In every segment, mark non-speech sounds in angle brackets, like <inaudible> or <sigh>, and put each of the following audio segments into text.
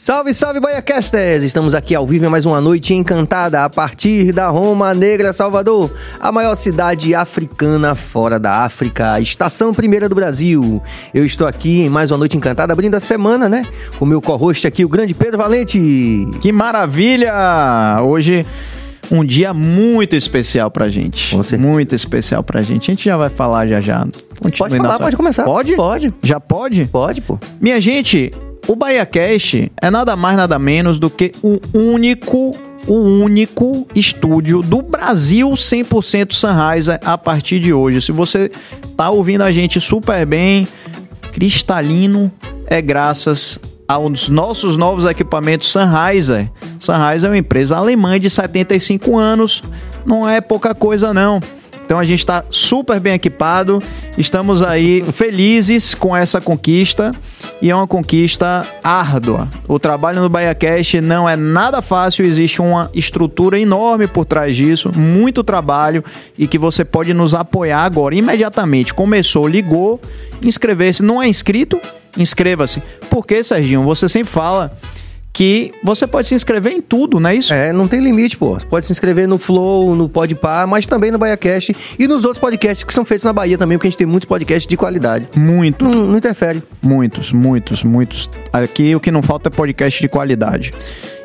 Salve, salve, Baiacasters! Estamos aqui ao vivo em mais uma noite encantada a partir da Roma Negra, Salvador, a maior cidade africana fora da África, estação primeira do Brasil. Eu estou aqui em mais uma noite encantada, abrindo a semana, né? Com o meu co-host aqui, o grande Pedro Valente. Que maravilha! Hoje um dia muito especial pra gente. Certeza. Muito especial pra gente. A gente já vai falar já já. Continue Pode falar, pode começar. Pode? Pode. Já pode? Pode, pô. Minha gente, o BahiaCast é nada mais nada menos do que o único o único estúdio do Brasil 100% Sunrise a partir de hoje. Se você tá ouvindo a gente super bem, cristalino, é graças aos nossos novos equipamentos Sunriser. Sunriser é uma empresa alemã de 75 anos, não é pouca coisa não. Então a gente está super bem equipado, estamos aí felizes com essa conquista e é uma conquista árdua. O trabalho no BahiaCast não é nada fácil, existe uma estrutura enorme por trás disso, muito trabalho e que você pode nos apoiar agora imediatamente. Começou, ligou, inscrever-se, não é inscrito? Inscreva-se. Porque, Serginho, você sempre fala que você pode se inscrever em tudo, não é isso? É, não tem limite, pô. Você pode se inscrever no Flow, no Podpah, mas também no BaiaCast e nos outros podcasts que são feitos na Bahia também, porque a gente tem muitos podcasts de qualidade. Muito. Não, não interfere. Muitos, muitos, muitos. Aqui o que não falta é podcast de qualidade.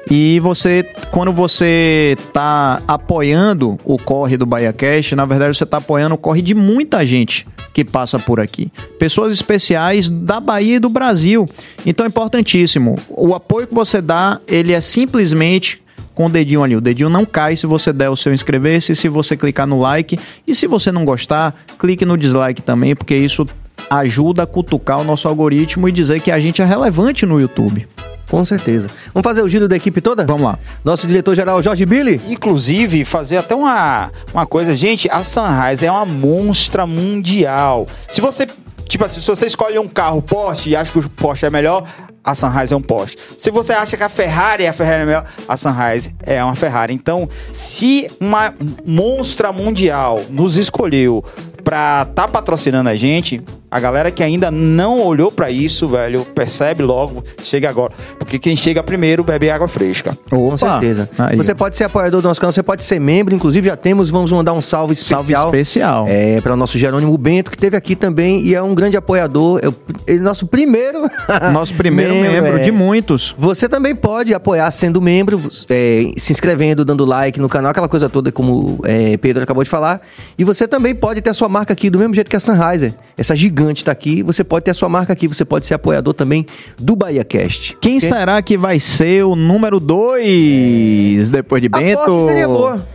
E você, quando você tá apoiando o corre do BahiaCast, na verdade você tá apoiando o corre de muita gente que passa por aqui. Pessoas especiais da Bahia e do Brasil. Então é importantíssimo. O apoio que você dá, ele é simplesmente com o dedinho ali. O dedinho não cai se você der o seu inscrever-se, se você clicar no like. E se você não gostar, clique no dislike também, porque isso ajuda a cutucar o nosso algoritmo e dizer que a gente é relevante no YouTube. Com certeza. Vamos fazer o giro da equipe toda? Vamos lá. Nosso diretor-geral, Jorge Billy. Inclusive, fazer até uma, uma coisa, gente, a Sunrise é uma monstra mundial. Se você, tipo assim, se você escolhe um carro Porsche e acha que o Porsche é melhor, a Sunrise é um Porsche. Se você acha que a Ferrari, a Ferrari é melhor, a Sunrise é uma Ferrari. Então, se uma monstra mundial nos escolheu pra tá patrocinando a gente, a galera que ainda não olhou pra isso, velho, percebe logo, chega agora. Porque quem chega primeiro bebe água fresca. Com certeza. Aí. Você pode ser apoiador do nosso canal, você pode ser membro, inclusive já temos, vamos mandar um salve Salve especial. especial. É, para o nosso Jerônimo Bento, que esteve aqui também e é um grande apoiador. É é nosso primeiro. <laughs> Nosso primeiro membro, é. de muitos. Você também pode apoiar sendo membro, é, se inscrevendo, dando like no canal, aquela coisa toda como é, Pedro acabou de falar. E você também pode ter a sua marca aqui, do mesmo jeito que a Sunriser. Essa gigante está aqui, você pode ter a sua marca aqui, você pode ser apoiador também do BahiaCast. Quem Ok? será que vai ser o número 2 depois de Bento? Aposto seria boa.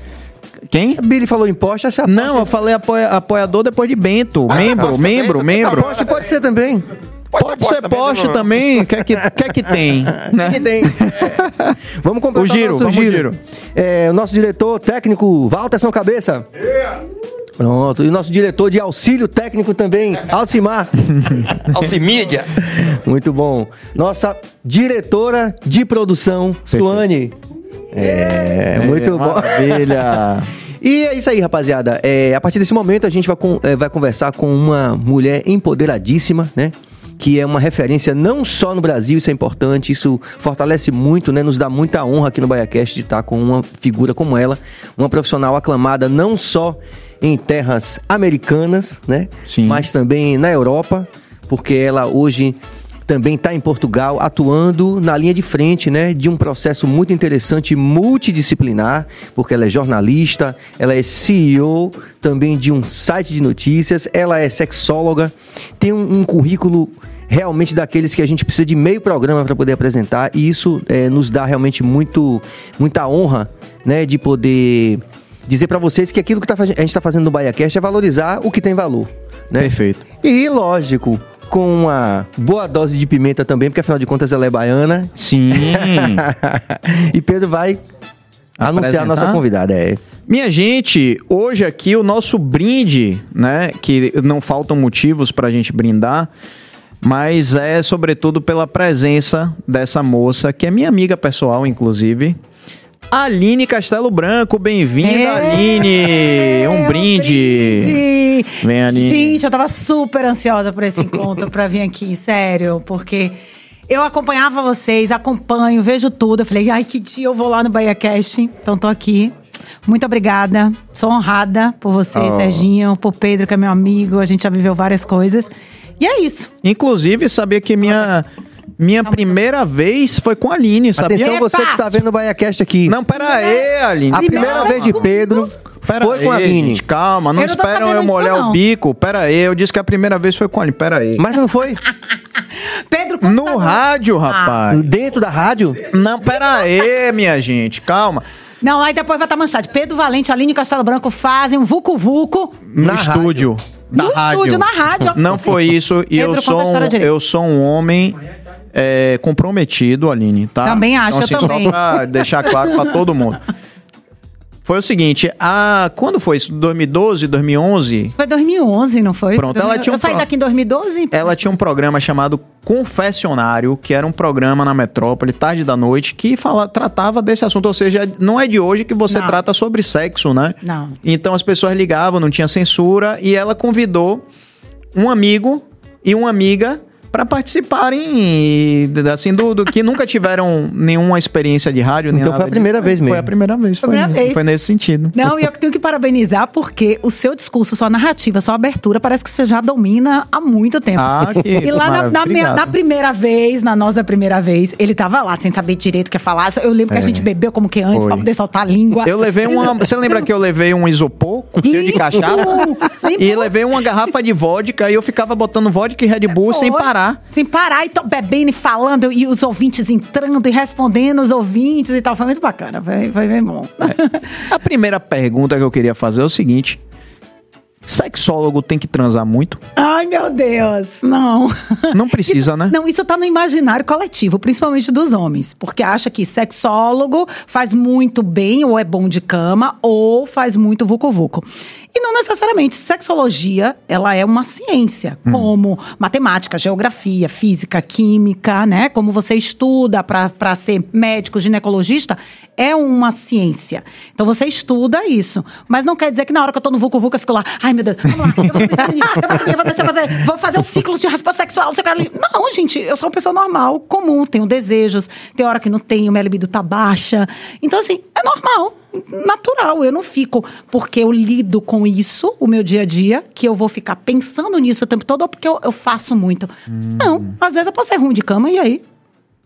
Quem? Billy falou imposto, essa Não, eu falei apoia- apoiador depois de Bento. Mas membro, aposta membro, também, membro. Porsche pode ser também. Pode ser Porsche também. O que é que, que, é que tem? <laughs> né? Que tem. <laughs> vamos comprar O giro, vamos o giro. É, o nosso diretor técnico, Walter São Cabeça. Pronto. E o nosso diretor de auxílio técnico também, Alcimar. <laughs> Alcimídia. Muito bom. Nossa diretora de produção, Suane. É, muito bom. Maravilha. <laughs> E é isso aí, rapaziada. É, a partir desse momento, a gente vai, con- é, vai conversar com uma mulher empoderadíssima, né? Que é uma referência não só no Brasil, isso é importante, isso fortalece muito, né? Nos dá muita honra aqui no BaiaCast de estar com uma figura como ela, uma profissional aclamada não só em terras americanas, né? Sim. Mas também na Europa, porque ela hoje também está em Portugal, atuando na linha de frente, né, de um processo muito interessante, multidisciplinar, porque ela é jornalista, ela é CEO também de um site de notícias, ela é sexóloga, tem um, um currículo realmente daqueles que a gente precisa de meio programa para poder apresentar, e isso eh, nos dá realmente muito, muita honra, né, de poder dizer para vocês que aquilo que tá, a gente está fazendo no BaiaCast é valorizar o que tem valor, né? Perfeito. E, lógico, com uma boa dose de pimenta também, porque afinal de contas ela é baiana. Sim. <laughs> e Pedro vai anunciar a nossa convidada. É. Minha gente, hoje aqui o nosso brinde, né? Que não faltam motivos pra gente brindar, mas é sobretudo pela presença dessa moça, que é minha amiga pessoal, inclusive. Aline Castelo Branco, bem-vinda, É. Aline! Um brinde! brinde. Vem, Aline. Gente, eu tava super ansiosa por esse encontro pra vir aqui, sério, porque Eu acompanhava vocês, acompanho, vejo tudo. Eu falei, ai, que dia eu vou lá no BahiaCast. Então tô aqui. Muito obrigada. Sou honrada por você, Oh. Serginho, por Pedro, que é meu amigo. A gente já viveu várias coisas. E é isso. Inclusive, sabia que minha, minha primeira vez foi com a Aline, sabia? Atenção, Epa! você que está vendo o BaiaCast aqui. Não, pera aí, Aline. a Primeira primeira vez de comigo. Pedro Pera foi com a aí, Aline. gente, calma, não Eu não esperam eu molhar disso, o bico. Pera aí, eu disse que a primeira vez foi com a Aline, pera aí. Mas não foi? <laughs> Pedro, No tá- rádio, rapaz. Dentro da rádio? Não, pera aí, minha gente, calma. Não, aí depois vai estar manchado. Pedro Valente, Aline Castelo Branco fazem um vucu-vucu No Na estúdio. Da no rádio. estúdio, na rádio. Não foi isso. E Pedro, eu sou, um, eu sou um homem é, comprometido, Aline, tá? Também acho, então, assim, também. Só pra <laughs> deixar claro pra todo mundo. Foi o seguinte, a, quando foi isso? 2012, 2011? Foi 2011, não foi? Pronto, ela tinha um Eu saí daqui em 2012. Ela tinha um programa chamado Confessionário, que era um programa na Metrópole, tarde da noite, que fala, tratava desse assunto. Ou seja, não é de hoje que você Não. trata sobre sexo, né? Não. Então as pessoas ligavam, não tinha censura, e ela convidou um amigo e uma amiga para participarem assim do, do que nunca tiveram nenhuma experiência de rádio nem Então nada foi a primeira disso. vez mesmo. Foi a primeira vez, Foi foi, a primeira vez. foi nesse sentido. Não, e eu tenho que parabenizar porque o seu discurso, sua narrativa, sua abertura, parece que você já domina há muito tempo. Ah, que E lá na, na, minha- na primeira vez, na nossa primeira vez, ele tava lá sem saber direito o que falar. Eu lembro que a gente bebeu como que antes É. Foi. pra poder soltar a língua. Eu levei uma. Você lembra que eu levei um isopor com cheio de cachaça? E levei uma garrafa de vodka e eu ficava botando vodka e Red Bull sem Foi. Parar. Sem parar, e tô bebendo e falando, e os ouvintes entrando e respondendo os ouvintes e tal. Foi muito bacana, foi, foi bem bom. A primeira pergunta que eu queria fazer é o seguinte: sexólogo tem que transar muito? Ai, meu Deus, não. Não precisa, Isso- né? Não, isso tá no imaginário coletivo, principalmente dos homens. Porque acha que sexólogo faz muito bem, ou é bom de cama, ou faz muito vucu-vucu. E não necessariamente. Sexologia, ela é uma ciência, Hum. como matemática, geografia, física, química, né? Como você estuda para ser médico, ginecologista, é uma ciência. Então você estuda isso. Mas não quer dizer que na hora que eu tô no vucu-vucu, eu fico lá, ai meu Deus, vamos lá, eu vou pensar nisso, eu vou eu vou descer, eu vou descer, vou fazer os ciclos de resposta sexual, não sei o que ali. Não, gente, eu sou uma pessoa normal, comum, tenho desejos, tem hora que não tenho, minha libido tá baixa. Então, assim, é normal, natural. Eu não fico porque eu lido com isso, o meu dia a dia, que eu vou ficar pensando nisso o tempo todo, ou porque eu, eu faço muito. Não, às vezes eu posso ser ruim de cama, e aí?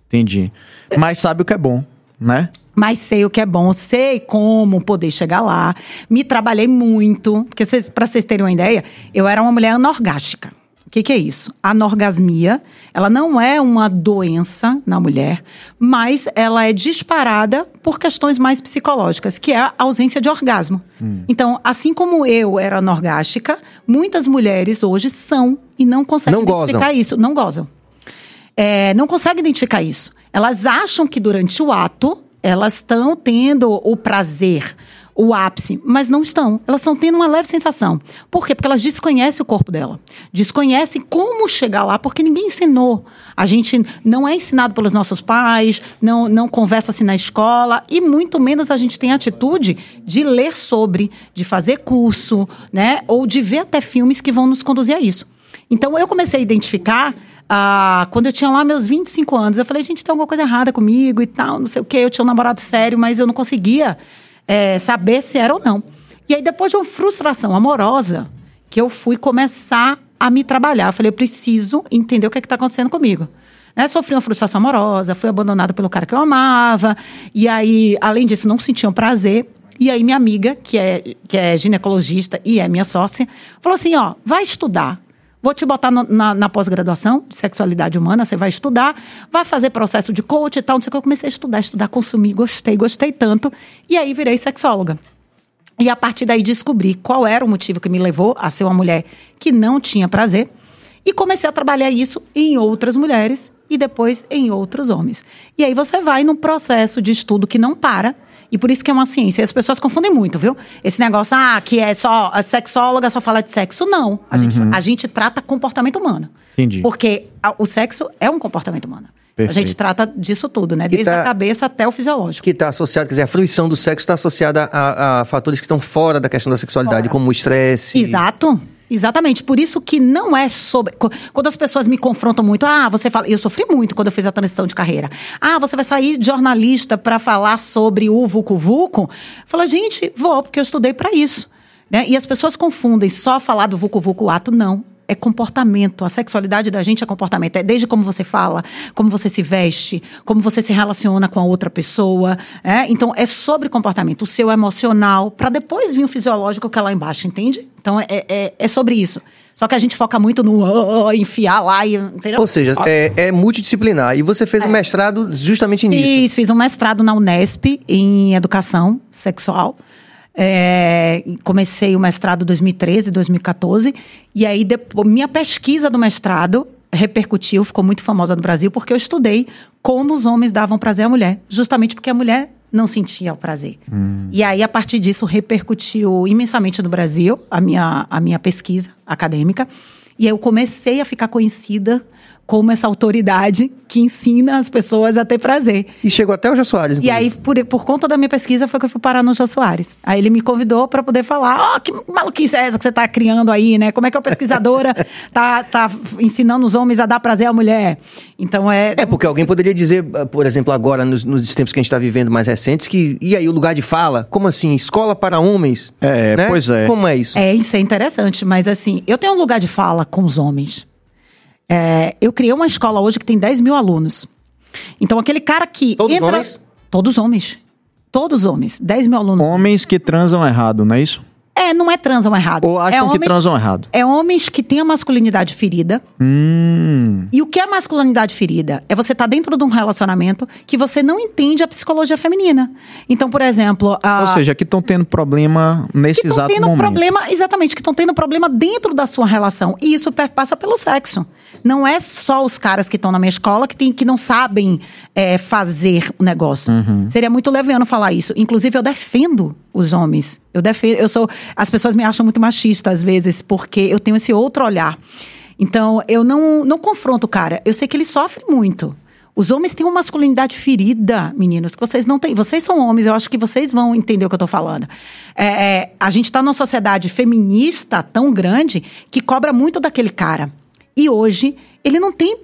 Entendi. Mas sabe o que é bom, né? Mas sei o que é bom, sei como poder chegar lá. Me trabalhei muito, porque pra vocês terem uma ideia, eu era uma mulher anorgástica. O que, que é isso? A anorgasmia, ela não é uma doença na mulher, mas ela é disparada por questões mais psicológicas, que é a ausência de orgasmo. Então, assim como eu era anorgástica, muitas mulheres hoje são e não conseguem Não gozam. identificar isso, não gozam é, não conseguem identificar isso. Elas acham que durante o ato elas estão tendo o prazer, o ápice, mas não estão. Elas estão tendo uma leve sensação. Por quê? Porque elas desconhecem o corpo dela. Desconhecem como chegar lá, porque ninguém ensinou. A gente não é ensinado pelos nossos pais, não, não conversa assim na escola, e muito menos a gente tem a atitude de ler sobre, de fazer curso, né? Ou de ver até filmes que vão nos conduzir a isso. Então eu comecei a identificar ah, quando eu tinha lá meus 25 anos. Eu falei, gente, tem alguma coisa errada comigo e tal, não sei o quê. Eu tinha um namorado sério, mas eu não conseguia eh, saber se era ou não. E aí, depois de uma frustração amorosa, que eu fui começar a me trabalhar. Eu falei, eu preciso entender o que é está acontecendo comigo. Né? Sofri uma frustração amorosa, fui abandonada pelo cara que eu amava. E aí, além disso, não sentia um prazer. E aí, minha amiga, que é, que é ginecologista e é minha sócia, falou assim: ó, vai estudar. Vou te botar no- na, na pós-graduação de sexualidade humana, você vai estudar, vai fazer processo de coach e tal, não sei o que. Eu comecei a estudar, estudar, consumir, gostei, gostei tanto. E aí virei sexóloga. E a partir daí descobri qual era o motivo que me levou a ser uma mulher que não tinha prazer. E comecei a trabalhar isso em outras mulheres e depois em outros homens. E aí você vai num processo de estudo que não para. E por isso que é uma ciência. E as pessoas confundem muito, viu? Esse negócio, ah, que é só a sexóloga só fala de sexo. Não. A, gente, a gente trata comportamento humano. Entendi. Porque a- o sexo é um comportamento humano. A Perfeito. gente trata disso tudo, né? Desde tá- a cabeça até o fisiológico. Que está associado, quer dizer, a fruição do sexo está associada a, a fatores que estão fora da questão da sexualidade, como o estresse. Exato. Exatamente, por isso que não é sobre. Quando as pessoas me confrontam muito, ah, você fala. Eu sofri muito quando eu fiz a transição de carreira. Ah, você vai sair de jornalista para falar sobre o Vucu Vucu? Fala, gente, vou, porque eu estudei para isso. Né? E as pessoas confundem só falar do Vucu Vucu ato, não. É comportamento. A sexualidade da gente é comportamento. É desde como você fala, como você se veste, como você se relaciona com a outra pessoa. né? Então, é sobre comportamento. O seu emocional, para depois vir o fisiológico que é lá embaixo, entende? Então, é, é, é sobre isso. Só que a gente foca muito no "Ah", enfiar lá, e, entendeu? Ou seja, é, é multidisciplinar. E você fez um mestrado justamente nisso. Fiz, fiz um mestrado na Unesp em educação sexual. É, comecei o mestrado em 2013, 2014. E aí, depois, minha pesquisa do mestrado repercutiu, ficou muito famosa no Brasil, porque eu estudei como os homens davam prazer à mulher. Justamente porque a mulher não sentia o prazer. E aí, a partir disso, repercutiu imensamente no Brasil a minha, a minha pesquisa acadêmica. E aí eu comecei a ficar conhecida como essa autoridade que ensina as pessoas a ter prazer. E chegou até o Jô Soares. E aí, por, por conta da minha pesquisa, foi que eu fui parar no Jô Soares. Aí ele me convidou para poder falar: Ó, que maluquice é essa que você tá criando aí, né? Como é que a pesquisadora <laughs> tá, tá ensinando os homens a dar prazer à mulher? Então é. É, porque alguém poderia dizer, ah, por exemplo, agora, nos, nos tempos que a gente está vivendo mais recentes, que. E aí, o lugar de fala? Como assim? Escola para homens? É, né? pois é. Como é isso? É, isso é interessante, mas assim, eu tenho um lugar de fala com os homens. É, eu criei uma escola hoje que tem 10 mil alunos. Então, aquele cara que Todos entra. homens? Todos homens. Todos homens. 10 mil alunos. Homens que transam errado, não é isso? É, não é transam errado. Ou acham é que homens, transam errado? É homens que têm a masculinidade ferida. Hum. E o que é masculinidade ferida? É você estar dentro de um relacionamento que você não entende a psicologia feminina. Então, por exemplo. A... Ou seja, que estão tendo problema nesse que exato tendo momento. problema, exatamente, que estão tendo problema dentro da sua relação. E isso perpassa pelo sexo. Não é só os caras que estão na minha escola que, tem, que não sabem é, fazer o negócio. Uhum. Seria muito leviano falar isso. Inclusive, eu defendo os homens. Eu defendo, eu sou. As pessoas me acham muito machista às vezes, porque eu tenho esse outro olhar. Então, eu não, não confronto o cara. Eu sei que ele sofre muito. Os homens têm uma masculinidade ferida, meninos, que vocês não têm. Vocês são homens, eu acho que vocês vão entender o que eu tô falando. É, é, a gente tá numa sociedade feminista tão grande que cobra muito daquele cara. E hoje, ele não tem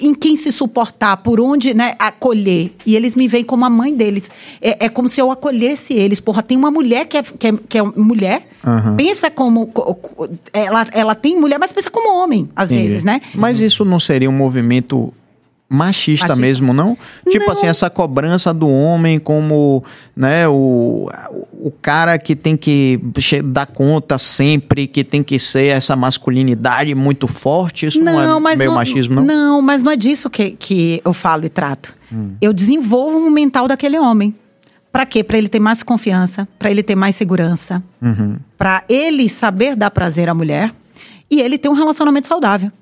em quem se suportar, por onde né, acolher. E eles me veem como a mãe deles. É, é como se eu acolhesse eles. Porra, tem uma mulher que é, que é, que é mulher, pensa como. co- co- Ela, ela tem mulher, mas pensa como homem, às Entendi. vezes, né? Mas isso não seria um movimento machista, Machista. mesmo, não? Tipo Não. assim, essa cobrança do homem como, né, o, o cara que tem que che- dar conta sempre, que tem que ser essa masculinidade muito forte, isso não, é meio machismo, não? Não, mas não é disso que, que eu falo e trato. Hum. Eu desenvolvo o mental daquele homem. Pra quê? Pra ele ter mais confiança, pra ele ter mais segurança, Uhum. Pra ele saber dar prazer à mulher e ele ter um relacionamento saudável.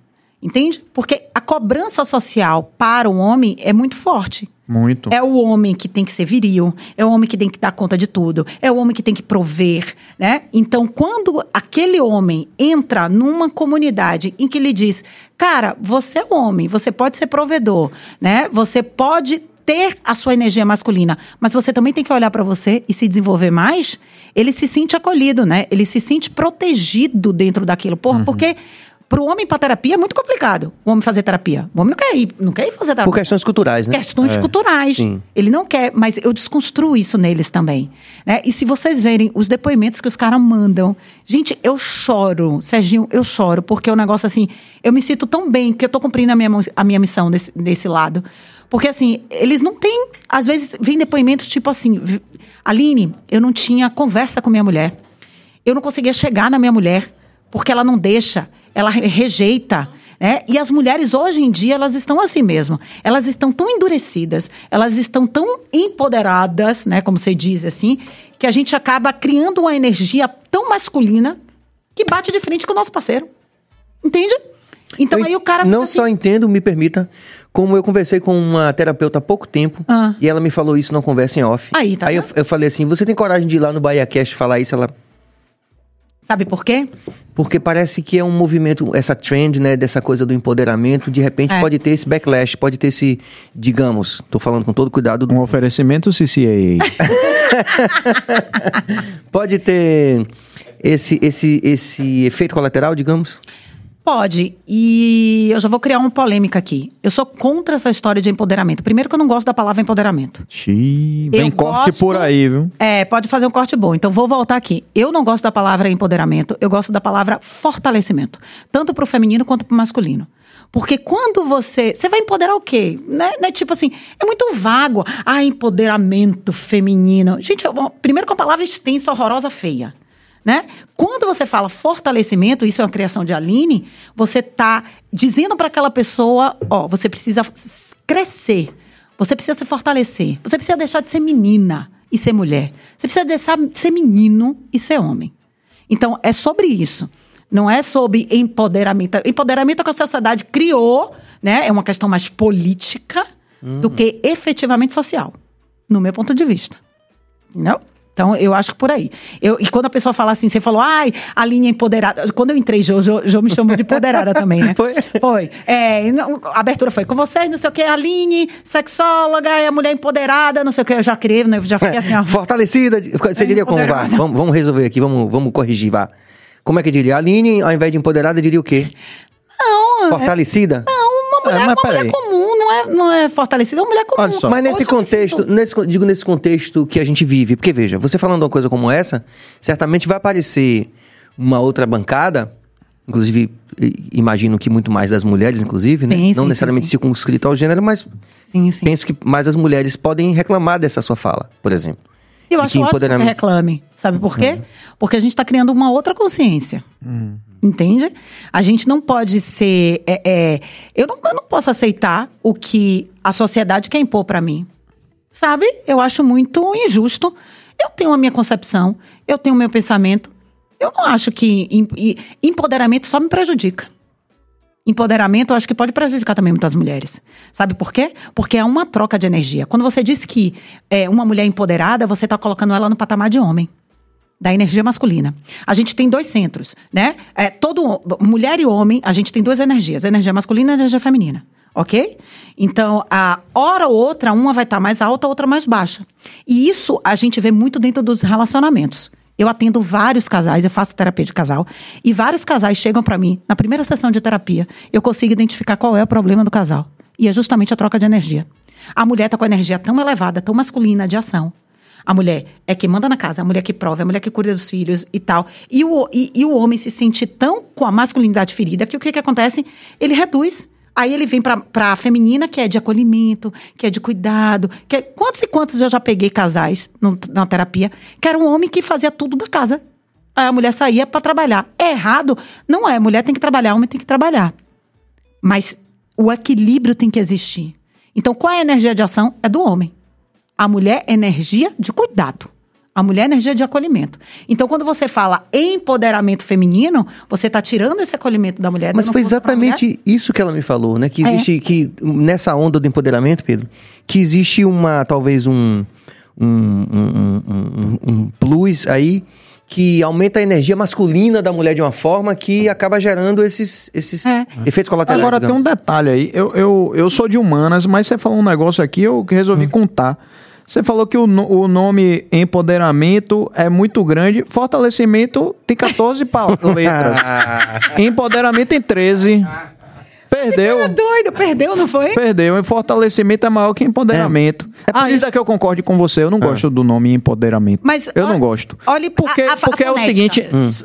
Entende? Porque a cobrança social para o homem é muito forte. Muito. É o homem que tem que ser viril, é o homem que tem que dar conta de tudo, é o homem que tem que prover, né? Então, quando aquele homem entra numa comunidade em que lhe diz, cara, você é homem, você pode ser provedor, né? Você pode ter a sua energia masculina, mas você também tem que olhar para você e se desenvolver mais, ele se sente acolhido, né? Ele se sente protegido dentro daquilo. Porra, porque pro homem ir pra terapia é muito complicado. O homem fazer terapia. O homem não quer ir, não quer ir fazer terapia. Por questões culturais, né? Questões culturais. Sim. Ele não quer, mas eu desconstruo isso neles também. Né? E se vocês verem os depoimentos que os caras mandam, gente, eu choro, Serginho, eu choro, porque é um negócio assim, eu me sinto tão bem que eu tô cumprindo a minha, a minha missão desse, desse lado. Porque assim, eles não têm, às vezes vem depoimentos tipo assim, "Vi- Aline, eu não tinha conversa com minha mulher. Eu não conseguia chegar na minha mulher, porque ela não deixa, ela re- rejeita. Né? E as mulheres hoje em dia, elas estão assim mesmo. Elas estão tão endurecidas, elas estão tão empoderadas, né? como você diz assim, que a gente acaba criando uma energia tão masculina que bate de frente com o nosso parceiro. Entende? Então Eu aí o cara Não fica só assim, entendo, me permita, como eu conversei com uma terapeuta há pouco tempo Ah. e ela me falou isso numa conversa em off. Aí, tá Aí eu, eu falei assim: você tem coragem de ir lá no Bahia Cast falar isso? Ela. Sabe por quê? Porque parece que é um movimento, essa trend, né, dessa coisa do empoderamento, de repente É. pode ter esse backlash, pode ter esse, digamos, tô falando com todo cuidado, do- Um oferecimento CCAA. <laughs> pode ter esse, esse, esse efeito colateral, digamos? Pode. E eu já vou criar uma polêmica aqui. Eu sou contra essa história de empoderamento. Primeiro que eu não gosto da palavra empoderamento. Xiii, vem Eu corte gosto- por aí, viu? É, pode fazer um corte bom. Então vou voltar aqui. Eu não gosto da palavra empoderamento, eu gosto da palavra fortalecimento, tanto pro feminino quanto pro masculino. Porque quando você. Você vai empoderar o quê? Né, né, Tipo assim, é muito vago. Ah, empoderamento feminino. Gente, uma- primeiro que é uma palavra extensa, horrorosa, feia. Né? Quando você fala fortalecimento, isso é uma criação de Aline, você tá dizendo para aquela pessoa, ó, você precisa crescer. Você precisa se fortalecer. Você precisa deixar de ser menina e ser mulher. Você precisa deixar de ser menino e ser homem. Então, é sobre isso. Não é sobre empoderamento. Empoderamento é que a sociedade criou, né? É uma questão mais política do que efetivamente social, no meu ponto de vista. Entendeu? Então, eu acho que por aí. Eu, e quando a pessoa fala assim, você falou, ai, a linha empoderada. Quando eu entrei, Jô, Jô, Jô me chamou de empoderada <laughs> também, né? Foi? Foi. É, não- a abertura foi com vocês, não sei o que, a Aline, sexóloga, é a mulher empoderada, não sei o que. Eu já criei, né? Eu já fiquei assim, ó. Fortalecida, você diria como? Vá, vamos, vamos resolver aqui, vamos, vamos corrigir, vá. Como é que diria? A Aline, ao invés de empoderada, diria o quê? Não, é- Fortalecida? Mulher, É, uma mulher comum, não é, não é fortalecida, é uma mulher comum. Olha só. Mas nesse contexto, sinto- nesse, digo nesse contexto que a gente vive, porque veja, você falando uma coisa como essa, certamente vai aparecer uma outra bancada, inclusive imagino que muito mais das mulheres, inclusive, né? Sim, Não sim, necessariamente sim. circunscrito ao gênero, mas Sim, sim. penso que mais as mulheres podem reclamar dessa sua fala, por exemplo. Eu acho que ótimo que reclame. Sabe por quê? Porque a gente está criando uma outra consciência. Entende? A gente não pode ser. é, é, eu, não, eu não posso aceitar o que a sociedade quer impor para mim. Sabe? Eu acho muito injusto. Eu tenho a minha concepção, eu tenho o meu pensamento. Eu não acho que em- empoderamento só me prejudica. Empoderamento, eu acho que pode prejudicar também muitas mulheres. Sabe por quê? Porque é uma troca de energia. Quando você diz que é uma mulher empoderada, você está colocando ela no patamar de homem. Da energia masculina. A gente tem dois centros, né? É, todo, mulher e homem, a gente tem duas energias: energia masculina e energia feminina. Ok? Então, a hora ou outra, uma vai estar mais alta, a outra mais baixa. E isso a gente vê muito dentro dos relacionamentos. Eu atendo vários casais, eu faço terapia de casal, e vários casais chegam para mim, na primeira sessão de terapia, eu consigo identificar qual é o problema do casal. E é justamente a troca de energia. A mulher está com a energia tão elevada, tão masculina de ação. A mulher é que manda na casa, a mulher que prova, a mulher que cuida dos filhos e tal. E o, e, e o homem se sente tão com a masculinidade ferida que o que, que acontece? Ele reduz. Aí ele vem pra, pra feminina, que é de acolhimento, que é de cuidado. Que é, quantos e quantos eu já peguei casais no- na terapia, que era um homem que fazia tudo da casa. Aí a mulher saía pra trabalhar. É errado? Não é. Mulher tem que trabalhar, homem tem que trabalhar. Mas o equilíbrio tem que existir. Então, qual é a energia de ação? É do homem. A mulher energia de cuidado. A mulher é energia de acolhimento. Então, quando você fala empoderamento feminino, você está tirando esse acolhimento da mulher. Mas foi exatamente isso que ela me falou, né? Que É. existe, que nessa onda do empoderamento, Pedro, que existe uma, talvez um, um, um, um- um- plus aí que aumenta a energia masculina da mulher de uma forma que acaba gerando esses, esses É. efeitos colaterais. Agora tem um digamos. detalhe aí. Eu, eu, eu sou de humanas, mas você falou um negócio aqui, eu resolvi contar. Você falou que o, o nome empoderamento é muito grande. Fortalecimento tem 14 pa- letras. Empoderamento tem 13. Perdeu. É doido, perdeu, não foi? Perdeu. E fortalecimento é maior que empoderamento. Ainda que eu concorde com você, eu não gosto do nome empoderamento. Mas eu não gosto. olhe porque, a- a- a porque é o seguinte, s-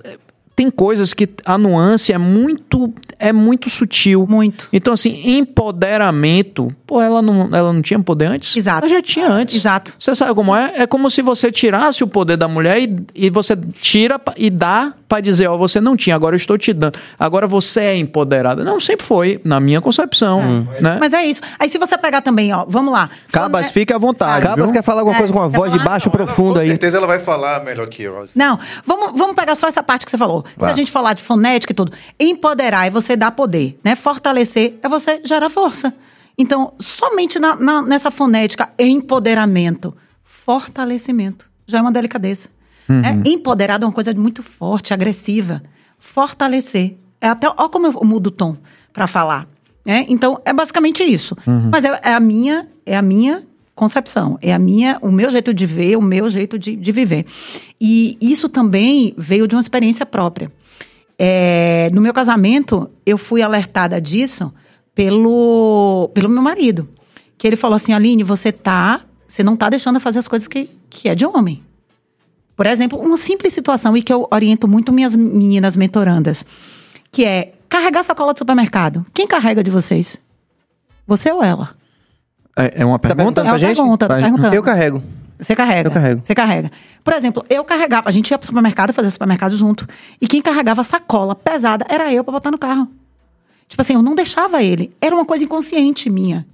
tem coisas que a nuance é muito é muito sutil. Muito. Então assim, empoderamento, pô, ela não ela não tinha poder antes? Exato. Ela já tinha antes. Exato. Você sabe como é? É como se você tirasse o poder da mulher e, e você tira e dá pra dizer, ó, você não tinha, agora eu estou te dando. Agora você é empoderada. Não, sempre foi, na minha concepção, né? Mas é isso. Aí se você pegar também, ó, vamos lá. Cabas, Fone- fique à vontade. Cabas viu? quer falar alguma É, coisa com uma quer voz de falar? baixo Não, profundo Com aí. certeza ela vai falar melhor que eu. assim. Não, vamos, vamos pegar só essa parte que você falou. Se Vai. a gente falar de fonética e tudo, empoderar é você dar poder, né? Fortalecer é você gerar força. Então, somente na- na- nessa fonética, empoderamento, fortalecimento, já é uma delicadeza. né? Empoderado é uma coisa muito forte, agressiva. Fortalecer. É até, ó como eu mudo o tom para falar. Né? Então, é basicamente isso. Mas é, é a minha, é a minha concepção, é a minha, o meu jeito de ver, o meu jeito de, de viver. E isso também veio de uma experiência própria. É, no meu casamento, eu fui alertada disso pelo, pelo meu marido. Que ele falou assim, Aline, você tá, você não tá deixando eu fazer as coisas que, que é de homem. Por exemplo, uma simples situação e que eu oriento muito minhas meninas mentorandas, que é carregar sacola do supermercado. Quem carrega de vocês? Você ou ela? É, é uma Tá pergunta? perguntando É uma gente? pergunta, tá perguntando. Eu carrego. Você carrega. Eu carrego. Você carrega. Por exemplo, eu carregava, a gente ia pro supermercado fazer supermercado junto. E quem carregava a sacola pesada era eu pra botar no carro. Tipo assim, eu não deixava ele. Era uma coisa inconsciente minha.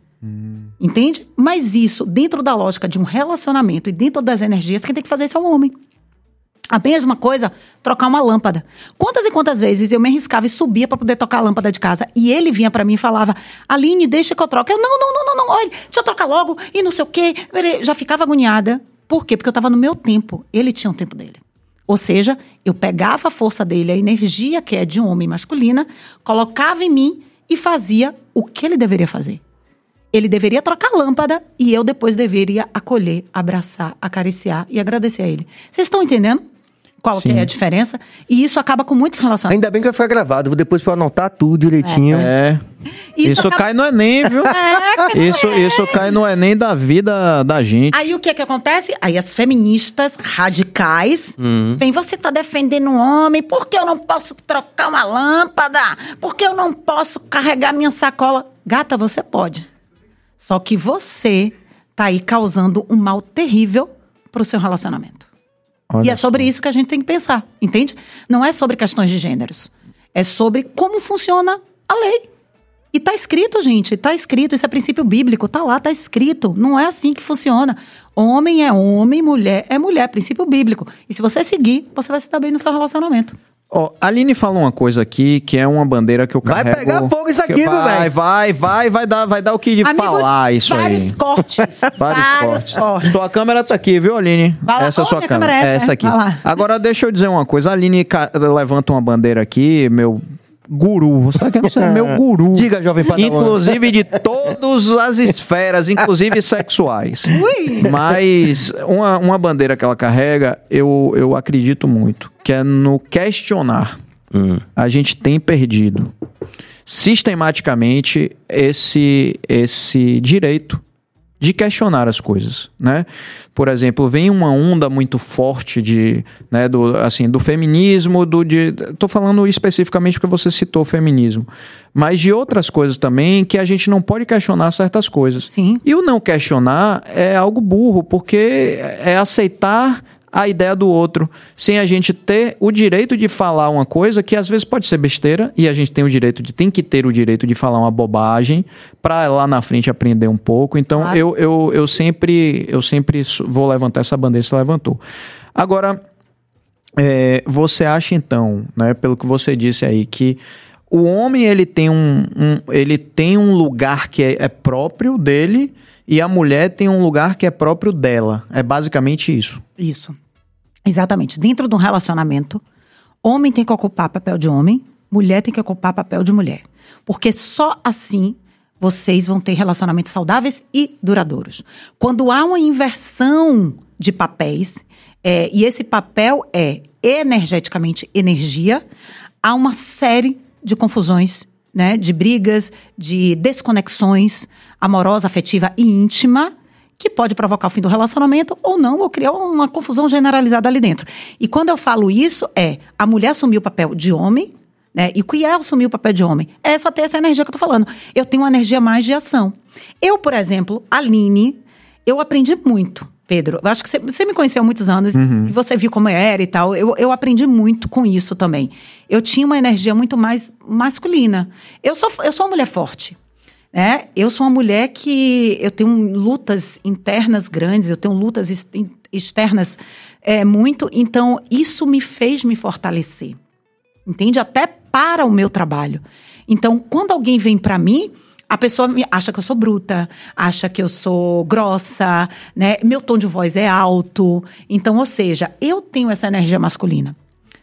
Entende? Mas isso, dentro da lógica de um relacionamento e dentro das energias, quem tem que fazer isso é o homem. A mesma coisa, trocar uma lâmpada. Quantas e quantas vezes eu me arriscava e subia para poder tocar a lâmpada de casa e ele vinha para mim e falava: Aline, deixa que eu troque. Eu, não, não, não, não, não, olha, deixa eu trocar logo e não sei o quê. Já ficava agoniada. Por quê? Porque eu estava no meu tempo. Ele tinha o tempo dele. Ou seja, eu pegava a força dele, a energia que é de um homem masculina, colocava em mim e fazia o que ele deveria fazer. Ele deveria trocar a lâmpada e eu depois deveria acolher, abraçar, acariciar e agradecer a ele. Vocês estão entendendo qual que Sim. é a diferença? E isso acaba com muitos relacionamentos. Ainda bem que vai ficar gravado. Vou depois pra eu anotar tudo direitinho. É. Isso, acaba- cai no Enem, viu? <laughs> isso, isso cai no Enem da vida da gente. Aí o que que acontece? Aí as feministas radicais vêm, você tá defendendo um homem, por que eu não posso trocar uma lâmpada? Por que eu não posso carregar minha sacola? Gata, você pode. Só que você tá aí causando um mal terrível pro seu relacionamento. Olha e é sobre isso que a gente tem que pensar, entende? Não é sobre questões de gêneros. É sobre como funciona a lei. E tá escrito, gente, tá escrito, isso é princípio bíblico, tá lá, tá escrito. Não é assim que funciona. Homem é homem, mulher é mulher, princípio bíblico. E se você seguir, você vai se dar bem no seu relacionamento. Ó, a Aline falou uma coisa aqui que é uma bandeira que eu Vai carrego. pegar fogo isso aqui, viu, vai, velho? vai, vai, vai dar, vai dar o que de falar isso vários aí. cortes. <laughs> Vários cortes. Sua câmera tá aqui, viu, Aline? Vai lá. Essa é sua câmera. câmera é É essa, essa aqui. Vai. Agora, deixa eu dizer uma coisa. A Aline levanta uma bandeira aqui, meu guru. Você quer ser <laughs> meu guru. Diga, jovem padawan. Inclusive de todas as esferas, inclusive sexuais. Ui! Mas uma, uma bandeira que ela carrega, eu, eu acredito muito, que é no questionar. A gente tem perdido sistematicamente esse, esse direito de questionar as coisas, né? Por exemplo, vem uma onda muito forte de, né, do, assim, do feminismo, do de, tô falando especificamente porque você citou o feminismo, mas de outras coisas também que a gente não pode questionar certas coisas. Sim. E o não questionar é algo burro, porque é aceitar a ideia do outro, sem a gente ter o direito de falar uma coisa que às vezes pode ser besteira, e a gente tem o direito de tem que ter o direito de falar uma bobagem para lá na frente aprender um pouco. Então Claro. eu, eu, eu sempre eu sempre vou levantar essa bandeira, você levantou. Agora, é, você acha então, né, pelo que você disse aí, que o homem ele tem um, um- ele tem um lugar que é, é próprio dele e a mulher tem um lugar que é próprio dela. É basicamente isso. Isso. Exatamente. Dentro de um relacionamento, homem tem que ocupar papel de homem, mulher tem que ocupar papel de mulher. Porque só assim vocês vão ter relacionamentos saudáveis e duradouros. Quando há uma inversão de papéis, é, e esse papel é energeticamente energia, há uma série de confusões, né? De brigas, de desconexões amorosa, afetiva e íntima, que pode provocar o fim do relacionamento ou não, ou criar uma confusão generalizada ali dentro. E quando eu falo isso, é a mulher assumir o papel de homem, né? E o que é assumir o papel de homem? É essa ter essa energia que eu tô falando. Eu tenho uma energia mais de ação. Eu, por exemplo, Aline, eu aprendi muito, Pedro. Eu acho que você, me conheceu há muitos anos e você viu como eu era e tal. Eu, eu aprendi muito com isso também. Eu tinha uma energia muito mais masculina. Eu sou, eu sou uma mulher forte. Né? Eu sou uma mulher que eu tenho lutas internas grandes, eu tenho lutas ex- externas é, muito, então isso me fez me fortalecer, entende? Até para o meu trabalho. Então, quando alguém vem para mim, a pessoa acha que eu sou bruta, acha que eu sou grossa, né? Meu tom de voz é alto. Então, ou seja, eu tenho essa energia masculina.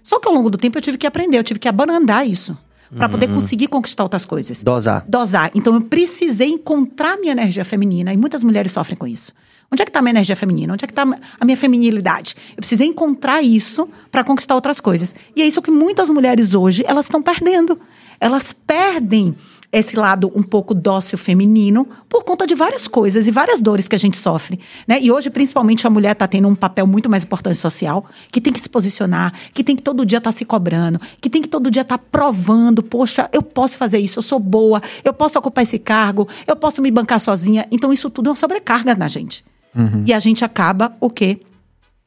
Só que ao longo do tempo eu tive que aprender, eu tive que abrandar isso. Para poder conseguir conquistar outras coisas. Dosar. Dosar. Então eu precisei encontrar minha energia feminina. E muitas mulheres sofrem com isso. Onde é que está a minha energia feminina? Onde é que está a minha feminilidade? Eu precisei encontrar isso para conquistar outras coisas. E é isso que muitas mulheres hoje, elas estão perdendo. Elas perdem esse lado um pouco dócil feminino por conta de várias coisas e várias dores que a gente sofre, né? E hoje, principalmente, a mulher está tendo um papel muito mais importante social, que tem que se posicionar, que tem que todo dia estar tá se cobrando, que tem que todo dia estar tá provando, poxa, eu posso fazer isso, eu sou boa, eu posso ocupar esse cargo, eu posso me bancar sozinha. Então, isso tudo é uma sobrecarga na gente. Uhum. E a gente acaba o quê?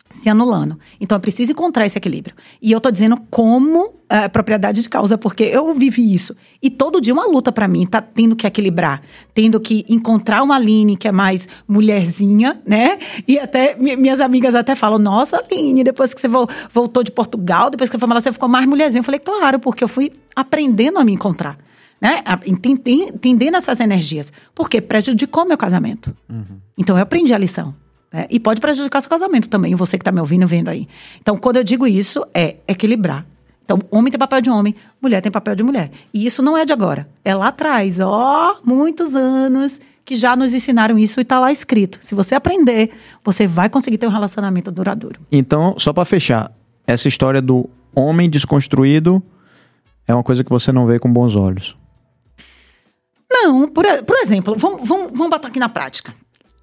Se anulando. Então, é preciso encontrar esse equilíbrio. E eu tô dizendo como é, propriedade de causa, porque eu vivi isso. E todo dia uma luta para mim, tá tendo que equilibrar, tendo que encontrar uma Aline que é mais mulherzinha, né? E até minhas amigas até falam: "Nossa, Aline, depois que você voltou de Portugal, depois que foi lá, você ficou mais mulherzinha". Eu falei: "Claro, porque eu fui aprendendo a me encontrar" né? Entendendo essas energias. Porque prejudicou meu casamento. Uhum. Então eu aprendi a lição. Né? E pode prejudicar seu casamento também, você que está me ouvindo vendo aí. Então, quando eu digo isso, é equilibrar. Então, homem tem papel de homem, mulher tem papel de mulher. E isso não é de agora. É lá atrás, ó, muitos anos que já nos ensinaram isso e está lá escrito. Se você aprender, você vai conseguir ter um relacionamento duradouro. Então, só para fechar, essa história do homem desconstruído é uma coisa que você não vê com bons olhos. Não, por, por exemplo, vamos, vamos, vamos botar aqui na prática.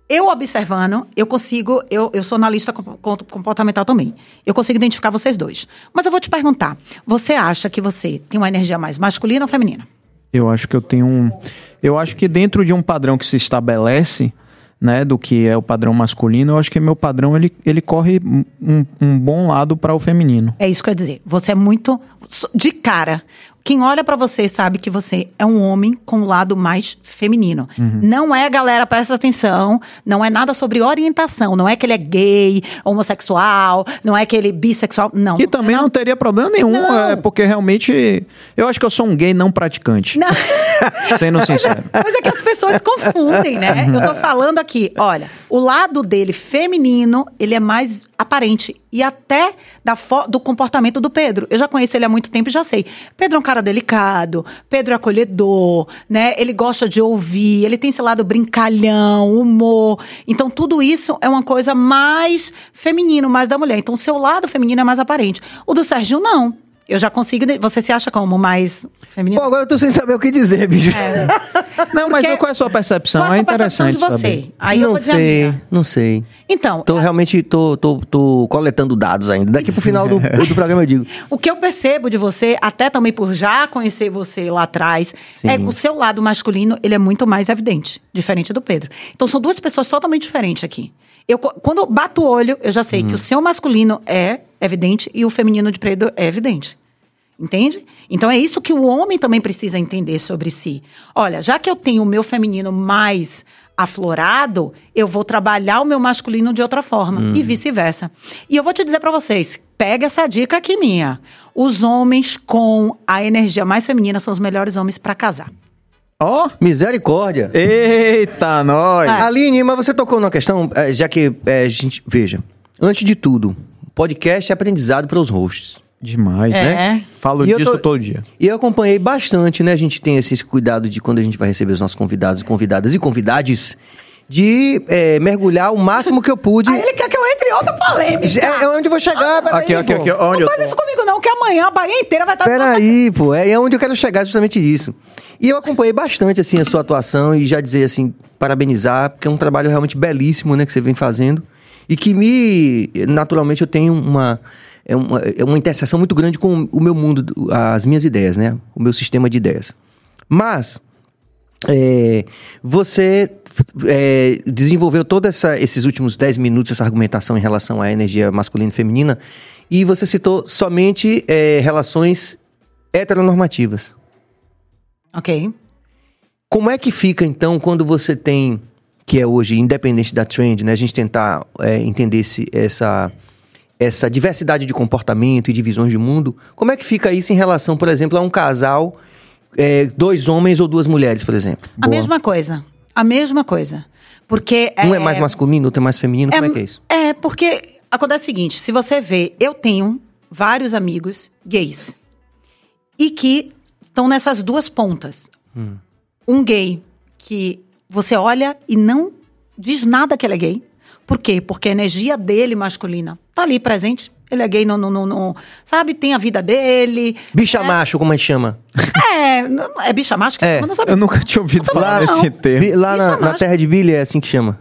Eu observando, eu consigo, eu, eu sou analista comportamental também. Eu consigo identificar vocês dois. Mas eu vou te perguntar: você acha que você tem uma energia mais masculina ou feminina? Eu acho que eu tenho um. Eu acho que dentro de um padrão que se estabelece, né, do que é o padrão masculino, eu acho que meu padrão ele, ele corre um, um bom lado para o feminino. É isso que eu ia dizer. Você é muito de cara. Quem olha para você sabe que você é um homem com o lado mais feminino. Uhum. Não é, galera, presta atenção, não é nada sobre orientação. Não é que ele é gay, homossexual, não é que ele é bissexual. Não. Que também não, não teria problema nenhum, não. é porque realmente eu acho que eu sou um gay não praticante. Não. <laughs> Sendo sincero. <laughs> Mas é que as pessoas confundem, né? Eu tô falando aqui, olha, o lado dele feminino, ele é mais aparente e até da do comportamento do Pedro. Eu já conheço ele há muito tempo e já sei. Pedro é um cara delicado, Pedro é acolhedor, né? Ele gosta de ouvir, ele tem esse lado brincalhão, humor. Então tudo isso é uma coisa mais feminino, mais da mulher. Então o seu lado feminino é mais aparente. O do Sérgio não. Eu já consigo. Você se acha como mais feminino? Pô, agora eu tô sem saber o que dizer, bicho. É. <laughs> Não, mas qual é a sua percepção? Qual é, é interessante percepção de você? Saber. Aí não eu vou dizer sei, não sei. Então. Tô a... realmente tô, tô, tô coletando dados ainda. Daqui pro final do, <laughs> do programa eu digo. O que eu percebo de você, até também por já conhecer você lá atrás, Sim. é que o seu lado masculino, ele é muito mais evidente, diferente do Pedro. Então são duas pessoas totalmente diferentes aqui. Eu, quando eu bato o olho, eu já sei hum. que o seu masculino é evidente e o feminino de Pedro é evidente. Entende? Então é isso que o homem também precisa entender sobre si. Olha, já que eu tenho o meu feminino mais aflorado, eu vou trabalhar o meu masculino de outra forma hum. e vice-versa. E eu vou te dizer para vocês, pega essa dica aqui minha. Os homens com a energia mais feminina são os melhores homens para casar. Ó, oh, misericórdia. Eita, nós. É. Aline, mas você tocou numa questão, é, já que é, a gente, veja, antes de tudo, podcast é aprendizado para os hosts. Demais, é. né? Falo e disso tô, todo dia. E eu acompanhei bastante, né? A gente tem esse cuidado de quando a gente vai receber os nossos convidados e convidadas e convidades de é, mergulhar o máximo que eu pude. Aí ele quer que eu entre em outra polêmica. É, é onde eu vou chegar, ah, Aqui, aqui, aqui, onde não faz isso comigo não, que amanhã a Bahia inteira vai estar... Peraí, nossa... pô, é, é onde eu quero chegar, justamente isso. E eu acompanhei bastante, assim, a sua atuação e já dizer, assim, parabenizar, porque é um trabalho realmente belíssimo, né, que você vem fazendo. E que me, naturalmente, eu tenho uma é uma, é uma interseção muito grande com o meu mundo, as minhas ideias, né? O meu sistema de ideias. Mas é, você é, desenvolveu todos esses últimos 10 minutos, essa argumentação em relação à energia masculina e feminina, e você citou somente é, relações heteronormativas. Ok. Como é que fica, então, quando você tem, que é hoje, independente da trend, né? A gente tentar é, entender esse, essa essa diversidade de comportamento e de visões de mundo, como é que fica isso em relação, por exemplo, a um casal é, dois homens ou duas mulheres, por exemplo? A mesma coisa. A mesma coisa. Porque. Um é mais masculino, outro é mais feminino. Como é que é isso? É, porque acontece o seguinte: se você vê, eu tenho vários amigos gays e que estão nessas duas pontas. Um gay que você olha e não diz nada que ele é gay. Por quê? Porque a energia dele masculina tá ali presente. Ele é gay, não, não, não, não- sabe? Tem a vida dele. Bicha né? macho, como a gente chama? É, é bicha macho que É. eu não sabia. Eu nunca tinha ouvido falar não. desse termo. Bi- Lá na, na terra de Billy é assim que chama.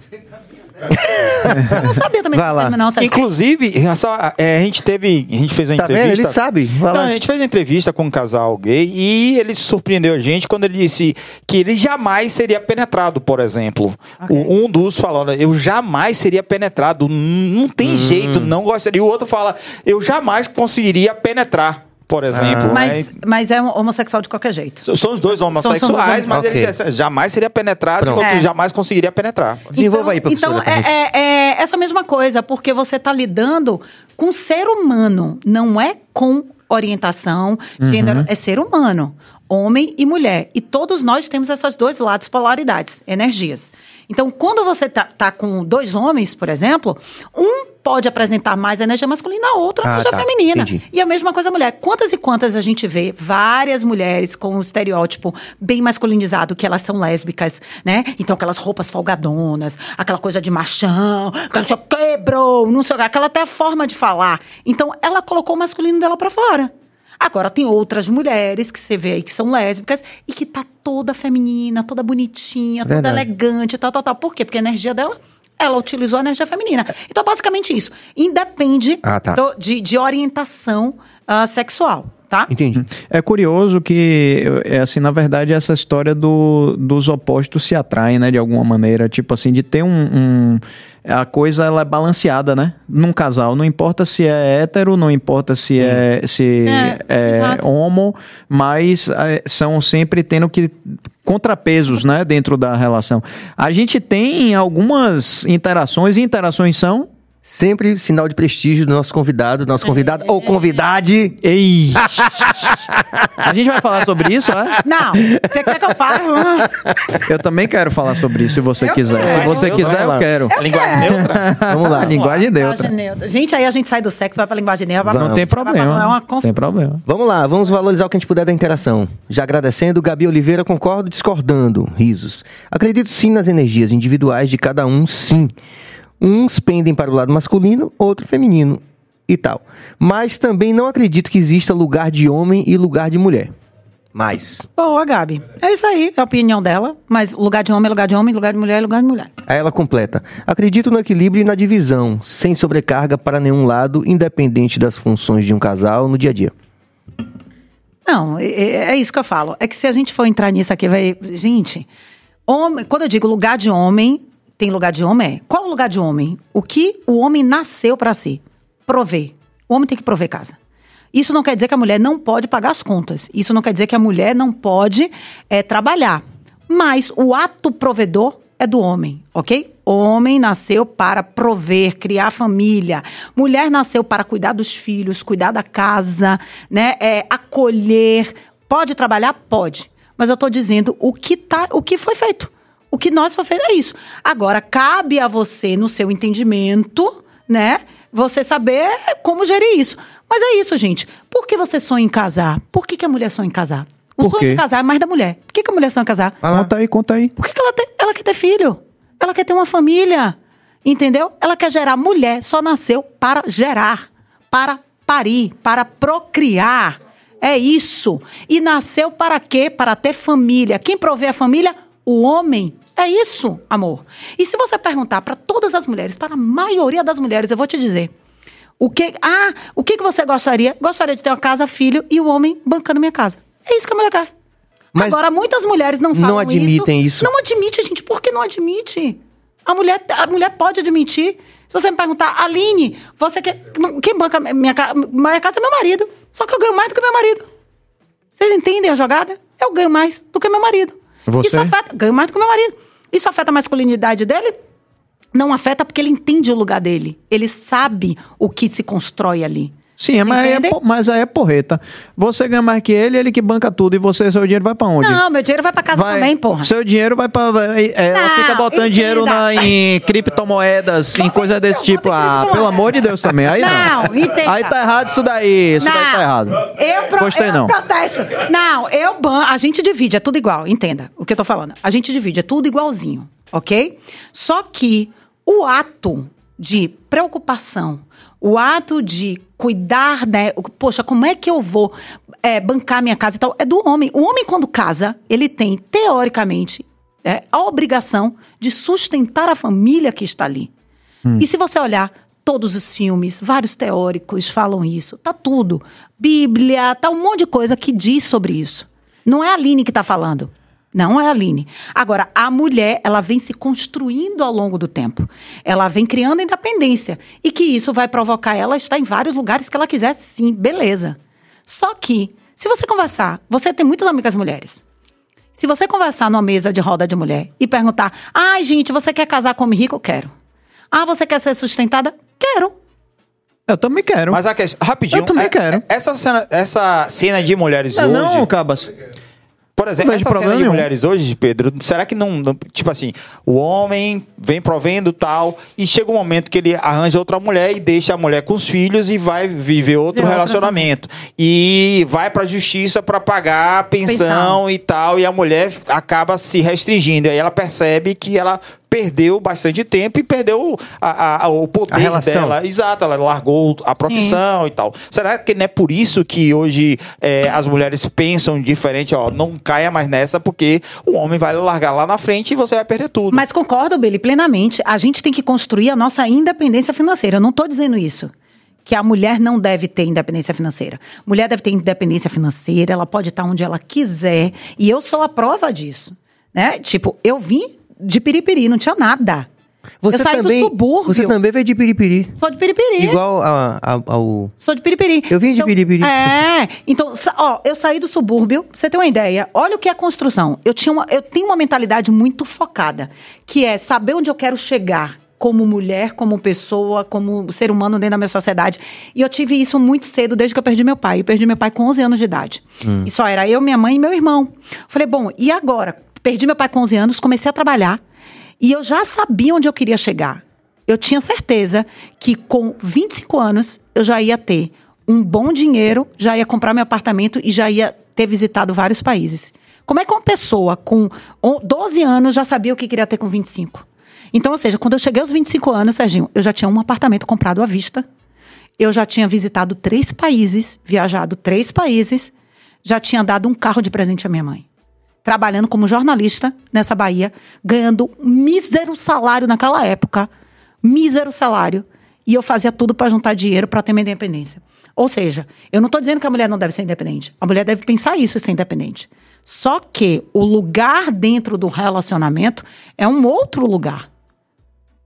Eu não sabia também. Vai lá. Não, sabe? Inclusive, essa- é, a gente teve. A gente fez uma Tá vendo? entrevista. Ele sabe. Vai Não, lá. a gente fez uma entrevista com um casal gay e ele surpreendeu a gente quando ele disse que ele jamais seria penetrado, por exemplo. Ok. O- um dos falando, eu jamais seria penetrado, não Hum. tem jeito, não gostaria. E o outro fala, eu jamais conseguiria penetrar, por exemplo. Ah. né? Mas, mas é um homossexual de qualquer jeito. S- São os dois São- são homossexuais, os mas Ok. ele jamais seria penetrado Pronto. e o outro É. jamais conseguiria penetrar. Desenvolva aí, então, professora. Então, é, é- é essa mesma coisa, porque você está lidando com ser humano, não é com orientação, Uhum. gênero, é ser humano. Homem e mulher. E todos nós temos essas dois lados, polaridades, energias. Então, quando você tá, tá com dois homens, por exemplo, um pode apresentar mais energia masculina, a outra Ah, energia tá. feminina. Entendi. E a mesma coisa a mulher. Quantas e quantas a gente vê várias mulheres com um estereótipo bem masculinizado, que elas são lésbicas, né? Então, aquelas roupas folgadonas, aquela coisa de machão, aquela quebrou, não sei o que, aquela até forma de falar. Então, ela colocou o masculino dela pra fora. Agora, tem outras mulheres que você vê aí que são lésbicas e que tá toda feminina, toda bonitinha, toda Verdade. elegante, tal, tal, tal. Por quê? Porque a energia dela, ela utilizou a energia feminina. Então, basicamente isso. Independe Ah, tá. do- de, de orientação ah, sexual, tá? Entendi. É curioso que, é assim, na verdade, essa história do, dos opostos se atraem, né, de alguma maneira. Tipo assim, de ter um, um- A coisa, ela é balanceada, né? Num casal. Não importa se é hétero, não importa se é, se É, é, exato. homo, mas é, são sempre tendo que contrapesos, né, dentro da relação. A gente tem algumas interações, e interações são... Sempre sinal de prestígio do nosso convidado, do nosso convidado ou convidade. Ei! <laughs> a gente vai falar sobre isso, é? Não, você quer que eu fale? <laughs> Eu também quero falar sobre isso, se você Eu quiser. quero. Se você Eu quiser, não. eu quero. Linguagem neutra? Vamos lá. <laughs> linguagem neutra. linguagem neutra. Gente, aí a gente sai do sexo, vai pra linguagem neutra. vai pra- Não tem pra- problema. É uma Não conf... tem problema. Vamos lá, vamos valorizar o que a gente puder da interação. Já agradecendo, Gabi Oliveira, concordo, discordando, risos. Acredito sim nas energias individuais de cada um, sim. Uns pendem para o lado masculino, outro feminino e tal. Mas também não acredito que exista lugar de homem e lugar de mulher. Mas. Boa, Gabi. É isso aí, é a opinião dela. Mas lugar de homem é lugar de homem, lugar de mulher é lugar de mulher. Aí ela completa. Acredito no equilíbrio e na divisão, sem sobrecarga para nenhum lado, independente das funções de um casal no dia a dia. Não, é, é- é isso que eu falo. É que se a gente for entrar nisso aqui, vai. Gente, homem, quando eu digo lugar de homem, tem lugar de homem? É. Qual o lugar de homem? O que o homem nasceu para ser? Prover. O homem tem que prover casa. Isso não quer dizer que a mulher não pode pagar as contas. Isso não quer dizer que a mulher não pode é, trabalhar. Mas o ato provedor é do homem, ok? Homem nasceu para prover, criar família. Mulher nasceu para cuidar dos filhos, cuidar da casa, né? É, acolher. Pode trabalhar? Pode. Mas eu estou dizendo o que, tá, o que foi feito. O que nós foi feito é isso. Agora, cabe a você, no seu entendimento, né? Você saber como gerir isso. Mas é isso, gente. Por que você sonha em casar? Por que, que a mulher sonha em casar? O Por sonho quê? de casar é mais da mulher. Por que, que a mulher sonha em casar? Conta aí, conta aí. Por que, que ela, tem- ela quer ter filho? Ela quer ter uma família. Entendeu? Ela quer gerar. Mulher só nasceu para gerar, para parir, para procriar. É isso. E nasceu para quê? Para ter família. Quem provê a família? O homem. É isso, amor. E se você perguntar para todas as mulheres, para a maioria das mulheres, eu vou te dizer. O que, ah, o que, que você gostaria? Gostaria de ter uma casa, filho e o homem bancando minha casa. É isso que a mulher quer. Mas Agora, muitas mulheres não falam não admitem isso. Não admite, gente. Por que não admite? A mulher, a mulher pode admitir. Se você me perguntar, Aline, você quer. Quem banca minha casa? Minha casa é meu marido. Só que eu ganho mais do que meu marido. Vocês entendem a jogada? Eu ganho mais do que meu marido. Você? Isso afeta. Ganho mais do que meu marido. Isso afeta a masculinidade dele? Não afeta porque ele entende o lugar dele. Ele sabe o que se constrói ali. Sim, Vocês mas aí, é, po- mas aí é porreta. Você ganha mais que ele, ele que banca tudo. E você, seu dinheiro vai pra onde? Não, meu dinheiro vai pra casa Vai- também, porra. Seu dinheiro vai pra. é, ela Não, fica botando entenda. dinheiro na- em criptomoedas, em coisa desse eu tipo. Ah, pelo amor de Deus também. Aí não. Não, entenda. Aí tá errado isso daí. Isso daí tá errado. Eu, pro, Gostei eu não. protesto. Não, eu ban. A gente divide, é tudo igual. Entenda o que eu tô falando. A gente divide, é tudo igualzinho, ok? Só que o ato de preocupação, o ato de cuidar, né? Poxa, como é que eu vou é, bancar minha casa e tal? É do homem. O homem, quando casa, ele tem, teoricamente, é, a obrigação de sustentar a família que está ali. E se você olhar todos os filmes, vários teóricos falam isso, tá tudo. Bíblia, tá um monte de coisa que diz sobre isso. Não é a Aline que tá falando. Não é a Aline. Agora, a mulher, ela vem se construindo ao longo do tempo. Ela vem criando independência. E que isso vai provocar ela estar em vários lugares que ela quiser, sim, beleza. Só que, se você conversar, você tem muitas amigas mulheres. Se você conversar numa mesa de roda de mulher e perguntar: ai, gente, você quer casar com homem rico? Quero. Ah, você quer ser sustentada? Quero. Eu também quero. Mas a questão, rapidinho. Eu também é- quero. Essa cena, essa cena de mulheres não, hoje. não, Cabas. Por exemplo, essa cena de nenhum. mulheres hoje, Pedro, será que não, não- Tipo assim, o homem vem provendo tal, e chega um momento que ele arranja outra mulher e deixa a mulher com os filhos e vai viver outro relacionamento. E vai pra justiça pra pagar a pensão, Pensão. e tal, e a mulher acaba se restringindo. Aí ela percebe que ela perdeu bastante tempo e perdeu a- a- o poder A relação. dela. Exato, ela largou a profissão e tal. Será que não é por isso que hoje é, as mulheres pensam diferente? Ó, não caia mais nessa, porque o homem vai largar lá na frente e você vai perder tudo. Mas concordo, Billy, plenamente. A gente tem que construir a nossa independência financeira. Eu não estou dizendo isso. Que a mulher não deve ter independência financeira. Mulher deve ter independência financeira, ela pode estar onde ela quiser. E eu sou a prova disso. Né? Tipo, eu vim de Piripiri, não tinha nada. Você eu saí também, do subúrbio. Você também veio de Piripiri. Sou de Piripiri. Igual a- a- ao. Sou de Piripiri. Eu vim de Então, Piripiri. É. Então, ó, eu saí do subúrbio, você ter uma ideia. Olha o que é construção. Eu, tinha uma, eu tenho uma mentalidade muito focada, que é saber onde eu quero chegar como mulher, como pessoa, como ser humano dentro da minha sociedade. E eu tive isso muito cedo, desde que eu perdi meu pai. Eu perdi meu pai com 11 anos de idade. E só era eu, minha mãe e meu irmão. Falei, bom, e agora? Perdi meu pai com 11 anos, comecei a trabalhar. E eu já sabia onde eu queria chegar. Eu tinha certeza que com 25 anos eu já ia ter um bom dinheiro, já ia comprar meu apartamento e já ia ter visitado vários países. Como é que uma pessoa com on- 12 anos já sabia o que queria ter com 25? Então, ou seja, quando eu cheguei aos 25 anos, Serginho, eu já tinha um apartamento comprado à vista. Eu já tinha visitado três países, viajado três países, já tinha dado um carro de presente à minha mãe trabalhando como jornalista nessa Bahia, ganhando um mísero salário naquela época. Mísero salário. E eu fazia tudo para juntar dinheiro para ter minha independência. Ou seja, eu não estou dizendo que a mulher não deve ser independente. A mulher deve pensar isso e ser independente. Só que o lugar dentro do relacionamento é um outro lugar.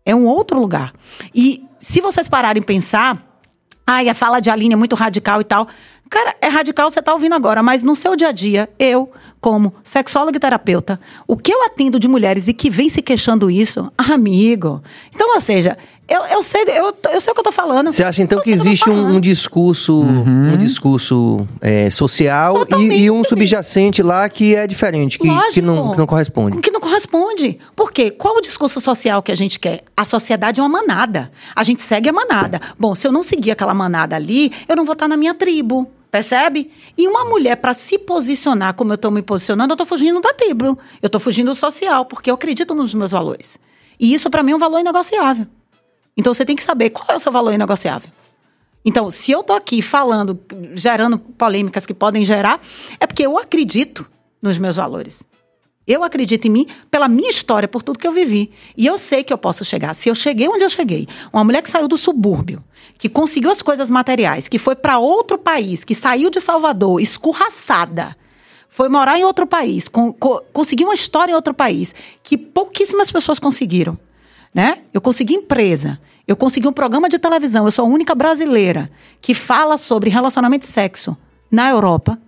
É um outro lugar. E se vocês pararem pensar, ai, a fala de Aline é muito radical e tal. Cara, é radical, você tá ouvindo agora, mas no seu dia a dia, eu, como sexóloga e terapeuta, o que eu atendo de mulheres e que vem se queixando isso, ah, amigo. Então, ou seja, eu, eu, sei, eu, eu sei o que eu tô falando. Você acha então que existe um, um discurso, um discurso é, social e, e um subjacente lá que é diferente, que, que, Lógico. não, que não corresponde? Que não corresponde. Por quê? Qual o discurso social que a gente quer? A sociedade é uma manada. A gente segue a manada. Bom, se eu não seguir aquela manada ali, eu não vou estar na minha tribo. Percebe? E uma mulher, para se posicionar como eu estou me posicionando, eu estou fugindo da tribo. Eu estou fugindo do social, porque eu acredito nos meus valores. E isso, para mim, é um valor inegociável. Então, você tem que saber qual é o seu valor inegociável. Então, se eu tô aqui falando, gerando polêmicas que podem gerar, é porque eu acredito nos meus valores. Eu acredito em mim pela minha história, por tudo que eu vivi. E eu sei que eu posso chegar. Se eu cheguei onde eu cheguei, uma mulher que saiu do subúrbio, que conseguiu as coisas materiais, que foi para outro país, que saiu de Salvador escorraçada, foi morar em outro país, con- co- conseguiu uma história em outro país, que pouquíssimas pessoas conseguiram né? Eu consegui empresa, eu consegui um programa de televisão, eu sou a única brasileira que fala sobre relacionamento e sexo na Europa.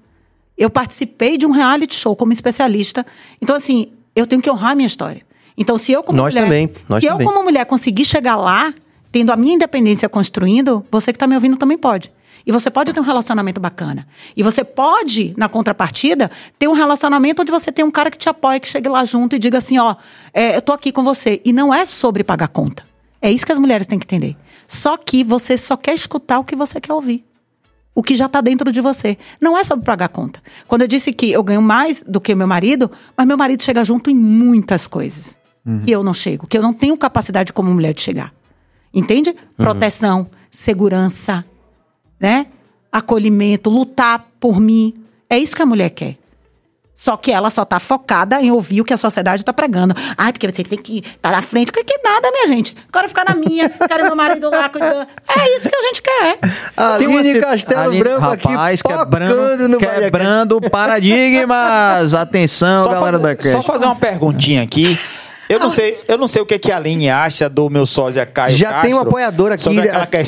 Eu participei de um reality show como especialista. Então, assim, eu tenho que honrar a minha história. Então, se eu como Nós mulher, também, nós se também. eu como mulher conseguir chegar lá, tendo a minha independência construindo, você que está me ouvindo também pode. E você pode ter um relacionamento bacana. E você pode, na contrapartida, ter um relacionamento onde você tem um cara que te apoia, que chegue lá junto e diga assim: ó, é, eu tô aqui com você. E não é sobre pagar conta. É isso que as mulheres têm que entender. Só que você só quer escutar o que você quer ouvir. O que já está dentro de você. Não é sobre pagar conta. Quando eu disse que eu ganho mais do que o meu marido, mas meu marido chega junto em muitas coisas. Uhum. Que eu não chego, que eu não tenho capacidade como mulher de chegar. Entende? Uhum. Proteção, segurança, né? Acolhimento, lutar por mim. É isso que a mulher quer. Só que ela só tá focada em ouvir o que a sociedade tá pregando. Ai, porque você tem que estar tá na frente. Que, que nada, minha gente. Quero ficar na minha, quero meu marido lá cuidando. É isso que a gente quer. Aline Castelo Aline, Branco rapaz, aqui quebrando, quebrando paradigmas. <laughs> Atenção, só galera fazer, da Só fazer uma perguntinha aqui. Eu não sei, eu não sei o que, que a Aline acha do meu sósia Caio Já Castro, tem um apoiador aqui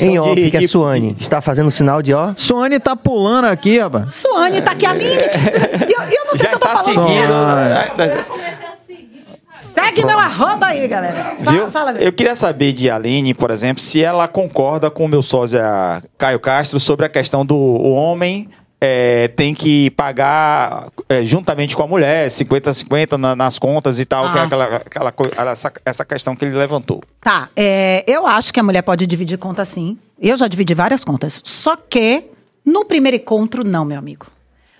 em off, de, que é Suane. Está fazendo sinal de ó. Suane tá pulando aqui, rapaz. Suane tá aqui, Aline. Eu, eu não sei Já se eu tô falando. Seguindo, né? Segue meu arroba aí, galera. Fala, Viu? Fala, eu queria saber de Aline, por exemplo, se ela concorda com o meu sósia Caio Castro sobre a questão do homem é, tem que pagar é, juntamente com a mulher, 50-50 na, nas contas e tal, ah. que é ah. aquela, aquela, essa, essa questão que ele levantou. Tá, é, eu acho que a mulher pode dividir conta sim. Eu já dividi várias contas. Só que no primeiro encontro, não, meu amigo.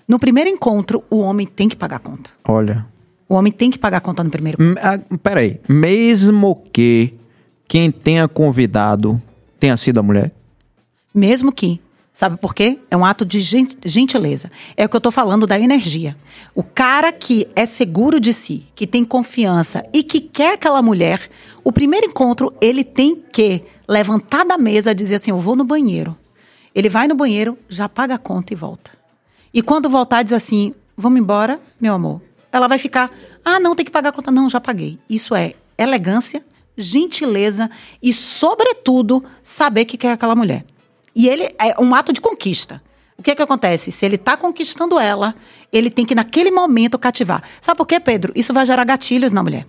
No primeiro encontro, o homem tem que pagar a conta. Olha. O homem tem que pagar a conta no primeiro encontro. Ah, peraí. Mesmo que quem tenha convidado tenha sido a mulher? Mesmo que. Sabe por quê? É um ato de gentileza. É o que eu estou falando da energia. O cara que é seguro de si, que tem confiança e que quer aquela mulher, o primeiro encontro, ele tem que levantar da mesa e dizer assim: Eu vou no banheiro. Ele vai no banheiro, já paga a conta e volta. E quando voltar, diz assim: Vamos embora, meu amor. Ela vai ficar: Ah, não, tem que pagar a conta. Não, já paguei. Isso é elegância, gentileza e, sobretudo, saber que quer aquela mulher. E ele é um ato de conquista. O que é que acontece? Se ele está conquistando ela, ele tem que, naquele momento, cativar. Sabe por quê, Pedro? Isso vai gerar gatilhos na mulher.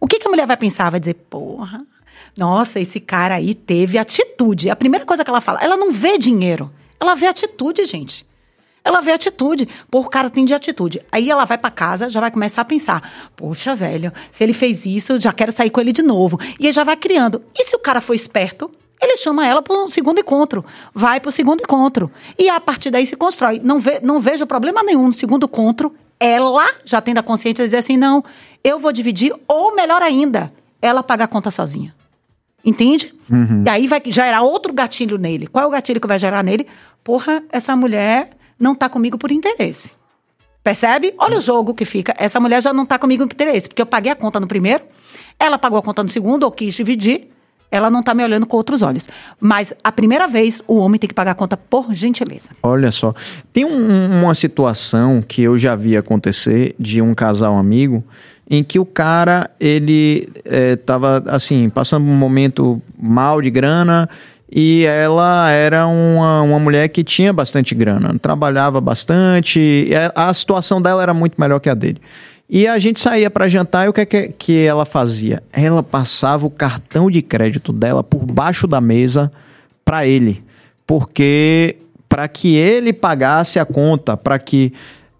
O que, que a mulher vai pensar? Vai dizer, porra, nossa, esse cara aí teve atitude. A primeira coisa que ela fala, ela não vê dinheiro, ela vê atitude, gente. Ela vê atitude. Pô, o cara tem de atitude. Aí ela vai para casa, já vai começar a pensar: poxa, velho, se ele fez isso, já quero sair com ele de novo. E aí já vai criando. E se o cara for esperto? Ele chama ela para um segundo encontro. Vai para o segundo encontro. E a partir daí se constrói. Não, ve, não vejo problema nenhum no segundo encontro. Ela já tendo a consciência de dizer assim: não, eu vou dividir, ou melhor ainda, ela pagar a conta sozinha. Entende? Uhum. E aí vai gerar outro gatilho nele. Qual é o gatilho que vai gerar nele? Porra, essa mulher não tá comigo por interesse. Percebe? Olha o jogo que fica. Essa mulher já não tá comigo por interesse, porque eu paguei a conta no primeiro, ela pagou a conta no segundo, ou quis dividir, ela não está me olhando com outros olhos. Mas a primeira vez, o homem tem que pagar a conta por gentileza. Olha só. Tem um, uma situação que eu já vi acontecer de um casal amigo em que o cara, ele estava, é, assim, passando um momento mal de grana e ela era uma, uma mulher que tinha bastante grana, trabalhava bastante, a situação dela era muito melhor que a dele. E a gente saía para jantar e o que, é que, que ela fazia? Ela passava o cartão de crédito dela por baixo da mesa para ele, porque para que ele pagasse a conta, para que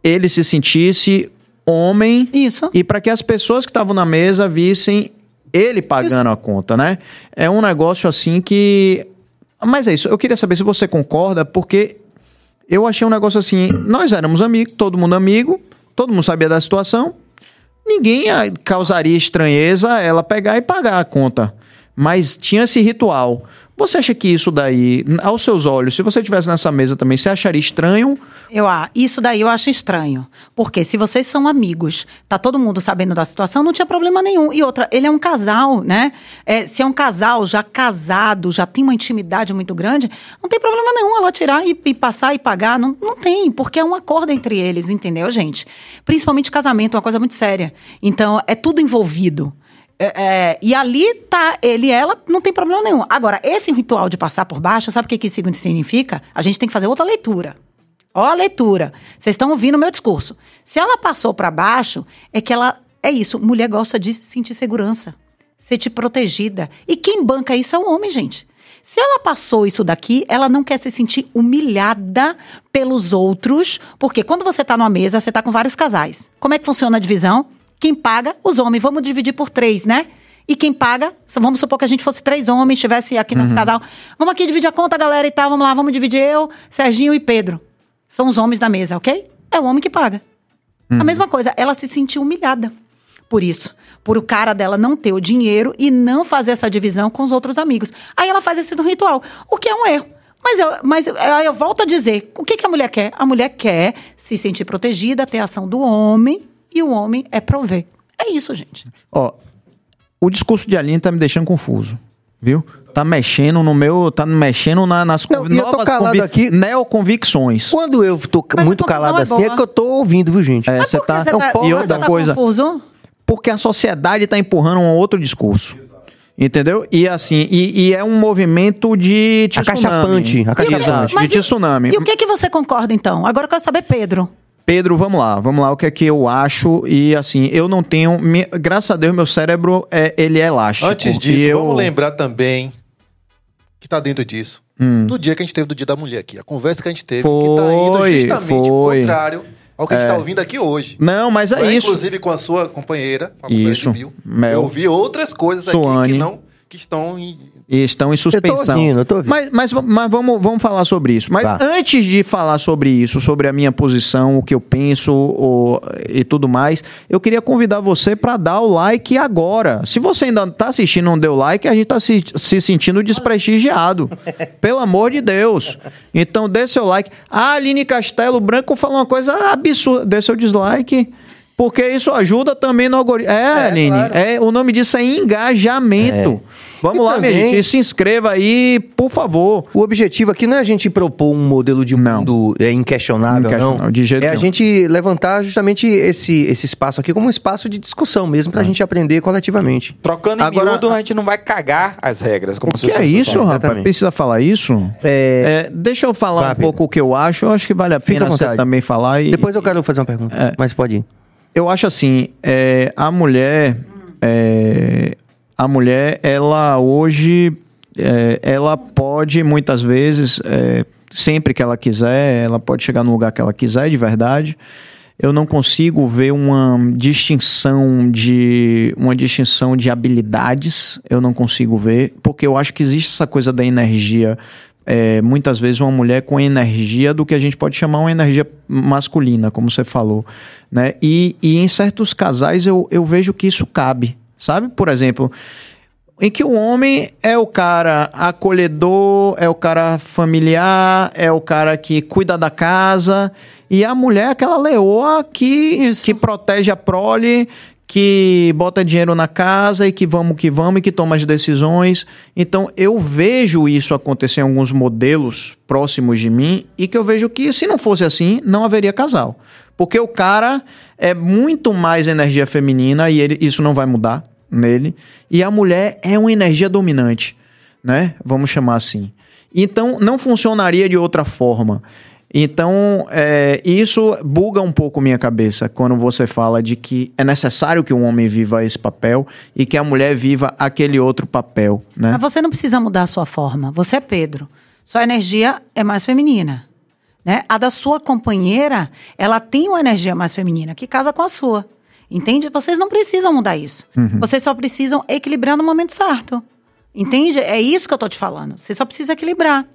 ele se sentisse homem Isso. e para que as pessoas que estavam na mesa vissem ele pagando isso. a conta, né? É um negócio assim que mas é isso, eu queria saber se você concorda, porque eu achei um negócio assim, nós éramos amigos, todo mundo amigo, todo mundo sabia da situação, ninguém causaria estranheza ela pegar e pagar a conta. Mas tinha esse ritual. Você acha que isso daí, aos seus olhos, se você estivesse nessa mesa também, você acharia estranho? Eu, ah, isso daí eu acho estranho. Porque se vocês são amigos, tá todo mundo sabendo da situação, não tinha problema nenhum. E outra, ele é um casal, né? É, se é um casal já casado, já tem uma intimidade muito grande, não tem problema nenhum ela tirar e, e passar e pagar. Não, não tem, porque é um acordo entre eles, entendeu, gente? Principalmente casamento, é uma coisa muito séria. Então, é tudo envolvido. É, é, e ali tá ele e ela, não tem problema nenhum. Agora, esse ritual de passar por baixo, sabe o que, que isso significa? A gente tem que fazer outra leitura. Ó a leitura. Vocês estão ouvindo o meu discurso. Se ela passou para baixo, é que ela. É isso. Mulher gosta de sentir segurança, sentir protegida. E quem banca isso é o homem, gente. Se ela passou isso daqui, ela não quer se sentir humilhada pelos outros, porque quando você tá numa mesa, você tá com vários casais. Como é que funciona a divisão? Quem paga? Os homens. Vamos dividir por três, né? E quem paga, vamos supor que a gente fosse três homens, estivesse aqui nesse casal. Vamos aqui dividir a conta, galera, e tal. Vamos lá, vamos dividir eu, Serginho e Pedro. São os homens da mesa, ok? É o homem que paga. A mesma coisa, ela se sentiu humilhada por isso. Por o cara dela não ter o dinheiro e não fazer essa divisão com os outros amigos. Aí ela faz esse ritual, o que é um erro. Mas eu, mas eu, eu volto a dizer, o que, que a mulher quer? A mulher quer se sentir protegida, ter a ação do homem, e o homem é prover. É isso, gente. Ó, o discurso de Aline tá me deixando confuso, viu? Tá mexendo no meu, tá mexendo na- nas Não, e eu tô calado aqui- neoconvicções. Quando eu tô Mas muito calado é assim, é que eu tô ouvindo, viu, gente? É, Mas você tá, tá, Não, e outra você tá coisa, confuso? porque a sociedade tá empurrando um outro discurso. Entendeu? E assim, e, e é um movimento de tsunami. Acachapante, acachapante. Exato, Mas de e- tsunami. E o que que você concorda, então? Agora eu quero saber, Pedro. Pedro, vamos lá, vamos lá, o que é que eu acho e assim, eu não tenho, me- graças a Deus meu cérebro é, ele é elástico. Antes disso, eu, vamos lembrar também que tá dentro disso. Hum. Do dia que a gente teve do Dia da Mulher aqui. A conversa que a gente teve, que tá indo Foi, justamente foi. contrário ao que a gente tá ouvindo aqui hoje. Não, mas é é, isso. Inclusive com a sua companheira, a companheira Isso, de Bill. Mel. Eu ouvi outras coisas aqui Suane. que não que estão em, E estão em suspensão. ouvindo, eu tô ouvindo. Mas, mas, mas vamos, vamos falar sobre isso. Mas Tá. antes de falar sobre isso, sobre a minha posição, o que eu penso o- e tudo mais, eu queria convidar você para dar o like agora. Se você ainda tá assistindo e não deu like, a gente tá se, se sentindo desprestigiado. <laughs> Pelo amor de Deus. Então dê seu like. A Aline Castelo Branco falou uma coisa absurda. Dê seu dislike. Porque isso ajuda também no algoritmo. É, Aline. É, o nome disso é engajamento. Vamos E lá, minha também- gente. Se inscreva aí, por favor. O objetivo aqui não é a gente propor um modelo de Não. mundo é, inquestionável, Inquestionável, não. de jeito é a nenhum. gente levantar justamente esse, esse espaço aqui como um espaço de discussão mesmo, pra gente aprender coletivamente. Trocando em Agora- miúdo, a gente não vai cagar as regras. Como O que é isso, falam, rapaz? exatamente. Precisa falar isso? É, É, deixa eu falar Vá, um pouco o que eu acho. Eu acho que vale a pena você também falar. E... Depois eu quero fazer uma pergunta, É. mas pode ir. Eu acho assim, é, a mulher, é, a mulher, ela hoje, é, ela pode muitas vezes, é, sempre que ela quiser, ela pode chegar no lugar que ela quiser, de verdade. Eu não consigo ver uma distinção de uma distinção de habilidades. Eu não consigo ver, porque eu acho que existe essa coisa da energia é, muitas vezes uma mulher com energia do que a gente pode chamar uma energia masculina, como você falou, né? E, e em certos casais eu, eu vejo que isso cabe, sabe? Por exemplo, em que o homem é o cara acolhedor, é o cara familiar, é o cara que cuida da casa, e a mulher é aquela leoa que, Isso. que protege a prole, que bota dinheiro na casa e que vamos que vamos e que toma as decisões. Então eu vejo isso acontecer em alguns modelos próximos de mim e que eu vejo que se não fosse assim, não haveria casal. Porque o cara é muito mais energia feminina e ele, isso não vai mudar nele. E a mulher é uma energia dominante, né? Vamos chamar assim. Então não funcionaria de outra forma. Então, é, isso buga um pouco minha cabeça quando você fala de que é necessário que um homem viva esse papel e que a mulher viva aquele outro papel, né? Mas você não precisa mudar a sua forma. Você é Pedro. Sua energia é mais feminina. Né? A da sua companheira, ela tem uma energia mais feminina que casa com a sua. Entende? Vocês não precisam mudar isso. Vocês só precisam equilibrar no momento certo. Entende? É isso que eu tô te falando. Você só precisa equilibrar.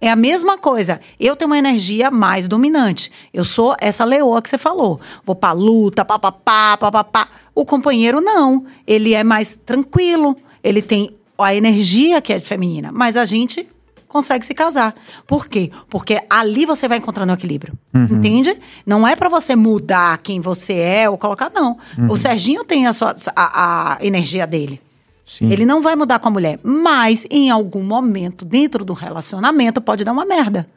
É a mesma coisa. Eu tenho uma energia mais dominante. Eu sou essa leoa que você falou. Vou pra luta, papapá, papapá. O companheiro não. Ele é mais tranquilo. Ele tem a energia que é feminina. Mas a gente consegue se casar. Por quê? Porque ali você vai encontrando o equilíbrio. Entende? Não é pra você mudar quem você é ou colocar, não. O Serginho tem a, sua, a, a energia dele. Sim. Ele não vai mudar com a mulher, mas em algum momento dentro do relacionamento pode dar uma merda.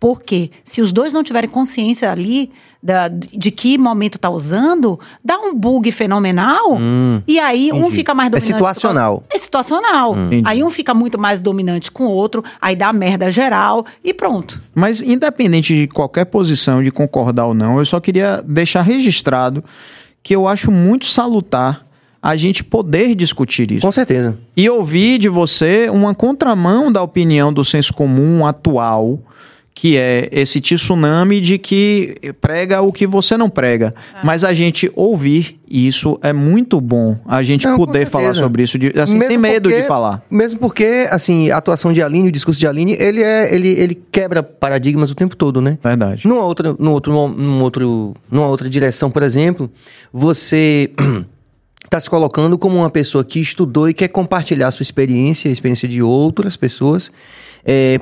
Porque se os dois não tiverem consciência ali da- de que momento tá usando, dá um bug fenomenal. e aí um entendi. fica mais É dominante. causa- situacional. É situacional. Entendi. Aí um fica muito mais dominante com o outro, aí dá merda geral e pronto. Mas independente de qualquer posição, de concordar ou não, eu só queria deixar registrado que eu acho muito salutar a gente poder discutir isso. Com certeza. E ouvir de você uma contramão da opinião do senso comum atual, que é esse tsunami de que prega o que você não prega. Mas a gente ouvir isso é muito bom. A gente Não, poder falar sobre isso, de, assim, Mesmo sem medo porque- de falar. Mesmo porque, assim, a atuação de Aline, o discurso de Aline, ele, é, ele, ele quebra paradigmas o tempo todo, né? Verdade. Numa outra, num outro, num outro, numa outra direção, por exemplo, você está <clears throat> se colocando como uma pessoa que estudou e quer compartilhar a sua experiência, a experiência de outras pessoas,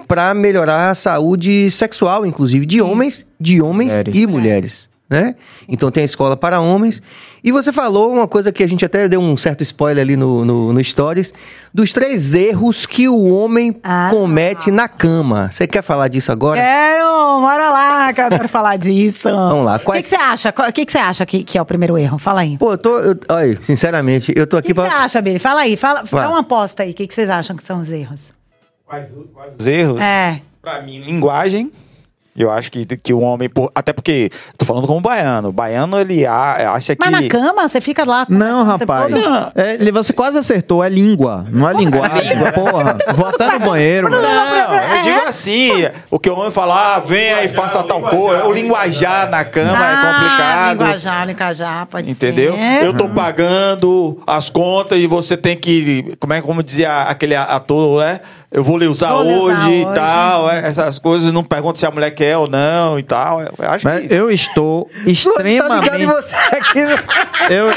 para melhorar a saúde sexual, inclusive, de homens, de homens Mulheres. e mulheres. Né? Então tem a escola para homens. E você falou uma coisa que a gente até deu um certo spoiler ali no, no, no Stories, dos três erros que o homem Ah. comete na cama. Você quer falar disso agora? Quero, bora lá, que eu quero falar disso. <laughs> Vamos lá, O que, quais- que você acha? O que, você acha que, que é o primeiro erro? Fala aí. O Pô, eu tô. Eu, olha, sinceramente, eu tô que, aqui que você pra. acha, Billy? Fala aí, fala, Vai. dá uma aposta aí. O que, que vocês acham que são os erros? Os erros? É. Pra mim, linguagem. Eu acho que, que o homem. por- Até porque, tô falando como baiano. O baiano, ele a- acha que. Mas na cama, você fica lá. Não, rapaz. todo? É, ele- você quase acertou. É língua. Não é linguagem. Porra. Vou até no banheiro. Não, É. eu digo assim, o que o homem fala, ah, vem aí, faça tal coisa. O linguajar na cama é Ah, complicado. linguajar, linguajar, pode Entendeu? ser. Eu tô pagando as contas e você tem que. Como é como dizia aquele ator, né? Eu vou lhe usar Vou lhe usar hoje e tal. é, Essas coisas, não pergunta se a mulher quer ou não e tal. Eu acho Mas que. eu estou <laughs> Tá ligado em extremamente. você aqui. <laughs> Eu,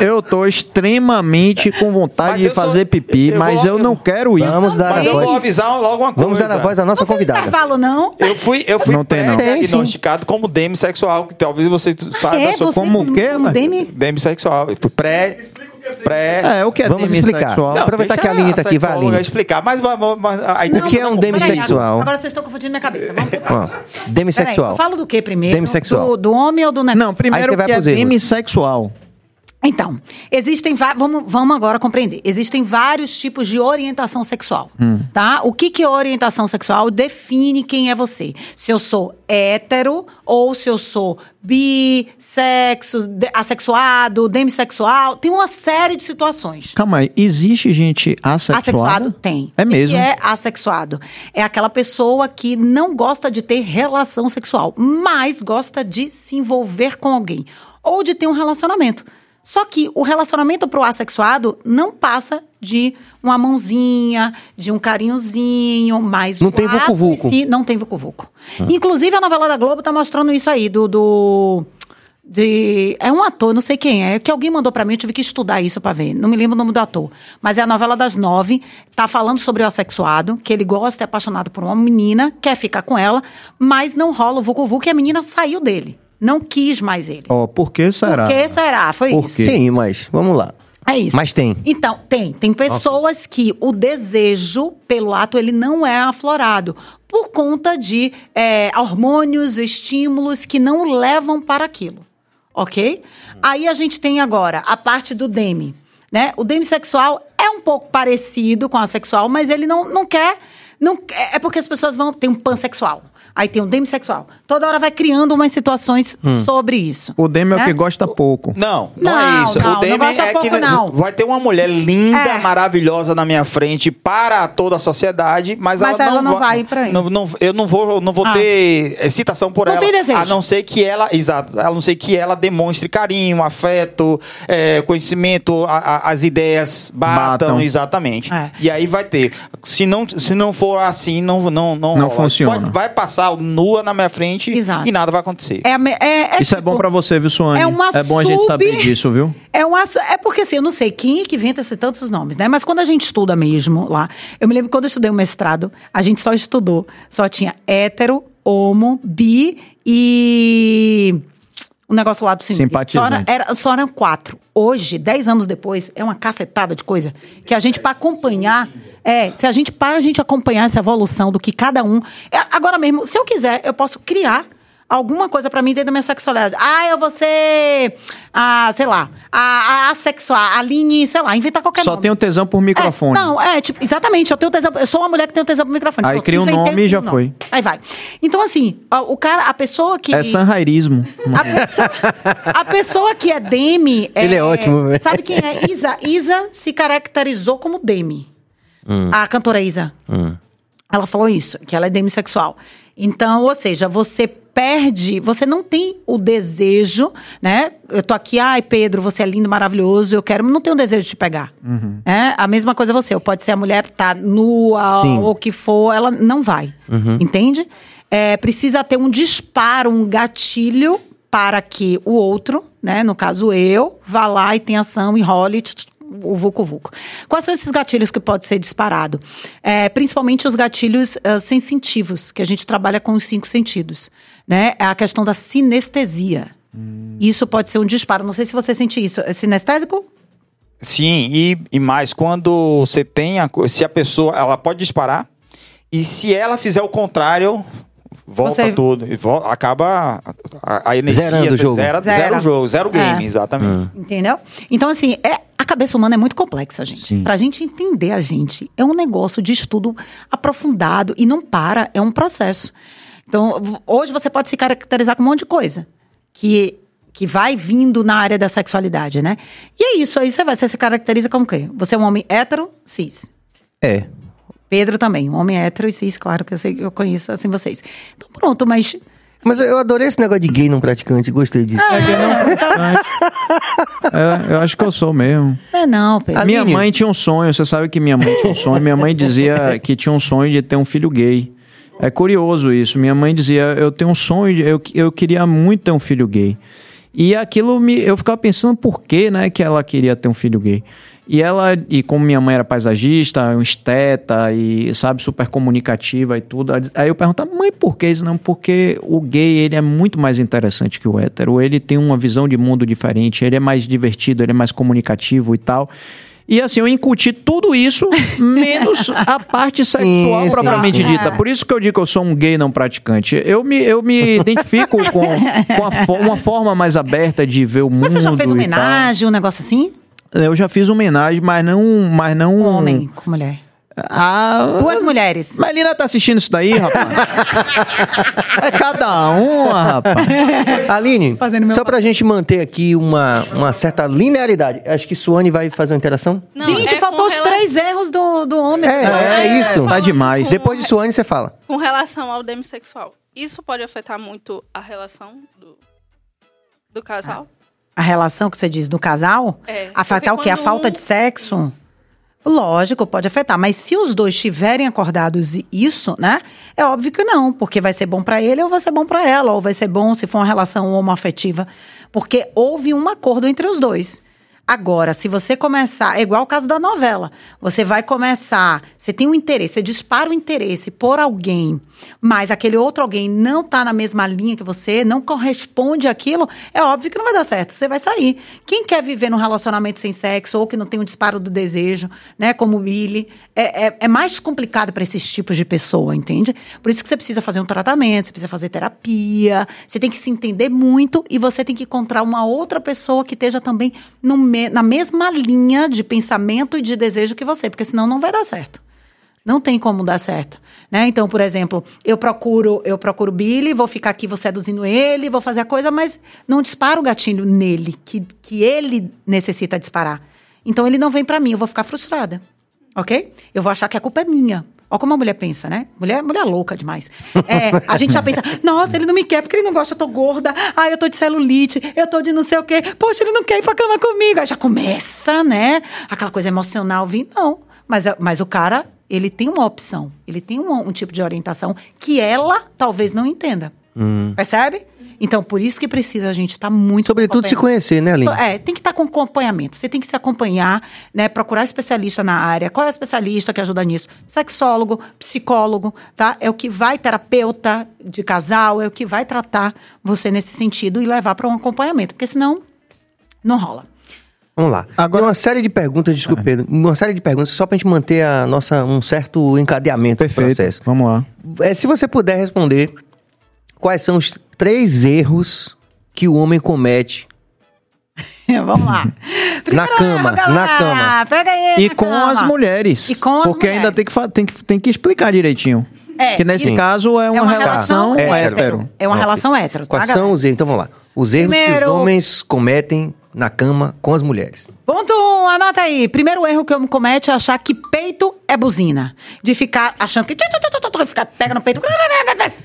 eu tô extremamente com vontade de eu sou- fazer pipi, eu mas vou- eu não quero ir. Vamos dar Mas a eu vou voz. avisar logo uma coisa. Vamos dar a voz da nossa Não tem convidada. intervalo, não? Eu fui, eu fui Não tem, não. pré-diagnosticado como demissexual, que talvez você saiba. é, sou você como o quê? Demi? demissexual. Eu fui pré. Pré. É, o que é Vamos explicar. Não, Aproveitar que a Aline tá aqui, vai, Aline. explicar. Mas, mas, mas a O que é um Peraí, demissexual? Agora vocês estão confundindo minha cabeça. Vamos Peraí, demissexual. eu falo do que primeiro? Demissexual. Do, do homem ou do negócio? Não, primeiro Aí você vai que é demissexual. Então, existem va- vamos, vamos agora compreender. Existem vários tipos de orientação sexual, tá? O que que é orientação sexual define quem é você. Se eu sou hétero ou se eu sou bi, sexo, de- assexuado, demissexual, tem uma série de situações. Calma aí, existe gente assexuada? Assexuado tem. É mesmo? que é assexuado? É aquela pessoa que não gosta de ter relação sexual, mas gosta de se envolver com alguém ou de ter um relacionamento. Só que o relacionamento pro assexuado não passa de uma mãozinha, de um carinhozinho, mas Não tem ato em vucu-vucu. si não tem vucu-vucu. Inclusive a novela da Globo tá mostrando isso aí do, do de é um ator, não sei quem é, que alguém mandou pra mim, eu tive que estudar isso pra ver. Não me lembro o nome do ator, mas é a novela das nove, tá falando sobre o assexuado, que ele gosta, é apaixonado por uma menina, quer ficar com ela, mas não rola o vucu vucu e a menina saiu dele, não quis mais ele. Ó, por que será? Por que será? Foi Por isso. quê? Sim, mas vamos lá. É isso. Mas tem. Então, tem. Tem pessoas que o desejo pelo ato ele não é aflorado por conta de é, hormônios, estímulos que não levam para aquilo. Ok? Aí a gente tem agora a parte do demi. Né? O demissexual é um pouco parecido com a sexual, mas ele não, não quer. Não, é é porque as pessoas vão. Tem um pansexual. Aí tem um demissexual. Toda hora vai criando umas situações sobre isso. O Demi é o né? que gosta pouco. Não, não, Não, é isso. não, o gosta é pouco, que não. vai ter uma mulher linda, É. maravilhosa na minha frente para toda a sociedade, mas, Mas ela não vai pra aí. Não, não- eu não vou, não vou Ah. ter excitação por Não ela. tem desejo. A não ser que ela, exato, a não ser que ela demonstre carinho, afeto, é, conhecimento, a- a- as ideias batam, Batam. exatamente. É. E aí vai ter. Se não, se não for assim, não, não, não, Não rola. funciona. Pode- vai passar nua na minha frente Exato. e nada vai acontecer. É, é- é Isso é tipo- bom pra você, viu, Suane? É uma É bom a gente sub- saber disso, viu? É, um, ass- é porque assim, eu não sei quem é que inventa esses tantos nomes, né? Mas quando a gente estuda mesmo lá, eu me lembro que quando eu estudei o mestrado, a gente só estudou, só tinha hétero, homo, bi e o negócio lá do cinema. Simpatizante. Só, era, era- só eram quatro. Hoje, dez anos depois, é uma cacetada de coisa que a gente, para acompanhar, é, se a gente, para a gente acompanhar essa evolução do que cada um. é, agora mesmo, se eu quiser, eu posso criar alguma coisa pra mim dentro da minha sexualidade. Ah, eu vou ser, a, sei lá, a, a assexual, a Aline, sei lá, inventar qualquer Só nome. tem o tesão por microfone. É, não, é, tipo, exatamente, eu tenho tesão, eu sou uma mulher que tem tesão pro microfone. Aí Pronto, cria um nome e já nome. foi. Aí vai. Então, assim, o cara, a pessoa que... É sanrairismo. A pessoa, a pessoa que é Demi. Ele é ótimo, velho. Sabe quem é Isa? Isa se caracterizou como Demi. A cantora Isa. Ela falou isso, que ela é demissexual. Então, ou seja, você perde, você não tem o desejo, né? Eu tô aqui, ai, Pedro, você é lindo, maravilhoso, eu quero, não tenho o desejo de te pegar. É a mesma coisa você, pode ser a mulher que tá nua Sim. ou o que for, ela não vai. Entende? É, precisa ter um disparo, um gatilho para que o outro, né, no caso eu, vá lá e tenha ação e role tch, tch, o vucu vucu. Quais são esses gatilhos que pode ser disparado? É, principalmente os gatilhos ah, sensitivos, que a gente trabalha com os cinco sentidos, né? É a questão da sinestesia. Isso pode ser um disparo. Não sei se você sente isso. É sinestésico? Sim, e, e mais, quando você tem a, se a pessoa, ela pode disparar, e se ela fizer o contrário, volta Você- tudo, e acaba a, a- energia, Zerando o jogo. Zera, Zera. zera o jogo, zero game, É. exatamente. Entendeu? Então, assim, é, a cabeça humana é muito complexa, gente. Sim. Pra gente entender a gente, é um negócio de estudo aprofundado e não para, é um processo. Então, hoje você pode se caracterizar com um monte de coisa que, que vai vindo na área da sexualidade, né? E é isso, aí você vai, você se caracteriza como o quê? Você é um homem hétero, cis. É. Pedro também, um homem hétero e cis, claro que eu sei que eu conheço assim vocês. Então, pronto, mas. Mas eu- adorei esse negócio de gay não praticante, gostei disso. É, eu acho que eu sou mesmo. Não é não, Pedro. Minha mãe tinha um sonho, você sabe que minha mãe tinha um sonho. Minha mãe dizia que tinha um sonho de ter um filho gay. É curioso isso. Minha mãe dizia, eu tenho um sonho, eu, eu queria muito ter um filho gay. E aquilo me, eu ficava pensando por que, né, que ela queria ter um filho gay. E ela, e como minha mãe era paisagista, um esteta e sabe super comunicativa e tudo, aí eu perguntava, mãe, por que isso não? Porque o gay ele é muito mais interessante que o hétero. Ele tem uma visão de mundo diferente, ele é mais divertido, ele é mais comunicativo e tal. E assim, eu incuti tudo isso, menos a parte sexual Sim, propriamente sim. dita. Por isso que eu digo que eu sou um gay não praticante. Eu me, eu me <laughs> identifico com, com a uma forma mais aberta de ver o mundo. Mas você já fez homenagem, um negócio assim? Eu já fiz homenagem, mas não. Mas não homem com mulher. Ah, Duas mulheres. Mas Lina tá assistindo isso daí, rapaz? <laughs> é cada uma, rapaz. <laughs> Aline, só pra gente manter aqui uma, uma certa linearidade, acho que Suane vai fazer uma interação. Não, Gente, é faltou com os relação- três erros do, do homem. É, é, isso. Tá demais. Depois de Suane, você fala. Com relação ao demissexual, isso pode afetar muito a relação do, do casal? A relação que você diz do casal? É, Afetar o quê? A falta um- de sexo? Lógico, pode afetar. Mas se os dois estiverem acordados isso, né? É óbvio que não. Porque vai ser bom pra ele ou vai ser bom pra ela. Ou vai ser bom se for uma relação homoafetiva. Porque houve um acordo entre os dois. Agora, se você começar, é igual o caso da novela. Você vai começar, você tem um interesse, você dispara o interesse por alguém, mas aquele outro alguém não tá na mesma linha que você, não corresponde àquilo, é óbvio que não vai dar certo. Você vai sair. Quem quer viver num relacionamento sem sexo ou que não tem um disparo do desejo, né, como o Billy, é, é, é mais complicado para esses tipos de pessoa, entende? Por isso que você precisa fazer um tratamento, você precisa fazer terapia, você tem que se entender muito e você tem que encontrar uma outra pessoa que esteja também no me- na mesma linha de pensamento e de desejo que você, porque senão não vai dar certo. Não tem como dar certo, né? Então, por exemplo, eu procuro, eu procuro Billy, vou ficar aqui, vou seduzindo ele, vou fazer a coisa, mas não dispara o gatilho nele, que, que ele necessita disparar. Então ele não vem pra mim, eu vou ficar frustrada, ok? Eu vou achar que a culpa é minha. Olha como a mulher pensa, né? Mulher, mulher louca demais. É, a gente já pensa, <laughs> nossa, ele não me quer porque ele não gosta, eu tô gorda, ah, eu tô de celulite, eu tô de não sei o quê, poxa, ele não quer ir pra cama comigo. Aí já começa, né? Aquela coisa emocional vir. Não, mas, mas o cara, ele tem uma opção, ele tem um, um tipo de orientação que ela talvez não entenda. Percebe? Então, por isso que precisa a gente estar muito Sobretudo se conhecer, né, Aline? É, tem que estar com acompanhamento. Você tem que se acompanhar, né? Procurar especialista na área. Qual é o especialista que ajuda nisso? Sexólogo, psicólogo, tá? É o que vai, terapeuta de casal, é o que vai tratar você nesse sentido e levar para um acompanhamento. Porque senão, não rola. Vamos lá. Agora- Tem uma série de perguntas, desculpe, Pedro. Uma série de perguntas só pra gente manter a nossa, um certo encadeamento do Perfeito. processo. Vamos lá. É, se você puder responder quais são os três erros que o homem comete <laughs> Vamos lá. Primeiro cama, erro, na cama. Pega aí E na com cama. as mulheres. E com as Porque ainda mulheres. tem que, tem, que, tem que explicar direitinho. É, que nesse isso. caso é uma, relação, relação hétero. É uma relação hétero, tá, Quais galera? são os erros? Então vamos lá. Os erros que Primeiro- os homens cometem na cama com as mulheres. Ponto um, anota aí. Primeiro erro que o homem comete é achar que peito é buzina. De ficar achando que... Ficar, pega no peito.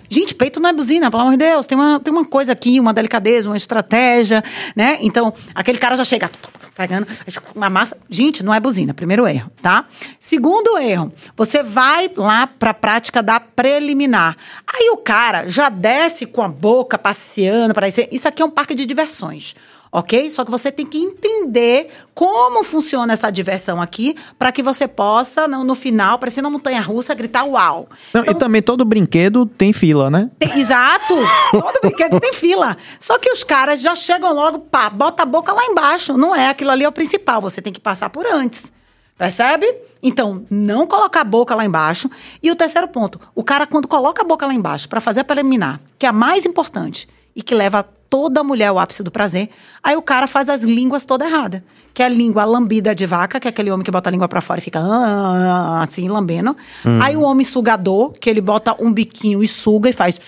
Gente, peito não é buzina, pelo amor de Deus. Tem uma, tem uma coisa aqui, uma delicadeza, uma estratégia, né? Então, aquele cara já chega pegando uma massa. Gente, não é buzina. Primeiro erro, tá? Segundo erro, você vai lá pra prática da preliminar. Aí o cara já desce com a boca passeando para isso. Isso aqui é um parque de diversões ok? Só que você tem que entender como funciona essa diversão aqui para que você possa, no, no final, parecendo uma montanha russa, gritar uau. Não, e também todo brinquedo tem fila, né? Tem- exato! <laughs> Todo brinquedo tem fila. Só que os caras já chegam logo, pá, bota a boca lá embaixo. Não é, aquilo ali é o principal, você tem que passar por antes. Percebe? Então, não colocar a boca lá embaixo. E o terceiro ponto, o cara quando coloca a boca lá embaixo para fazer a preliminar, que é a mais importante e que leva toda mulher ao ápice do prazer, aí o cara faz as línguas toda errada. Que é a língua lambida de vaca, que é aquele homem que bota a língua para fora e fica ah, assim, lambendo. Aí o homem sugador, que ele bota um biquinho e suga e faz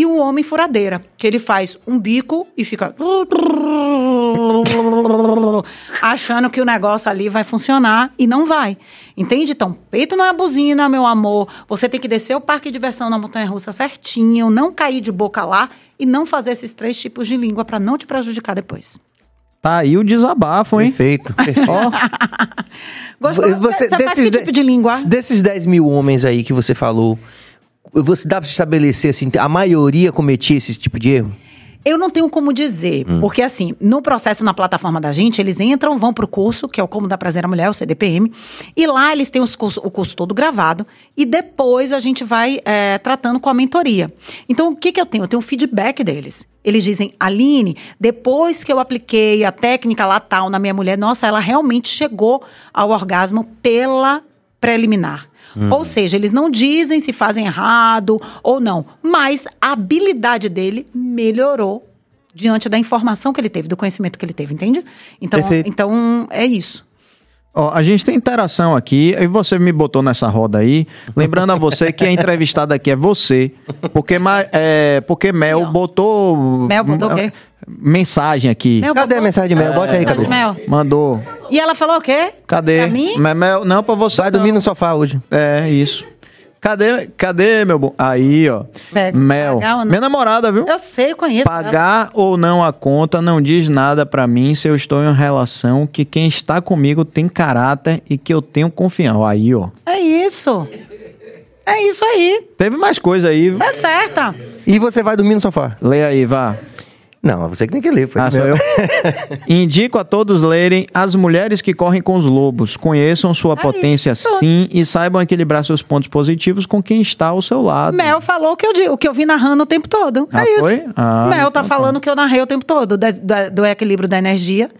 e o homem furadeira, que ele faz um bico e fica. achando que o negócio ali vai funcionar e não vai. Entende? Então, peito não é buzina, meu amor. Você tem que descer o parque de diversão na montanha russa certinho, não cair de boca lá e não fazer esses três tipos de língua para não te prejudicar depois. Tá aí o desabafo, hein? Perfeito. perfeito. <laughs> Ó, Gostou? Você, você faz que de- tipo de língua? Desses 10 mil homens aí que você falou, você dá pra estabelecer assim, a maioria cometia esse tipo de erro? Eu não tenho como dizer, porque assim, no processo na plataforma da gente, eles entram, vão pro curso, que é o Como Dar Prazer à Mulher, o CDPM, e lá eles têm curso- o curso todo gravado, e depois a gente vai é, tratando com a mentoria. Então, o que, que eu tenho? Eu tenho o feedback deles. Eles dizem, Aline, depois que eu apliquei a técnica lá tal na minha mulher, nossa, ela realmente chegou ao orgasmo pela preliminar. Ou seja, eles não dizem se fazem errado ou não, mas a habilidade dele melhorou diante da informação que ele teve, do conhecimento que ele teve, entende? Então, Perfeito. então é isso. ó, a gente tem interação aqui, e você me botou nessa roda aí. Lembrando a você que a entrevistada aqui é você, porque, é, porque Mel ó. botou. Mel botou o quê? Mensagem aqui. Mel, Cadê a botou- mensagem de Mel? Bota aí, cabeça. Mel. Mandou. E ela falou o quê? Cadê? Pra mim? Mas Mel, não, pra você. Vai dormir no sofá hoje. É, isso. Cadê, cadê meu bom? Aí, ó. Pega, Mel. Minha namorada, viu? Eu sei, eu conheço. ela. Pagar ou não a conta não diz nada pra mim se eu estou em uma relação que quem está comigo tem caráter e que eu tenho confiança. Aí, ó. É isso. É isso aí. Teve mais coisa aí. É certa. E você vai dormir no sofá? Lê aí, vá. Não, é você que tem que ler. Foi Ah, sou eu? <laughs> Indico a todos lerem As Mulheres que Correm com os Lobos. Conheçam sua potência sim e saibam equilibrar seus pontos positivos com quem está ao seu lado. Mel falou o que eu, di- o que eu vi narrando o tempo todo. Ah, é isso. foi? Ah, Mel tá então tá. falando o que eu narrei o tempo todo, da- do equilíbrio da energia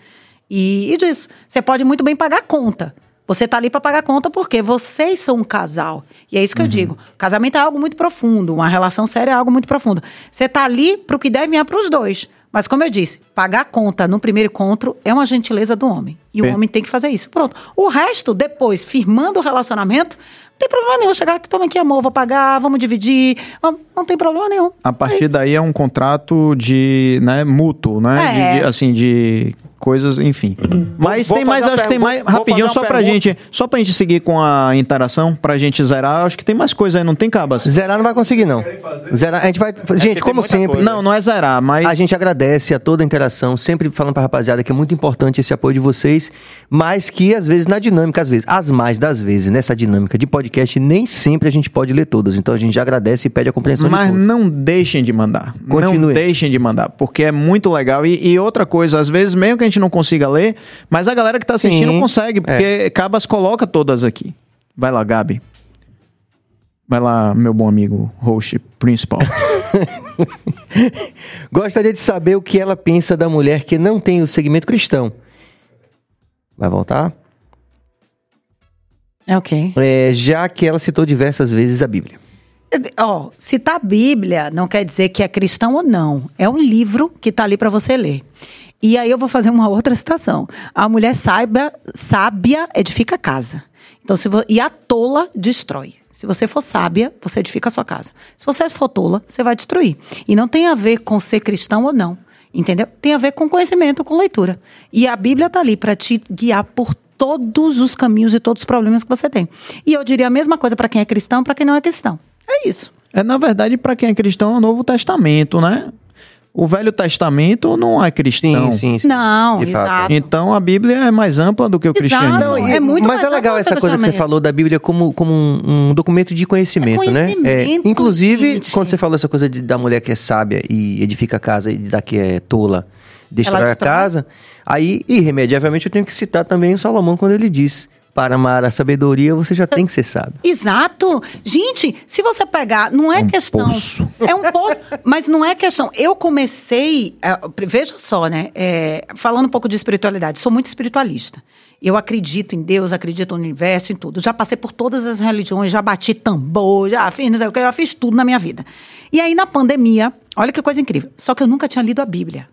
e, e disso. Você pode muito bem pagar conta. Você tá ali para pagar conta porque vocês são um casal. E é isso que Uhum. eu digo. Casamento é algo muito profundo, uma relação séria é algo muito profundo. Você tá ali pro que deve vir pros dois. Mas como eu disse, pagar conta no primeiro encontro é uma gentileza do homem. E o homem tem que fazer isso. Pronto. O resto, depois, firmando o relacionamento, tem problema nenhum. Chegar aqui, toma aqui, amor, vou pagar, vamos dividir. Não, não tem problema nenhum. A É partir isso. daí é um contrato de, né, mútuo, né? É. De- de- assim, de coisas, enfim. Mas vou tem mais, fazer uma acho que tem mais, vou rapidinho, só pra pergunta. gente, só pra gente seguir com a interação, pra gente zerar, acho que tem mais coisa aí, não tem, Cabas? Zerar não vai conseguir, não. Zerar, a gente vai. Gente, tem como sempre. coisa. Não, não é zerar, mas... A gente agradece a toda a interação, sempre falando pra rapaziada que é muito importante esse apoio de vocês, mas que às vezes na dinâmica, às vezes, as mais das vezes, nessa dinâmica de podcast, nem sempre a gente pode ler todas. Então a gente já agradece e pede a compreensão Mas de todos. não deixem de mandar. Não Continue. deixem de mandar, porque é muito legal. E, e outra coisa, às vezes, mesmo que a gente não consiga ler, mas a galera que tá assistindo Sim. consegue, porque Cabas coloca todas aqui. Vai lá, Gabi. Vai lá, meu bom amigo, host principal. <laughs> Gostaria de saber o que ela pensa da mulher que não tem o segmento cristão. Vai voltar? É ok. É, já que ela citou diversas vezes a Bíblia. Ó, citar a Bíblia não quer dizer que é cristão ou não. É um livro que tá ali para você ler. E aí eu vou fazer uma outra citação. A mulher sábia, sábia edifica a casa. Então, se vo... E a tola destrói. Se você for sábia, você edifica a sua casa. Se você for tola, você vai destruir. E não tem a ver com ser cristão ou não. Entendeu? Tem a ver com conhecimento, com leitura. E a Bíblia tá ali para te guiar por todos os caminhos e todos os problemas que você tem. E eu diria a mesma coisa para quem é cristão, para quem não é cristão. É isso. É, na verdade, para quem é cristão, é o Novo Testamento, né? O Velho Testamento não é cristão. Sim, sim, sim. Não, exato. Então a Bíblia é mais ampla do que o Exato. cristianismo. Não, é muito Mas mais é legal essa coisa que você falou da Bíblia como, como um, um documento de conhecimento, É né? conhecimento, inclusive, gente. quando você falou essa coisa de- da mulher que é sábia e edifica a casa e da que é tola, destrói a casa, aí, irremediavelmente, eu tenho que citar também o Salomão quando ele diz: para amar a sabedoria, você já tem que ser sábio. Exato. Gente, se você pegar, não é questão. poço. É um poço, mas não é questão. Eu comecei, é, veja só, né? é, falando um pouco de espiritualidade, sou muito espiritualista. Eu acredito em Deus, acredito no universo, em tudo. Já passei por todas as religiões, já bati tambor, já fiz, não sei o que, já fiz tudo na minha vida. E aí, na pandemia, olha que coisa incrível. Só que eu nunca tinha lido a Bíblia.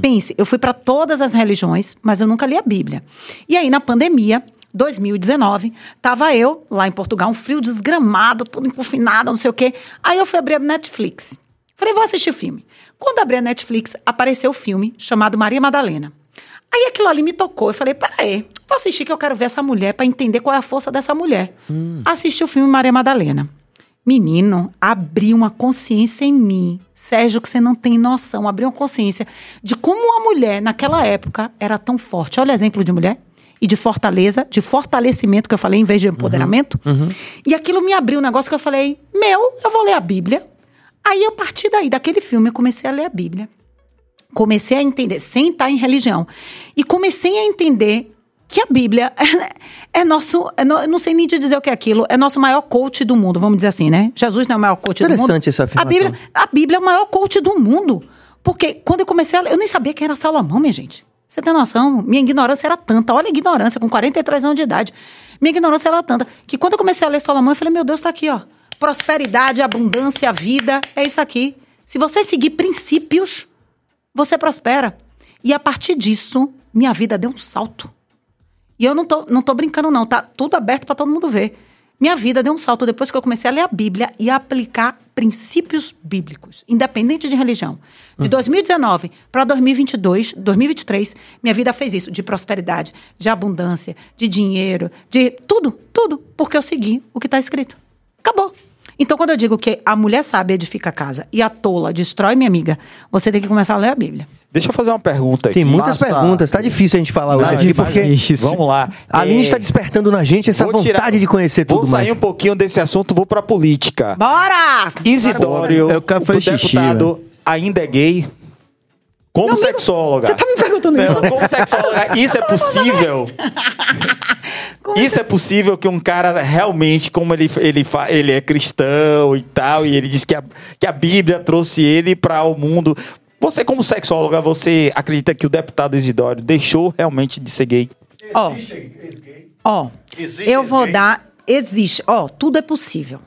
Pense, eu fui para todas as religiões, mas eu nunca li a Bíblia. E aí, na pandemia, 2019, tava eu lá em Portugal, um frio desgramado, tudo confinado, não sei o quê. Aí eu fui abrir a Netflix. Falei, vou assistir o filme. Quando abri a Netflix, apareceu o filme chamado Maria Madalena. Aí aquilo ali me tocou. Eu falei, peraí, vou assistir que eu quero ver essa mulher para entender qual é a força dessa mulher. Assisti o filme Maria Madalena. Menino, abriu uma consciência em mim. Sérgio, que você não tem noção. Abriu uma consciência de como uma mulher, naquela época, era tão forte. Olha o exemplo de mulher. E de fortaleza, de fortalecimento, que eu falei, em vez de empoderamento. E aquilo me abriu um negócio que eu falei: meu, eu vou ler a Bíblia. Aí, a partir daí, daquele filme, eu comecei a ler a Bíblia comecei a entender, sem estar em religião, e comecei a entender que a Bíblia <laughs> é, é nosso, é no- eu não sei nem te dizer o que é aquilo, é nosso maior coach do mundo, vamos dizer assim, né? Jesus não é o maior coach do mundo. Interessante essa A afirmação. Bíblia, a Bíblia é o maior coach do mundo. Porque quando eu comecei a ler, eu nem sabia quem era Salomão, minha gente. Você tem noção? Minha ignorância era tanta. Olha a ignorância, com 43 anos de idade. Minha ignorância era tanta. Que quando eu comecei a ler Salomão, eu falei, meu Deus, tá aqui, ó. Prosperidade, abundância, vida, é isso aqui. Se você seguir princípios, você prospera. E a partir disso, minha vida deu um salto. E eu não tô, não tô brincando, não. Tá tudo aberto para todo mundo ver. Minha vida deu um salto depois que eu comecei a ler a Bíblia e a aplicar princípios bíblicos, independente de religião. De 2019 para 2022, 2023, minha vida fez isso, de prosperidade, de abundância, de dinheiro, de tudo, tudo, porque eu segui o que está escrito. Acabou. Então, quando eu digo que a mulher sábia edifica a casa e a tola destrói, minha amiga, você tem que começar a ler a Bíblia. Deixa eu fazer uma pergunta aqui. Tem muitas Basta- perguntas, tá difícil a gente falar hoje aqui, porque Isso. Vamos lá. a Aline É, está despertando na gente essa vou vontade tirar- de conhecer Vou tudo sair mais. um pouquinho desse assunto, vou pra política. Bora! Isidório, quero o xixi, deputado, ainda é gay? Como Meu amigo, sexóloga. Você tá me perguntando isso? Não, como sexóloga, isso é possível? <laughs> Isso é possível que um cara realmente, como ele, ele, fa- ele é cristão e tal, e ele diz que a, que a Bíblia trouxe ele para o mundo. Você, como sexóloga, você acredita que o deputado Isidório deixou realmente de ser gay? Ó, ó, Existe eu vou gay? dar. Existe, ó, tudo é possível.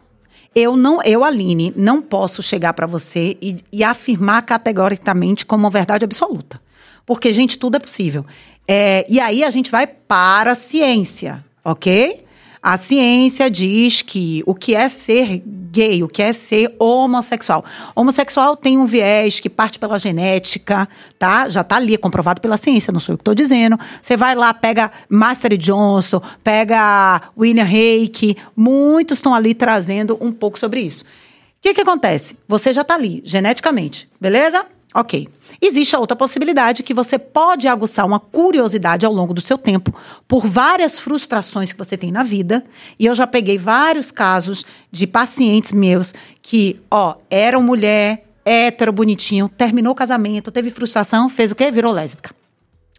Eu não, eu, Aline, não posso chegar pra você e, e afirmar categoricamente como uma verdade absoluta. Porque, gente, tudo é possível. É, e aí a gente vai para a ciência, ok? A ciência diz que o que é ser gay, o que é ser homossexual. Homossexual tem um viés que parte pela genética, tá? Já tá ali, é comprovado pela ciência, não sou eu que tô dizendo. Você vai lá, pega Master Johnson, pega William Reiki, muitos estão ali trazendo um pouco sobre isso. O que que acontece? Você já tá ali, geneticamente, beleza? Ok. Existe a outra possibilidade que você pode aguçar uma curiosidade ao longo do seu tempo por várias frustrações que você tem na vida. E eu já peguei vários casos de pacientes meus que, ó, eram mulher, hétero, bonitinho, terminou o casamento, teve frustração, fez o quê? Virou lésbica.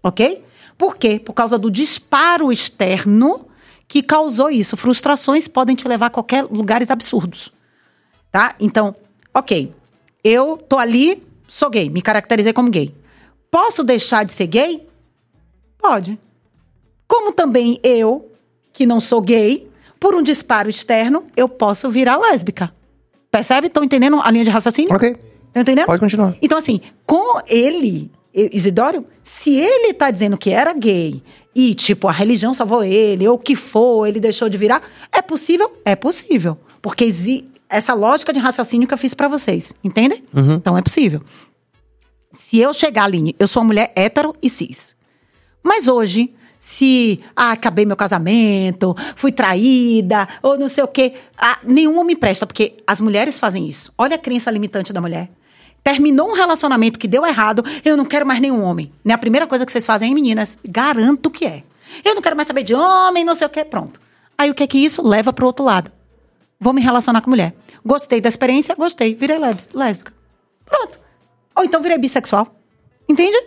Ok? Por quê? Por causa do disparo externo que causou isso. Frustrações podem te levar a qualquer lugares absurdos. Tá? Então, ok. Eu tô ali, sou gay, me caracterizei como gay. Posso deixar de ser gay? Pode. Como também eu, que não sou gay, por um disparo externo, eu posso virar lésbica. Percebe? Estão entendendo a linha de raciocínio? Ok. Tá entendendo? Pode continuar. Então, assim, com ele, Isidório, se ele tá dizendo que era gay e, tipo, a religião salvou ele, ou o que for, ele deixou de virar, é possível? É possível. Porque essa lógica de raciocínio que eu fiz pra vocês, entendem? Então é possível. Se eu chegar, Aline, eu sou uma mulher hétero e cis. Mas hoje, se ah, acabei meu casamento, fui traída, ou não sei o quê, ah, nenhum homem presta, porque as mulheres fazem isso. Olha a crença limitante da mulher. Terminou um relacionamento que deu errado, eu não quero mais nenhum homem. Não é a primeira coisa que vocês fazem, hein, meninas? Garanto que é. Eu não quero mais saber de homem, não sei o quê, pronto. Aí o que é que isso leva pro outro lado? Vou me relacionar com mulher. Gostei da experiência, gostei, virei lés- lésbica. Pronto. Ou então virei bissexual. Entende?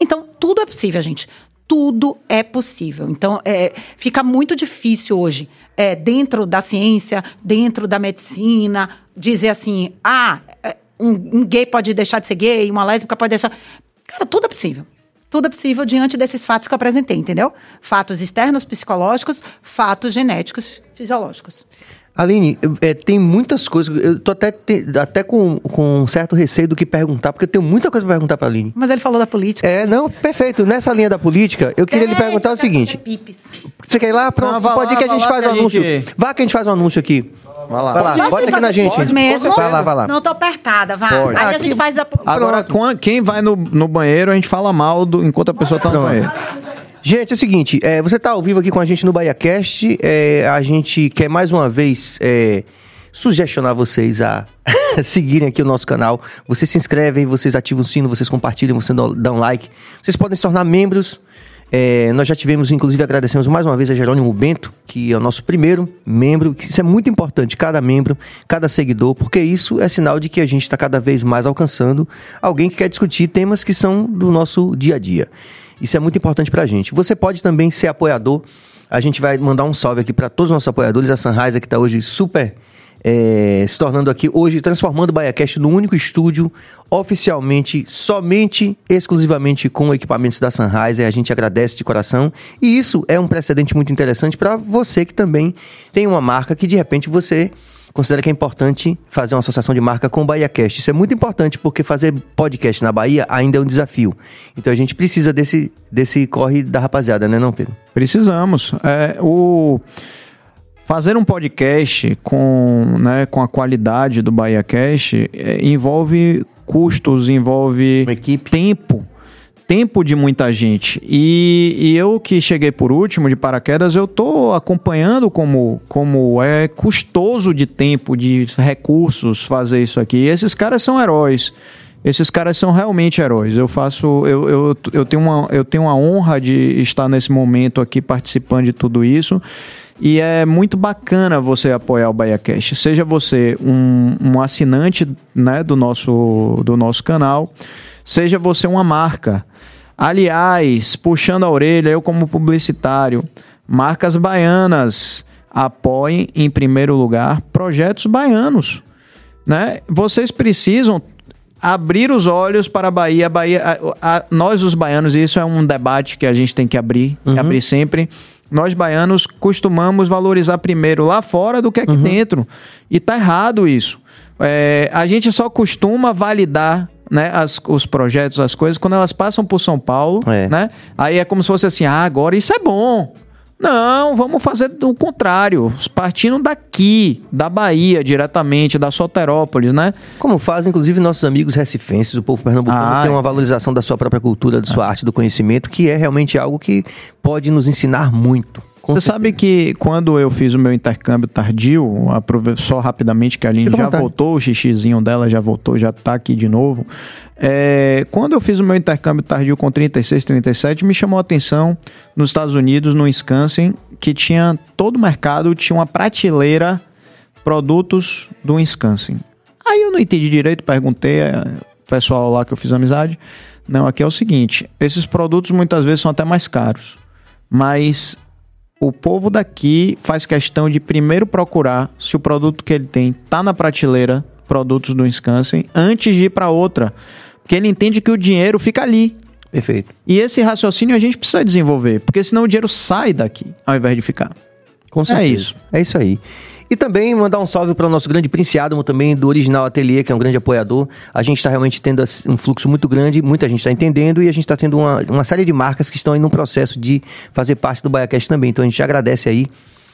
Então, tudo é possível, gente. Tudo é possível. Então, é, fica muito difícil hoje, é, dentro da ciência, dentro da medicina, dizer assim: ah, é, um, um gay pode deixar de ser gay, uma lésbica pode deixar. Cara, tudo é possível. Tudo é possível diante desses fatos que eu apresentei, entendeu? Fatos externos, psicológicos, fatos genéticos, fisiológicos. Aline, é, tem muitas coisas. Eu tô até, te- até com, com um certo receio do que perguntar, porque eu tenho muita coisa pra perguntar pra Aline. Mas ele falou da política. É, não, perfeito. Nessa linha da política, eu queria lhe perguntar o seguinte. Você quer ir lá? Pronto, Não, pode ir lá, que a gente lá faz o a anúncio. gente- Vá que a gente faz o anúncio aqui. Vai lá. Vai lá, Pode bota aqui na gente. pode mesmo. Vai lá, vai lá. Não, tô apertada, vai. Pode. Aí a Aqui- gente faz a... Agora, quando- quem vai no, no banheiro, a gente fala mal do, enquanto a pessoa tá no banheiro. Gente, é o seguinte, é, você tá ao vivo aqui com a gente no BahiaCast, é, a gente quer mais uma vez é, sugestionar vocês a <laughs> seguirem aqui o nosso canal. Vocês se inscrevem, vocês ativam o sino, vocês compartilham, vocês dão, dão like. Vocês podem se tornar membros. É, nós já tivemos, inclusive, agradecemos mais uma vez a Jerônimo Bento, que é o nosso primeiro membro. Isso é muito importante, cada membro, cada seguidor, porque isso é sinal de que a gente está cada vez mais alcançando alguém que quer discutir temas que são do nosso dia a dia. Isso é muito importante pra gente. Você pode também ser apoiador. A gente vai mandar um salve aqui para todos os nossos apoiadores. A Sunrise que está hoje super é, se tornando aqui hoje, transformando o BaiaCast no único estúdio oficialmente, somente, exclusivamente com equipamentos da Sunrise. A gente agradece de coração. E isso é um precedente muito interessante para você que também tem uma marca que de repente você considera que é importante fazer uma associação de marca com o BahiaCast. Isso é muito importante porque fazer podcast na Bahia ainda é um desafio. Então a gente precisa desse, desse corre da rapaziada, né não, Pedro? Precisamos. É, o fazer um podcast com, né, com a qualidade do BahiaCast é, envolve custos, envolve tempo. Tempo de muita gente. E, e eu que cheguei por último de paraquedas, eu tô acompanhando como, como é custoso de tempo, de recursos fazer isso aqui. E esses caras são heróis. Esses caras são realmente heróis. Eu faço. Eu, eu, eu, tenho uma, eu tenho a honra de estar nesse momento aqui participando de tudo isso. E é muito bacana você apoiar o BahiaCast. Seja você um, um assinante né, do, nosso, do nosso canal, seja você uma marca. Aliás, puxando a orelha, eu como publicitário, marcas baianas apoiem em primeiro lugar projetos baianos né? Vocês precisam abrir os olhos para a Bahia. A Bahia a- a- nós, os baianos, e isso é um debate que a gente tem que abrir, abrir sempre. Nós, baianos, costumamos valorizar primeiro lá fora do que aqui dentro. E tá errado isso. É, a gente só costuma validar né, as- os projetos, as coisas, quando elas passam por São Paulo, É. né? Aí é como se fosse assim, ah, agora isso é bom. Não, vamos fazer o contrário. Partindo daqui, da Bahia, diretamente, da Soterópolis, né? Como fazem, inclusive, nossos amigos recifenses, o povo pernambucano Ah, tem uma é. valorização da sua própria cultura, da sua arte, do conhecimento, que é realmente algo que pode nos ensinar muito. Com Você certeza. sabe que quando eu fiz o meu intercâmbio tardio, só rapidamente que a Aline Fica já vontade. voltou, o xixizinho dela já voltou, já tá aqui de novo. É, quando eu fiz o meu intercâmbio tardio com 36, 37, me chamou a atenção nos Estados Unidos, no Wisconsin, que tinha todo o mercado, tinha uma prateleira produtos do Wisconsin. Aí eu não entendi direito, perguntei ao pessoal lá que eu fiz amizade. Não, aqui é o seguinte: esses produtos muitas vezes são até mais caros, mas o povo daqui faz questão de primeiro procurar se o produto que ele tem tá na prateleira, produtos do Wisconsin, antes de ir para outra, porque ele entende que o dinheiro fica ali. Perfeito. E esse raciocínio a gente precisa desenvolver, porque senão o dinheiro sai daqui, ao invés de ficar. Com É certeza. isso. É isso aí. E também mandar um salve para o nosso grande Prince Adamo também, do Original Ateliê, que é um grande apoiador. A gente está realmente tendo um fluxo muito grande, muita gente está entendendo e a gente está tendo uma, uma série de marcas que estão aí no processo de fazer parte do BaiaCast também. Então a gente agradece aí.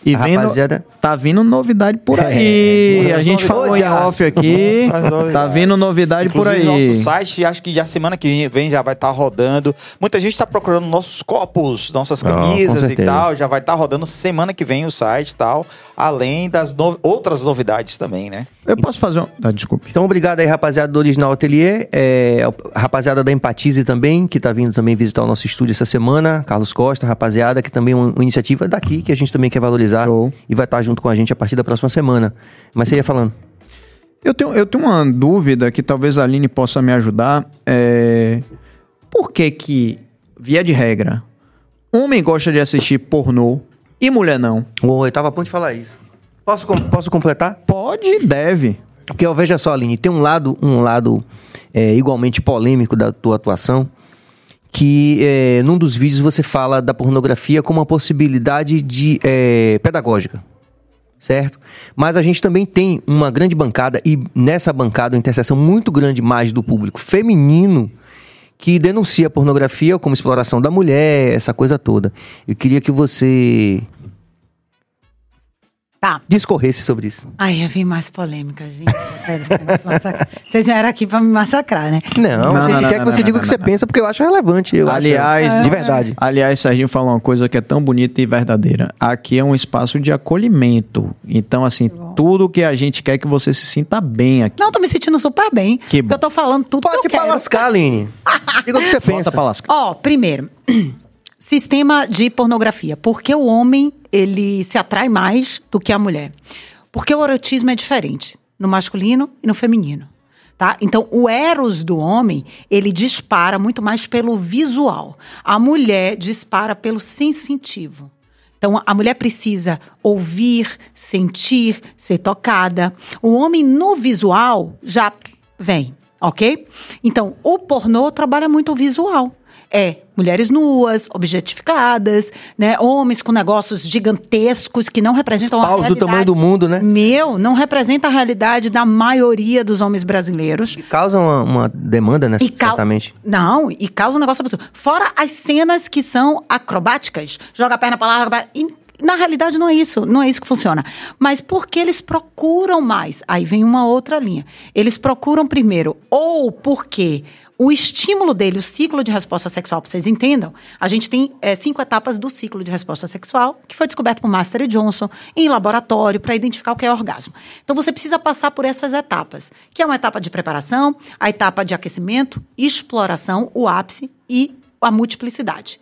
E vendo, rapaziada. tá vindo novidade por aí. É, a gente falou em off aqui. tá vindo novidade por Inclusive, aí. nosso site, acho que já semana que vem já vai estar rodando. Muita gente está procurando nossos copos, nossas camisas e certeza. tal. Já vai estar rodando semana que vem o site e tal. Além das no- outras novidades também, né? Eu posso fazer um. Ah, desculpe. Então, obrigado aí, rapaziada do Original Ateliê. É, rapaziada da Empatize também, que tá vindo também visitar o nosso estúdio essa semana. Carlos Costa, rapaziada, que também é uma, uma iniciativa daqui, que a gente também quer valorizar. Show. E vai estar junto com a gente a partir da próxima semana. Mas você ia falando. Eu tenho, eu tenho uma dúvida que talvez a Aline possa me ajudar. É... Por que que, via de regra, homem gosta de assistir pornô e mulher não? Ô, eu tava a ponto de falar isso. Posso, posso completar? Pode deve. Porque, ó, veja só, Aline, tem um lado, um lado é, igualmente polêmico da tua atuação, que é, num dos vídeos você fala da pornografia como uma possibilidade de é, pedagógica, certo? Mas a gente também tem uma grande bancada, e nessa bancada uma interseção muito grande mais do público feminino, que denuncia a pornografia como exploração da mulher, essa coisa toda. Eu queria que você Tá. discorresse sobre isso. Ai, eu vim mais polêmica, gente. Vocês vieram aqui pra me massacrar, né? Não, Não, a gente não, quer não, que você não, diga o que não, você não. pensa, porque eu acho relevante. Eu acho Aliás, relevante. de verdade. Aliás, Serginho falou uma coisa que é tão bonita e verdadeira. Aqui é um espaço de acolhimento. Então, assim, tudo que a gente quer é que você se sinta bem aqui. Não, tô me sentindo super bem. Que bom. Porque eu tô falando tudo Pode que eu pra quero. lascar, Aline. Diga o que você pensa. Volta pra lascar. Ó, primeiro, sistema de pornografia. Por que o homem ele se atrai mais do que a mulher? Porque o erotismo é diferente no masculino e no feminino. Tá? Então, o eros do homem, ele dispara muito mais pelo visual. A mulher dispara pelo sensitivo. Então, a mulher precisa ouvir, sentir, ser tocada. O homem, no visual, já vem, ok? Então, o pornô trabalha muito o visual. É mulheres nuas, objetificadas, né? Homens com negócios gigantescos que não representam a paus do realidade. tamanho do mundo, né? Meu, não representa a realidade da maioria dos homens brasileiros. Causa uma, uma demanda, né? E certamente. Não, e causa um negócio absurdo. Fora as cenas que são acrobáticas. Joga a perna pra lá, joga a perna... E, na realidade, não é isso. Não é isso que funciona. Mas porque eles procuram mais. Aí vem uma outra linha. Eles procuram primeiro, ou porque o estímulo dele, o ciclo de resposta sexual, para vocês entendam, a gente tem é, cinco etapas do ciclo de resposta sexual, que foi descoberto por Master Johnson em laboratório para identificar o que é orgasmo. Então você precisa passar por essas etapas, que é uma etapa de preparação, a etapa de aquecimento, exploração, o ápice e a multiplicidade.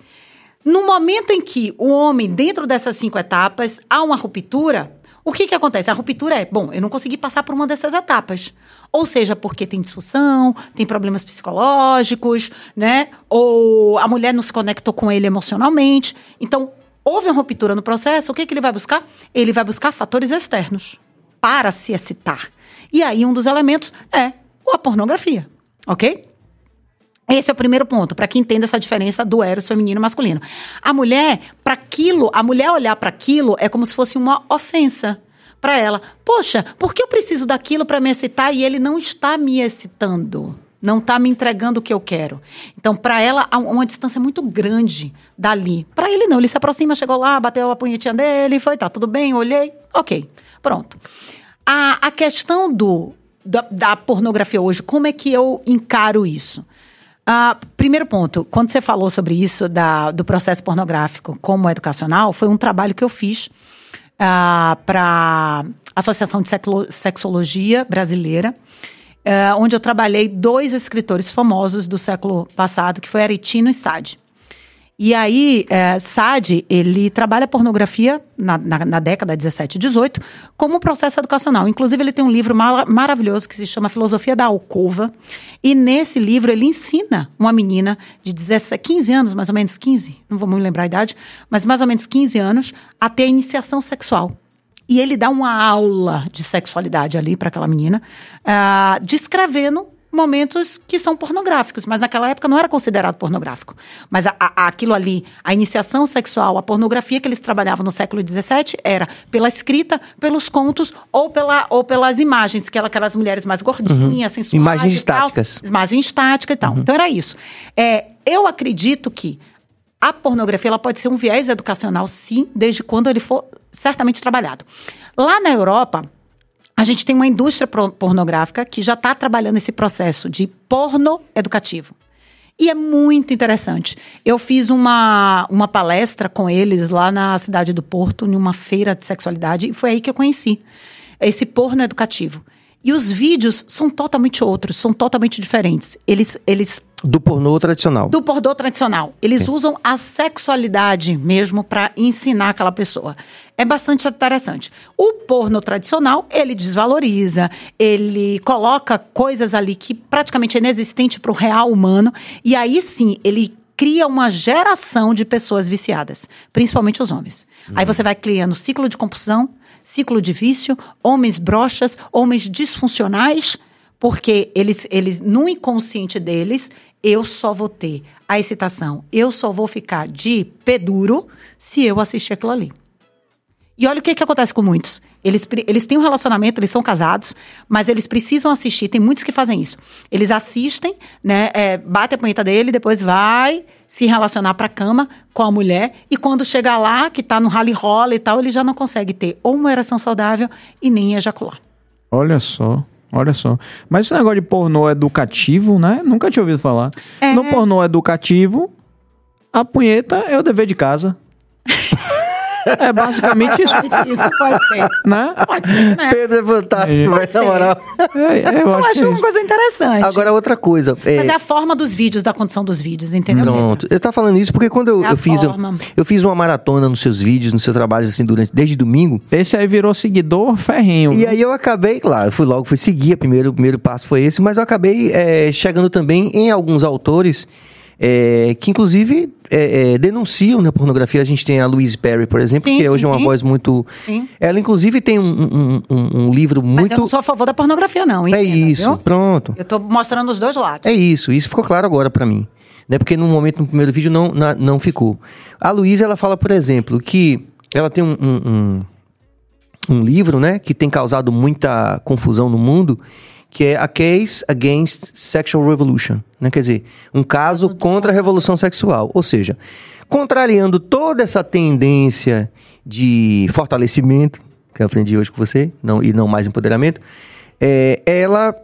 No momento em que o homem, dentro dessas cinco etapas, há uma ruptura, o que, que acontece? A ruptura é, bom, eu não consegui passar por uma dessas etapas. Ou seja, porque tem disfunção, tem problemas psicológicos, né? Ou a mulher não se conectou com ele emocionalmente. Então, houve uma ruptura no processo, o que, que ele vai buscar? Ele vai buscar fatores externos para se excitar. E aí, um dos elementos é a pornografia, ok? Esse é o primeiro ponto, para que entenda essa diferença do eros feminino e masculino. A mulher, para aquilo, a mulher olhar para aquilo é como se fosse uma ofensa para ela. Poxa, por que eu preciso daquilo para me excitar e ele não está me excitando? Não está me entregando o que eu quero. Então, para ela, há uma distância muito grande dali. Para ele, não. Ele se aproxima, chegou lá, bateu a punhetinha dele, foi, tá tudo bem, olhei, ok, pronto. A, a questão do, da, da pornografia hoje, como é que eu encaro isso? Ah, primeiro ponto, quando você falou sobre isso da, do processo pornográfico como educacional, foi um trabalho que eu fiz para a Associação de Sexologia Brasileira, ah, onde eu trabalhei dois escritores famosos do século passado, que foi Aretino e Sade. E aí, é, Sade, ele trabalha pornografia na, na, na década 17 e 18 como um processo educacional. Inclusive, ele tem um livro mara- maravilhoso que se chama Filosofia da Alcova. E nesse livro, ele ensina uma menina de 17, 15 anos, mais ou menos 15, não vou me lembrar a idade, mas mais ou menos 15 anos, a ter iniciação sexual. E ele dá uma aula de sexualidade ali para aquela menina, ah, descrevendo momentos que são pornográficos, mas naquela época não era considerado pornográfico. Mas a- a- aquilo ali, a iniciação sexual, a pornografia que eles trabalhavam no século XVII era pela escrita, pelos contos ou, pela, ou pelas imagens, que eram aquelas mulheres mais gordinhas, sensuais Uhum. Imagens e tal. estáticas. Imagens estáticas e tal. Então era isso. É, eu acredito que a pornografia ela pode ser um viés educacional, sim, desde quando ele for certamente trabalhado. Lá na Europa, a gente tem uma indústria pornográfica que já está trabalhando esse processo de porno educativo. E é muito interessante. Eu fiz uma, uma palestra com eles lá na cidade do Porto, numa feira de sexualidade, e foi aí que eu conheci esse porno educativo. E os vídeos são totalmente outros, são totalmente diferentes. Eles, eles Do pornô tradicional. do pornô tradicional. Eles usam a sexualidade mesmo para ensinar aquela pessoa. É bastante interessante. O porno tradicional, ele desvaloriza, ele coloca coisas ali que praticamente é inexistente para o real humano, e aí sim, ele cria uma geração de pessoas viciadas, principalmente os homens. Aí você vai criando ciclo de compulsão, ciclo de vício, homens broxas, homens disfuncionais, porque eles, eles, no inconsciente deles, eu só vou ter a excitação, eu só vou ficar de pé duro se eu assistir aquilo ali. E olha o que, que acontece com muitos. Eles, eles têm um relacionamento, eles são casados, mas eles precisam assistir. Tem muitos que fazem isso. Eles assistem, né? É, bate a punheta dele, depois vai se relacionar pra cama com a mulher. E quando chega lá, que tá no rally rola e tal, ele já não consegue ter ou uma ereção saudável e nem ejacular. Olha só, olha só. Mas esse negócio de pornô educativo, né? Nunca tinha ouvido falar. É. No pornô educativo, a punheta é o dever de casa. É basicamente isso, <laughs> Isso pode ser. né? Pode ser, né? Pedro é fantástico, mas na ser. moral. É, é, eu Eu acho, acho que é uma coisa interessante. Agora, outra coisa. é- Mas é a forma dos vídeos, da condição dos vídeos, entendeu? Pronto. Eu estava falando isso porque quando eu, É eu fiz eu, eu fiz uma maratona nos seus vídeos, nos seus trabalhos assim durante desde domingo. Esse aí virou seguidor ferrenho. E viu? aí eu acabei, claro, eu fui logo, fui seguir, o primeiro, o primeiro passo foi esse, mas eu acabei é, chegando também em alguns autores é, que inclusive é, é, denunciam na pornografia. A gente tem a Louise Perry, por exemplo, Sim, que sim, hoje é uma sim. voz muito... Ela inclusive tem um, um- um- um livro Mas muito... eu não sou a favor da pornografia, não. É entenda, isso, viu? pronto. Eu tô mostrando os dois lados. É isso, isso ficou claro agora pra mim. Né? Porque no momento, no primeiro vídeo, não, na- não ficou. A Luísa, ela fala, por exemplo, que ela tem um- um livro, né, que tem causado muita confusão no mundo, que é A Case Against Sexual Revolution. Né? Quer dizer, um caso contra a revolução sexual. Ou seja, contrariando toda essa tendência de fortalecimento, que eu aprendi hoje com você, não, e não mais empoderamento, é, ela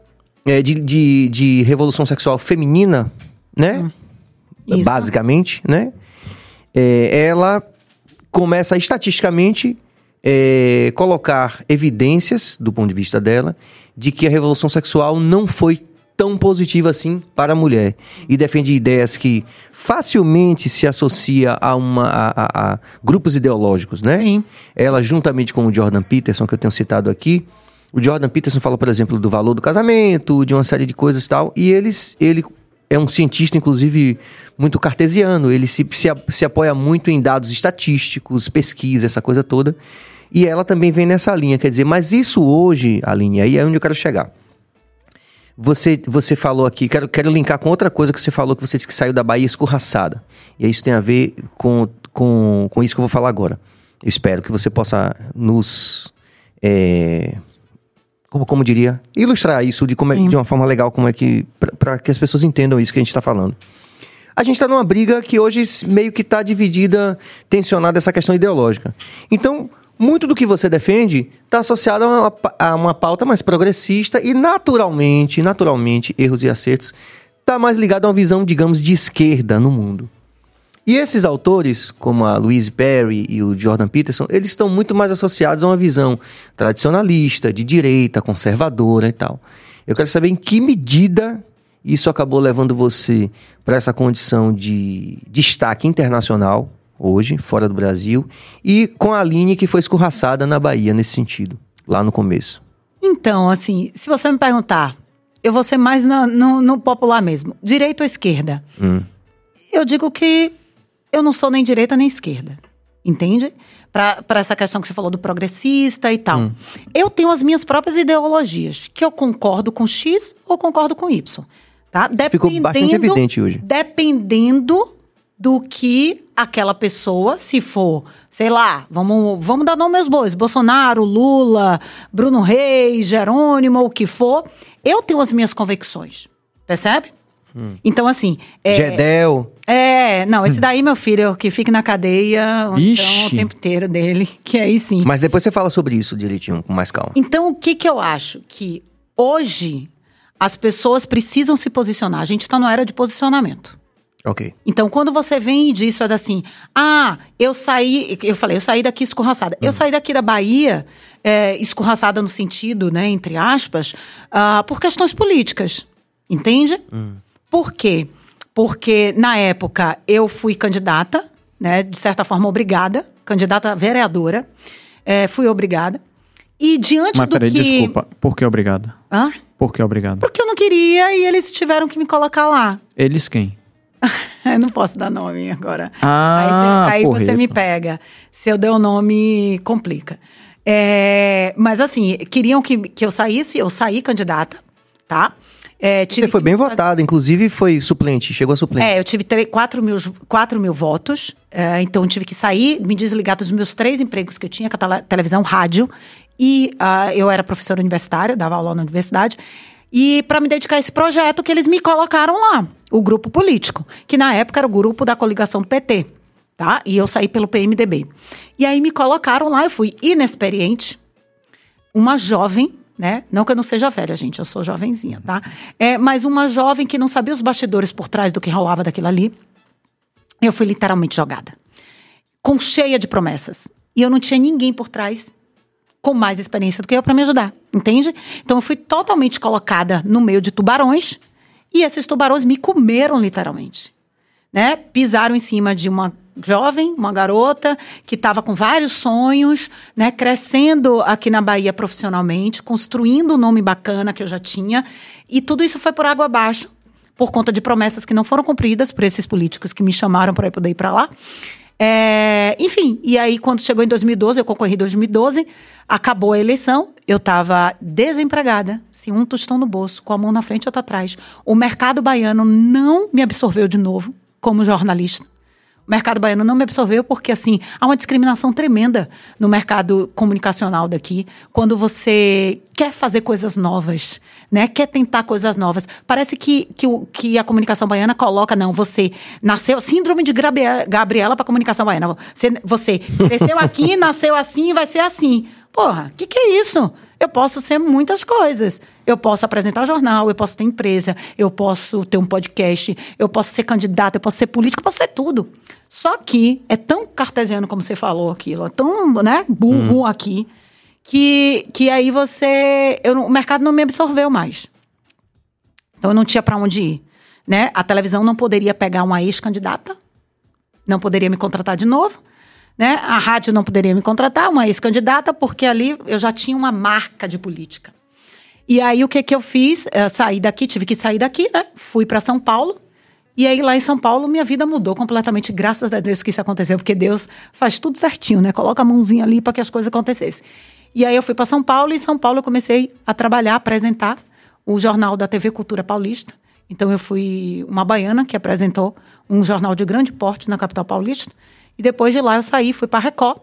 é, de, de, de revolução sexual feminina, né? Isso. Basicamente, né? É, ela começa a, estatisticamente é, colocar evidências, do ponto de vista dela, de que a revolução sexual não foi tão positiva assim para a mulher. E defende ideias que facilmente se associa a, uma, a, a- a grupos ideológicos, né? Sim. Ela, juntamente com o Jordan Peterson, que eu tenho citado aqui, o Jordan Peterson fala, por exemplo, do valor do casamento, de uma série de coisas e tal, e eles, ele é um cientista, inclusive, muito cartesiano, ele se, se, se apoia muito em dados estatísticos, pesquisa, essa coisa toda, e ela também vem nessa linha, quer dizer, mas isso hoje, Aline, aí é onde eu quero chegar. Você, você falou aqui, quero, quero linkar com outra coisa que você falou, que você disse que saiu da Bahia escorraçada. E isso tem a ver com, com, com isso que eu vou falar agora. Eu espero que você possa nos. é, como, como diria? Ilustrar isso de, como é- de uma forma legal, como é que. para que as pessoas entendam isso que a gente está falando. A gente está numa briga que hoje meio que está dividida, tensionada essa questão ideológica. Então, muito do que você defende está associado a uma, a uma pauta mais progressista e, naturalmente, naturalmente, erros e acertos, está mais ligado a uma visão, digamos, de esquerda no mundo. E esses autores, como a Louise Perry e o Jordan Peterson, eles estão muito mais associados a uma visão tradicionalista, de direita, conservadora e tal. Eu quero saber em que medida isso acabou levando você para essa condição de destaque internacional, hoje, fora do Brasil, e com a linha que foi escorraçada na Bahia nesse sentido, lá no começo. Então, assim, se você me perguntar, eu vou ser mais no, no- no popular mesmo. Direita ou esquerda? Hum. Eu digo que eu não sou nem direita nem esquerda. entende? Para essa questão que você falou do progressista e tal. Eu tenho as minhas próprias ideologias, que eu concordo com X ou concordo com Y. Tá? Ficou bastante evidente hoje. Dependendo do que aquela pessoa, se for, sei lá, vamos, vamos dar nome aos bois, Bolsonaro, Lula, Bruno Reis, Jerônimo, o que for, eu tenho as minhas convicções, percebe? Então, assim... É, Gedel. é, não, esse daí, meu filho, que fique na cadeia, então, o tempo inteiro dele, <laughs> que aí sim. Mas depois você fala sobre isso direitinho, com mais calma. Então, o que que eu acho? Que hoje as pessoas precisam se posicionar. A gente está numa era de posicionamento. Ok. Então, quando você vem e diz, faz assim, ah, eu saí, eu falei, eu saí daqui escorraçada. Eu saí daqui da Bahia, é, escorraçada no sentido, né, entre aspas, ah, por questões políticas, entende? Por quê? Porque, na época, eu fui candidata, né, de certa forma, obrigada, candidata vereadora, é, fui obrigada. E diante Mas do peraí, que... desculpa. Por que obrigado? Hã? Por que obrigado? Porque eu não queria e eles tiveram que me colocar lá. Eles quem? <laughs> Eu não posso dar nome agora. Ah, aí você, aí você me pega. Se eu der o nome, complica. É, mas assim, queriam que, que eu saísse, eu saí candidata, tá? É, Você tive foi que bem votado, inclusive foi suplente, chegou a suplente. É, eu tive 4 mil, 4 mil votos, é, então tive que sair, me desligar dos meus três empregos que eu tinha, a tele- televisão, rádio, e ah, eu era professora universitária, dava aula na universidade, e para me dedicar a esse projeto que eles me colocaram lá, o grupo político, que na época era o grupo da coligação do PT, tá? E eu saí pelo PMDB. E aí me colocaram lá, eu fui inexperiente, uma jovem, né? Não que eu não seja velha, gente, eu sou jovenzinha, tá? É, mas uma jovem que não sabia os bastidores por trás do que rolava daquilo ali. Eu fui literalmente jogada. Com cheia de promessas. E eu não tinha ninguém por trás com mais experiência do que eu para me ajudar, entende? Então eu fui totalmente colocada no meio de tubarões e esses tubarões me comeram literalmente né? Pisaram em cima de uma jovem, uma garota que estava com vários sonhos, né? Crescendo aqui na Bahia profissionalmente, construindo um nome bacana que eu já tinha, e tudo isso foi por água abaixo por conta de promessas que não foram cumpridas por esses políticos que me chamaram para eu poder ir para lá. É, enfim, e aí quando chegou em 2012, eu concorri em 2012, acabou a eleição, eu estava desempregada, sem um tostão no bolso, com a mão na frente e outra atrás. O mercado baiano não me absorveu de novo como jornalista. O mercado baiano não me absorveu porque, assim, há uma discriminação tremenda no mercado comunicacional daqui. Quando você quer fazer coisas novas, né? Quer tentar coisas novas. Parece que, que, o- que a comunicação baiana coloca, não, você nasceu... Síndrome de Gabriela para comunicação baiana. Você, você cresceu aqui, <laughs> nasceu assim, vai ser assim. Porra, o que, que é isso? Eu posso ser muitas coisas. Eu posso apresentar jornal, eu posso ter empresa, eu posso ter um podcast, eu posso ser candidato, eu posso ser político, eu posso ser tudo. Só que é tão cartesiano como você falou aquilo, é tão né, burro aqui, que, que aí você. Eu, o mercado não me absorveu mais. Então eu não tinha para onde ir. Né? A televisão não poderia pegar uma ex-candidata, não poderia me contratar de novo. Né? A rádio não poderia me contratar, uma ex-candidata, porque ali eu já tinha uma marca de política. E aí o que que eu fiz? Eh, saí daqui, tive que sair daqui, né? Fui para São Paulo. E aí lá em São Paulo minha vida mudou completamente, graças a Deus que isso aconteceu, porque Deus faz tudo certinho, né? Coloca a mãozinha ali para que as coisas acontecessem. E aí eu fui para São Paulo e em São Paulo eu comecei a trabalhar, a apresentar o jornal da TV Cultura Paulista. Então eu fui uma baiana que apresentou um jornal de grande porte na capital paulista. E depois de lá eu saí, fui para Record,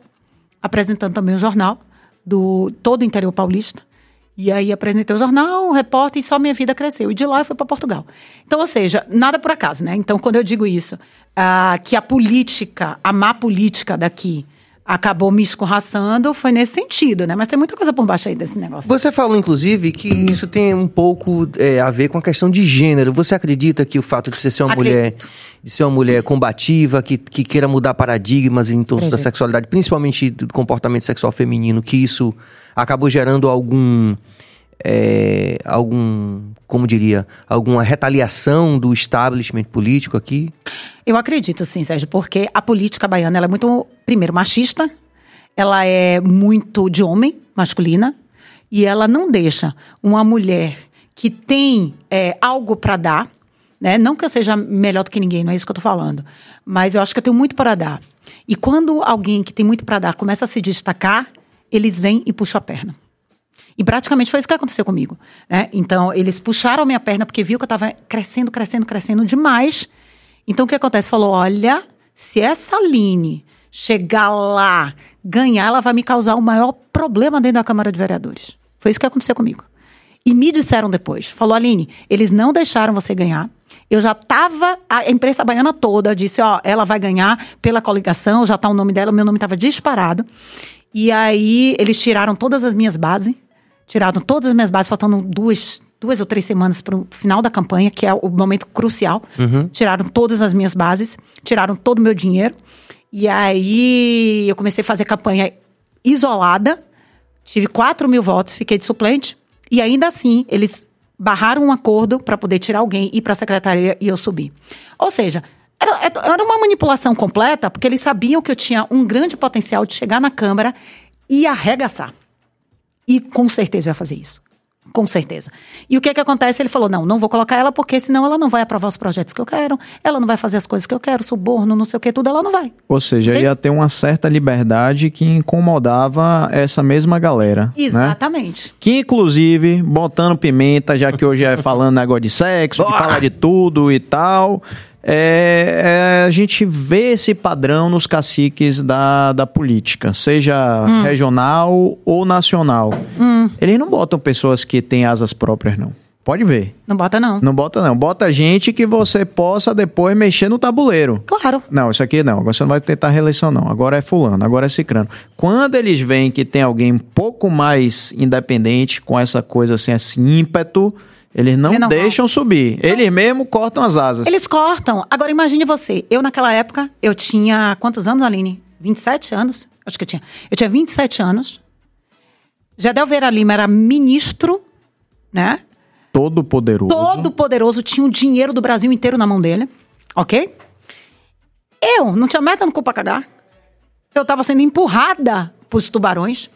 apresentando também o jornal do todo o interior paulista. E aí apresentei o jornal, o repórter, e só minha vida cresceu. E de lá eu fui para Portugal. Então, ou seja, nada por acaso, né? Então, quando eu digo isso, ah, que a política, a má política daqui acabou me escorraçando, foi nesse sentido, né? Mas tem muita coisa por baixo aí desse negócio. Você falou, inclusive, que isso tem um pouco é, a ver com a questão de gênero. Você acredita que o fato de você ser uma Acredito. mulher, de ser uma mulher combativa, que, que queira mudar paradigmas em torno da Acredito. sexualidade, principalmente do comportamento sexual feminino, que isso acabou gerando algum. É, algum, como diria, alguma retaliação do establishment político aqui? Eu acredito, sim, Sérgio, porque a política baiana é muito, primeiro, machista, ela é muito de homem, masculina, e ela não deixa uma mulher que tem é, algo para dar, Né? Não que eu seja melhor do que ninguém, não é isso que eu tô falando. Mas eu acho que eu tenho muito para dar. E quando alguém que tem muito para dar começa a se destacar, eles vêm e puxam a perna. E praticamente foi isso que aconteceu comigo. Né? Então, eles puxaram a minha perna porque viu que eu estava crescendo, crescendo, crescendo demais. Então, o que acontece? Falou: olha, se essa Aline chegar lá, ganhar, ela vai me causar o maior problema dentro da Câmara de Vereadores. Foi isso que aconteceu comigo. E me disseram depois: falou, Aline, eles não deixaram você ganhar. Eu já estava, a imprensa baiana toda disse: ó, ela vai ganhar pela coligação, já está o nome dela, o meu nome estava disparado. E aí eles tiraram todas as minhas bases tiraram todas as minhas bases, faltando duas, duas ou três semanas para o final da campanha, que é o momento crucial. Uhum. Tiraram todas as minhas bases, tiraram todo o meu dinheiro. E aí eu comecei a fazer campanha isolada, tive 4 mil votos, fiquei de suplente. E ainda assim, eles barraram um acordo para poder tirar alguém, ir para a secretaria e eu subir. Ou seja, era, era uma manipulação completa, porque eles sabiam que eu tinha um grande potencial de chegar na Câmara e arregaçar. E com certeza vai fazer isso. Com certeza. E o que é que acontece? Ele falou: não, não vou colocar ela porque senão ela não vai aprovar os projetos que eu quero, ela não vai fazer as coisas que eu quero, suborno, não sei o que, tudo, ela não vai. Ou seja, ia ter uma certa liberdade que incomodava essa mesma galera. Né? Exatamente. Né? Que, inclusive, botando pimenta, já que hoje é falando negócio de sexo, que fala de tudo e tal. É, é, a gente vê esse padrão nos caciques da, da política, seja hum. regional ou nacional. Hum. Eles não botam pessoas que têm asas próprias, não. Pode ver. Não bota, não. Não bota, não. Bota gente que você possa depois mexer no tabuleiro. Claro. Não, isso aqui não. Agora você não vai tentar reeleição, não. Agora é fulano, agora é cicrano. Quando eles veem que tem alguém um pouco mais independente, com essa coisa assim, esse ímpeto, eles não, não deixam subir. Então, Eles mesmo cortam as asas. Eles cortam. Agora imagine você. Eu naquela época, eu tinha quantos anos, Aline? 27 anos? Acho que eu tinha. Eu tinha 27 anos. Jadel Vera Lima era ministro, né? Todo poderoso. Todo poderoso. Tinha o dinheiro do Brasil inteiro na mão dele. Ok? Eu não tinha meta no cu pra cagar. Eu tava sendo empurrada pros tubarões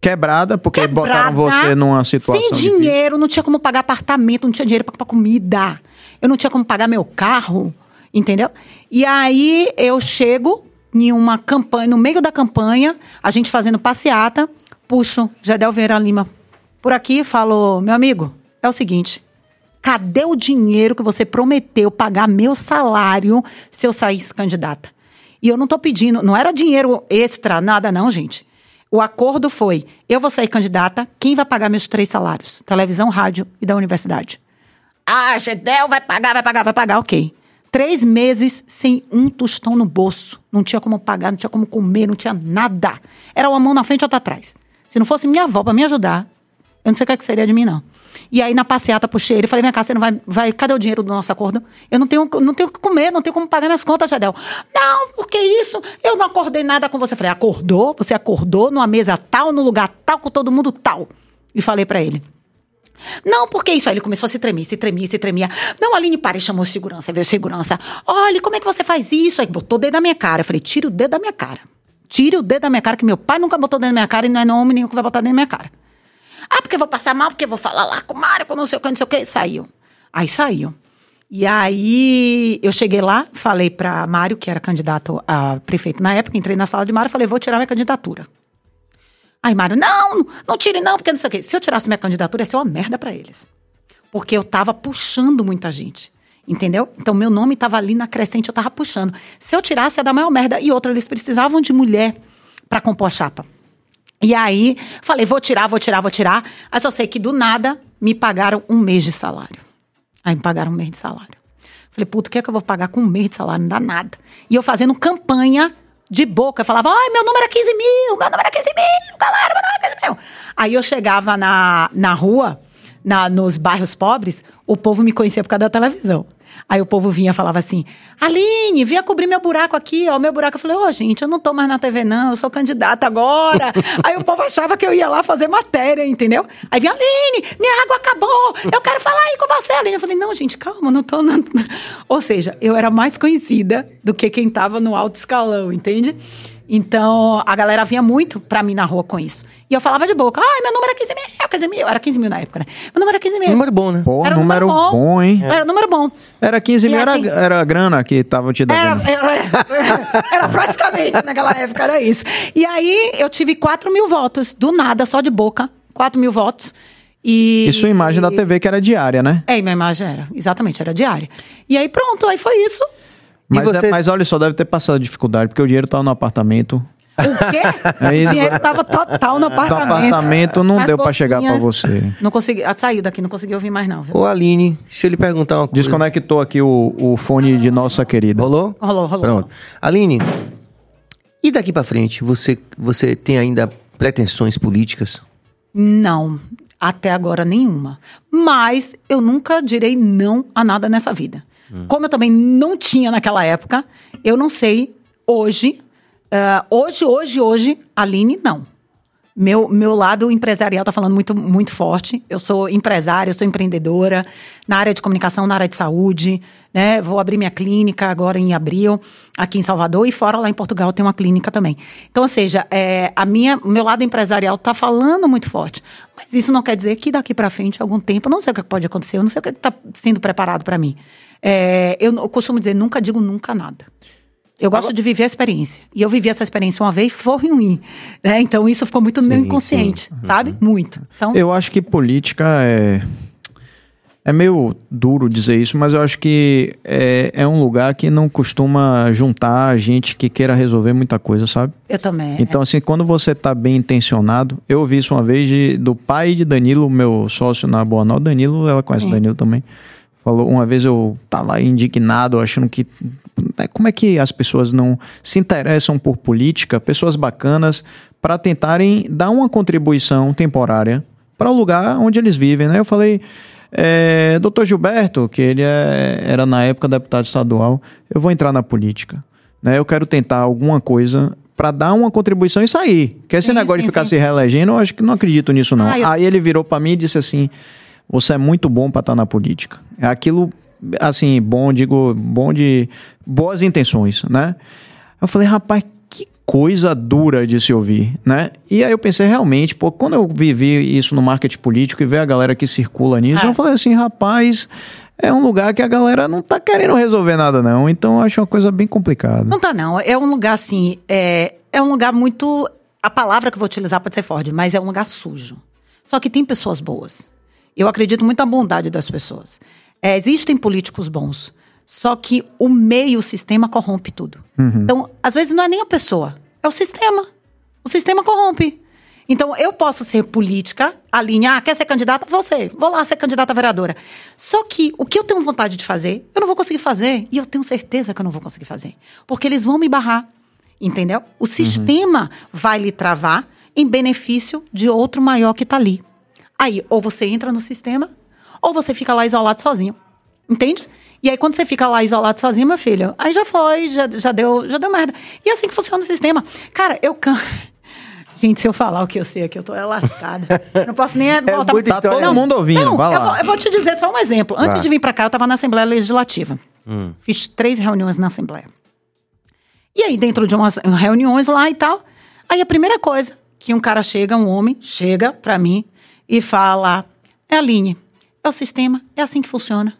quebrada, porque quebrada, botaram você numa situação. Sem dinheiro, não tinha como pagar apartamento, não tinha dinheiro para comida. Eu não tinha como pagar meu carro, entendeu? E aí eu chego em uma campanha, no meio da campanha, a gente fazendo passeata, puxo Gedel Vieira Lima por aqui e falo: meu amigo, é o seguinte. Cadê o dinheiro que você prometeu pagar meu salário se eu saísse candidata? E eu não tô pedindo, não era dinheiro extra, nada não, gente. O acordo foi: eu vou sair candidata, quem vai pagar meus três salários? Televisão, rádio e da universidade. Ah, Gedel vai pagar, vai pagar, vai pagar, ok. Três meses sem um tostão no bolso. Não tinha como pagar, não tinha como comer, não tinha nada. Era uma mão na frente e outra atrás. Se não fosse minha avó para me ajudar, eu não sei o que, é que seria de mim, não. E aí, na passeata, puxei ele falei: minha casa, você não vai, vai. Cadê o dinheiro do nosso acordo? Eu não tenho, não tenho o que comer, não tenho como pagar minhas contas, Jadel. Não, porque isso? Eu não acordei nada com você. Falei: acordou? Você acordou numa mesa tal, no lugar tal, com todo mundo tal. E falei para ele. Não, porque isso? Aí ele começou a se tremer, se tremia, se tremia. Não, Aline, para, chamou segurança, veio segurança. Olha, como é que você faz isso? Aí botou o dedo na minha cara. Eu falei, tire o dedo da minha cara. Tire o dedo da minha cara, que meu pai nunca botou dedo na minha cara e não é homem nenhum que vai botar dentro da minha cara. Ah, porque vou passar mal, porque vou falar lá com o Mário, com não sei o que, não sei o que. Saiu. Aí saiu. E aí eu cheguei lá, falei para Mário, que era candidato a prefeito na época, entrei na sala de Mário e falei, vou tirar minha candidatura. Aí Mário, não, não tire não, porque não sei o quê. Se eu tirasse minha candidatura, ia ser uma merda para eles. Porque eu tava puxando muita gente. Entendeu? Então, meu nome tava ali na crescente, eu tava puxando. Se eu tirasse, ia dar maior merda. E outra, eles precisavam de mulher para compor a chapa. E aí, falei, vou tirar, vou tirar, vou tirar. Aí só sei que do nada me pagaram um mês de salário. Aí me pagaram um mês de salário. Falei, puto, o que é que eu vou pagar com um mês de salário? Não dá nada. E eu fazendo campanha de boca. Falava, ai, meu número é 15 mil, meu número é 15 mil, galera, meu número é 15 mil. Aí eu chegava na, na rua, na, nos bairros pobres, o povo me conhecia por causa da televisão. Aí o povo vinha e falava assim: Aline, vinha cobrir meu buraco aqui, ó, meu buraco. Eu falei: Ô, oh, gente, eu não tô mais na TV, não, eu sou candidata agora. <laughs> Aí o povo achava que eu ia lá fazer matéria, entendeu? Aí vinha: Aline, minha água acabou, eu quero falar aí com você, Aline. Eu falei: Não, gente, calma, não tô. Não. <laughs> Ou seja, eu era mais conhecida do que quem tava no alto escalão, entende? Então, a galera vinha muito pra mim na rua com isso. E eu falava de boca, ai, meu número é 15 mil, 15 mil, era 15 mil na época, né? Meu número é 15 mil. Número bom, né? Pô, era número, número bom. bom, hein? Era número bom. Era 15 E mil, assim- era, era a grana que tava te Era, dando. <laughs> era, era praticamente naquela época, era isso. E aí eu tive 4 mil votos, do nada, só de boca. 4 mil votos. E, E sua imagem da TV que era diária, né? É, e minha imagem era, exatamente, era diária. E aí pronto, aí foi isso. Mas, você- é- mas olha só, deve ter passado dificuldade, porque o dinheiro tava no apartamento. O quê? <laughs> É isso. o dinheiro tava total no apartamento. apartamento não deu pra chegar pra bolsinhas. você. Não consegui, ah, saiu daqui, não consegui ouvir mais não. Viu? Ô, Aline, deixa eu lhe perguntar uma coisa. Desconectou aqui o, o fone de nossa querida. Rolou? Rolou, rolou. Pronto. Aline, e daqui pra frente, você, você tem ainda pretensões políticas? Não, até agora nenhuma. Mas eu nunca direi não a nada nessa vida. Como eu também não tinha naquela época, eu não sei hoje. ah, hoje, hoje, hoje, Aline, não. Meu, meu lado empresarial está falando muito, muito forte. Eu sou empresária, eu sou empreendedora na área de comunicação, na área de saúde. Né? Vou abrir minha clínica agora em abril, aqui em Salvador, e fora lá em Portugal tem uma clínica também. Então, ou seja, é, a minha, meu lado empresarial está falando muito forte. Mas isso não quer dizer que daqui para frente, algum tempo, eu não sei o que pode acontecer, eu não sei o que está sendo preparado para mim. É, eu, eu costumo dizer, nunca digo nunca nada. Eu gosto de viver a experiência. E eu vivi essa experiência uma vez, foi ruim. Né? Então isso ficou muito no meu inconsciente, Uhum. sabe? Muito. Então, Eu acho que política é. É meio duro dizer isso, mas eu acho que é, é um lugar que não costuma juntar gente que queira resolver muita coisa, sabe? eu também. Então, assim, quando você tá bem intencionado, eu ouvi isso uma vez de, do pai de Danilo, meu sócio na Boa Nova, Danilo, ela conhece o Danilo também. Falou, uma vez eu tava indignado, achando que. né, Como é que as pessoas não se interessam por política, pessoas bacanas, para tentarem dar uma contribuição temporária para o lugar onde eles vivem, né? Eu falei, é, doutor Gilberto, que ele é- era na época deputado estadual, eu vou entrar na política. Né? Eu quero tentar alguma coisa para dar uma contribuição e sair. Porque esse Sim, negócio sim, de ficar sim. se reelegendo, eu acho que não acredito nisso, não. Ah, eu- Aí ele virou para mim e disse assim: você é muito bom para estar na política. É aquilo, assim, bom, digo, bom de boas intenções, né? Eu falei, rapaz, que coisa dura de se ouvir, né? E aí eu pensei, realmente, pô, quando eu vivi isso no marketing político e ver a galera que circula nisso, É. eu falei assim, rapaz, é um lugar que a galera não tá querendo resolver nada, não. Então eu acho uma coisa bem complicada. Não tá, não. É um lugar assim. É, é um lugar muito. A palavra que eu vou utilizar pode ser forte, mas é um lugar sujo. Só que tem pessoas boas. Eu acredito muito na bondade das pessoas. É, existem políticos bons. Só que o meio, o sistema corrompe tudo. Então, às vezes não é nem a pessoa, é o sistema. O sistema corrompe. Então, eu posso ser política, alinhar, ah, quer ser candidata? Você, vou lá ser candidata a vereadora. Só que o que eu tenho vontade de fazer, eu não vou conseguir fazer. E eu tenho certeza que eu não vou conseguir fazer. Porque eles vão me barrar. Entendeu? O sistema vai lhe travar em benefício de outro maior que está ali. Aí, ou você entra no sistema, ou você fica lá isolado sozinho. Entende? E aí, quando você fica lá isolado sozinho, meu filho, aí já foi, já, já, deu, já deu merda. E é assim que funciona o sistema. Cara, eu can... <laughs> Gente, se eu falar o que eu sei aqui, eu tô é lascada. Não posso nem <laughs> voltar muita Tá todo mundo ouvindo, não, eu vou, eu vou te dizer só um exemplo. Antes Vai. de vir pra cá, eu tava na Assembleia Legislativa. Fiz três reuniões na Assembleia. E aí, dentro de umas reuniões lá e tal, aí a primeira coisa que um cara chega, um homem, chega pra mim e fala: É Aline, é o sistema, é assim que funciona.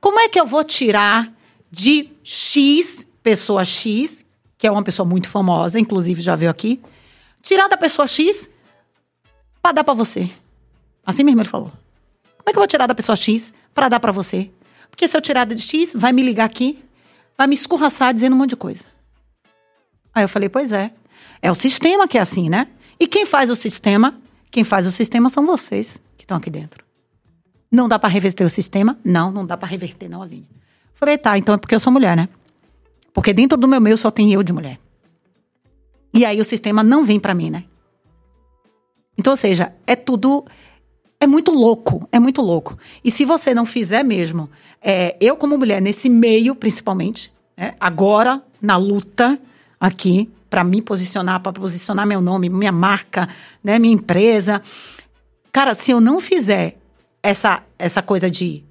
Como é que eu vou tirar de X, pessoa X, que é uma pessoa muito famosa, inclusive já veio aqui, tirar da pessoa X pra dar pra você? Assim mesmo ele falou. Como é que eu vou tirar da pessoa X pra dar pra você? Porque se eu tirar de X, vai me ligar aqui, vai me escorraçar dizendo um monte de coisa. Aí eu falei, pois é. É o sistema que é assim, né? E quem faz o sistema? Quem faz o sistema são vocês que estão aqui dentro. Não dá pra reverter o sistema? Não, não dá pra reverter, não, Aline. Falei, tá, então é porque eu sou mulher, né? Porque dentro do meu meio só tem eu de mulher. E aí o sistema não vem pra mim, né? Então, ou seja, é tudo. É muito louco, é muito louco. E se você não fizer mesmo, é, eu como mulher, nesse meio, principalmente, né, agora, na luta aqui, para me posicionar, para posicionar meu nome, minha marca, né, minha empresa. Cara, se eu não fizer essa, essa coisa de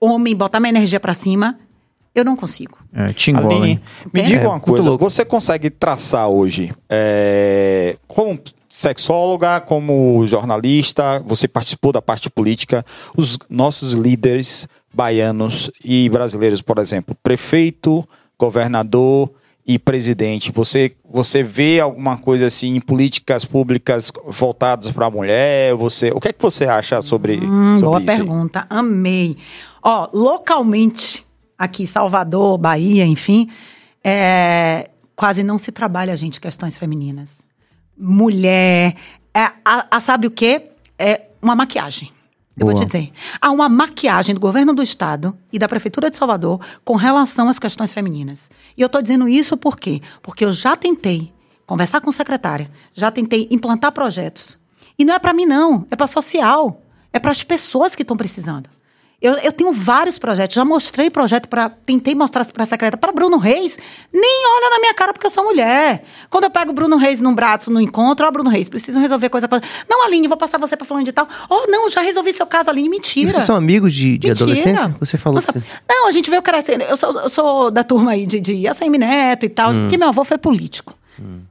homem, botar minha energia para cima, eu não consigo. É, te engolem. Aline, me diga É, uma coisa. louco. Você consegue traçar hoje, é, como sexóloga, como jornalista, você participou da parte política, os nossos líderes baianos e brasileiros, por exemplo? Prefeito, governador e presidente. Você, você vê alguma coisa assim em políticas públicas voltadas para a mulher? Você, o que é que você acha sobre, Hum, sobre boa isso? aí? pergunta, amei. Ó, localmente, aqui Salvador, Bahia, enfim, é, quase não se trabalha, gente, questões femininas. Mulher, é, a, a- sabe o quê? É uma maquiagem. Eu vou Boa. te dizer. Há uma maquiagem do governo do estado e da prefeitura de Salvador com relação às questões femininas. E eu estou dizendo isso por quê? Porque eu já tentei conversar com secretária, já tentei implantar projetos. E não é para mim, não. É para social. É para as pessoas que estão precisando. Eu, eu tenho vários projetos. Já mostrei projeto para. Tentei mostrar para a secretária. Para Bruno Reis, nem olha na minha cara porque eu sou mulher. Quando eu pego o Bruno Reis num braço, no encontro, ó, Bruno Reis, precisam resolver coisa. coisa. Não, Aline, vou passar você para falando de tal. Oh, não, já resolvi seu caso, Aline. E Mentira. vocês são amigos de, de adolescência? Você falou Nossa, você... Não, a gente veio crescendo. Eu sou, eu sou da turma aí de, de ACM Neto e tal, Hum. porque meu avô foi político.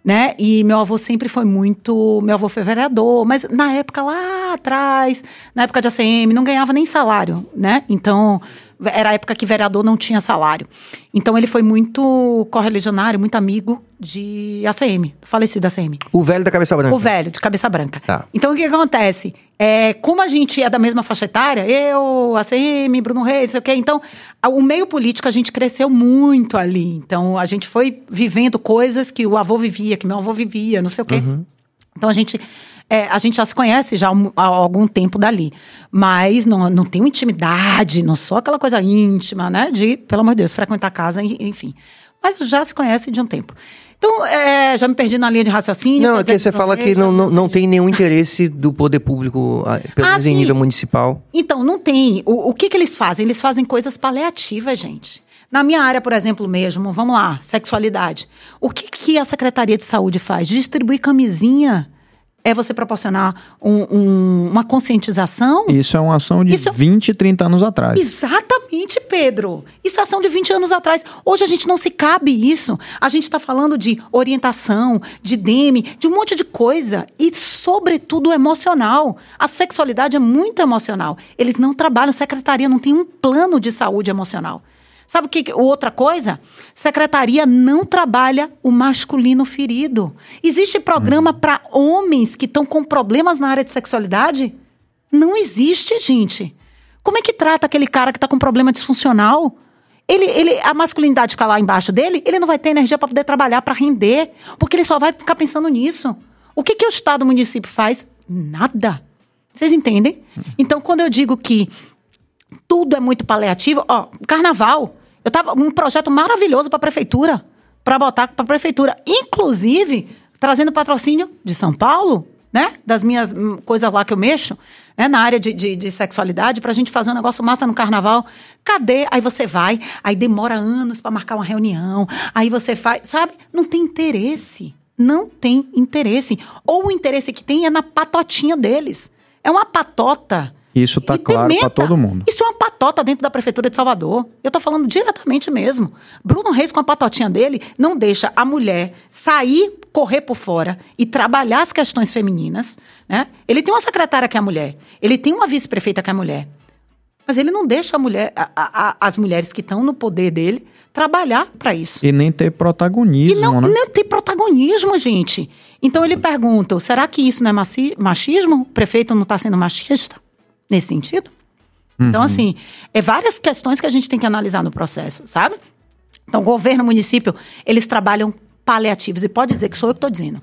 Né? E meu avô sempre foi muito. Meu avô foi vereador, mas na época lá atrás, na época de ACM, não ganhava nem salário, né? Então, era a época que vereador não tinha salário. Então, ele foi muito correligionário, muito amigo de ACM, falecido ACM. O velho da cabeça branca. O velho, de cabeça branca. Tá. Então, o que acontece? É, como a gente é da mesma faixa etária, eu, ACM, Bruno Reis, sei o quê. Então, o meio político, a gente cresceu muito ali. Então, a gente foi vivendo coisas que o avô vivia, que meu avô vivia, não sei o quê. Então, a gente... é, a gente já se conhece já há um- algum tempo dali. Mas não, não tenho intimidade, não sou aquela coisa íntima, né? De, pelo amor de Deus, frequentar a casa, en- enfim. Mas já se conhece de um tempo. Então, é, já me perdi na linha de raciocínio. Não, é que você fala que não, não, não tem nenhum interesse do poder público, ah, pelo Ah, menos em sim. nível municipal. Então, não tem. O, o que, que eles fazem? Eles fazem coisas paliativas, gente. Na minha área, por exemplo, mesmo, vamos lá, sexualidade. O que, que a Secretaria de Saúde faz? Distribuir camisinha. É você proporcionar um- um- uma conscientização? Isso é uma ação de Isso é- 20, 30 anos atrás. Exatamente, Pedro. Isso é ação de 20 anos atrás. Hoje a gente não se cabe isso. A gente está falando de orientação, de DEME, de um monte de coisa. E, sobretudo, emocional. A sexualidade é muito emocional. Eles não trabalham, secretaria não tem um plano de saúde emocional. Sabe o que? Outra coisa? Secretaria não trabalha o masculino ferido. Existe programa para homens que estão com problemas na área de sexualidade? Não existe, gente. Como é que trata aquele cara que está com problema disfuncional? Ele, ele, a masculinidade fica lá embaixo dele, ele não vai ter energia para poder trabalhar, para render, porque ele só vai ficar pensando nisso. O que, que o Estado e o município faz? Nada. Vocês entendem? Então, quando eu digo que tudo é muito paliativo. Ó, carnaval. Eu tava um projeto maravilhoso para a prefeitura, para botar para a prefeitura, inclusive trazendo patrocínio de São Paulo, né? Das minhas hum, coisas lá que eu mexo, né? Na área de, de, de sexualidade, para a gente fazer um negócio massa no carnaval. Cadê? Aí você vai, aí demora anos para marcar uma reunião, aí você faz, sabe? Não tem interesse. Não tem interesse. Ou o interesse que tem é na patotinha deles. É uma patota. Isso tá E claro pra todo mundo. Isso é uma patota dentro da Prefeitura de Salvador. Eu tô falando diretamente mesmo. Bruno Reis, com a patotinha dele, não deixa a mulher sair, correr por fora e trabalhar as questões femininas. Né? Ele tem uma secretária que é a mulher. Ele tem uma vice-prefeita que é a mulher. Mas ele não deixa a mulher, a- a- as mulheres que estão no poder dele trabalhar para isso. E nem ter protagonismo, E não, né? não tem protagonismo, gente. Então ele pergunta: será que isso não é machismo? O prefeito não está sendo machista nesse sentido? Então, assim, é várias questões que a gente tem que analisar no processo, sabe? Então, governo, município, eles trabalham paliativos. E pode dizer que sou eu que estou dizendo.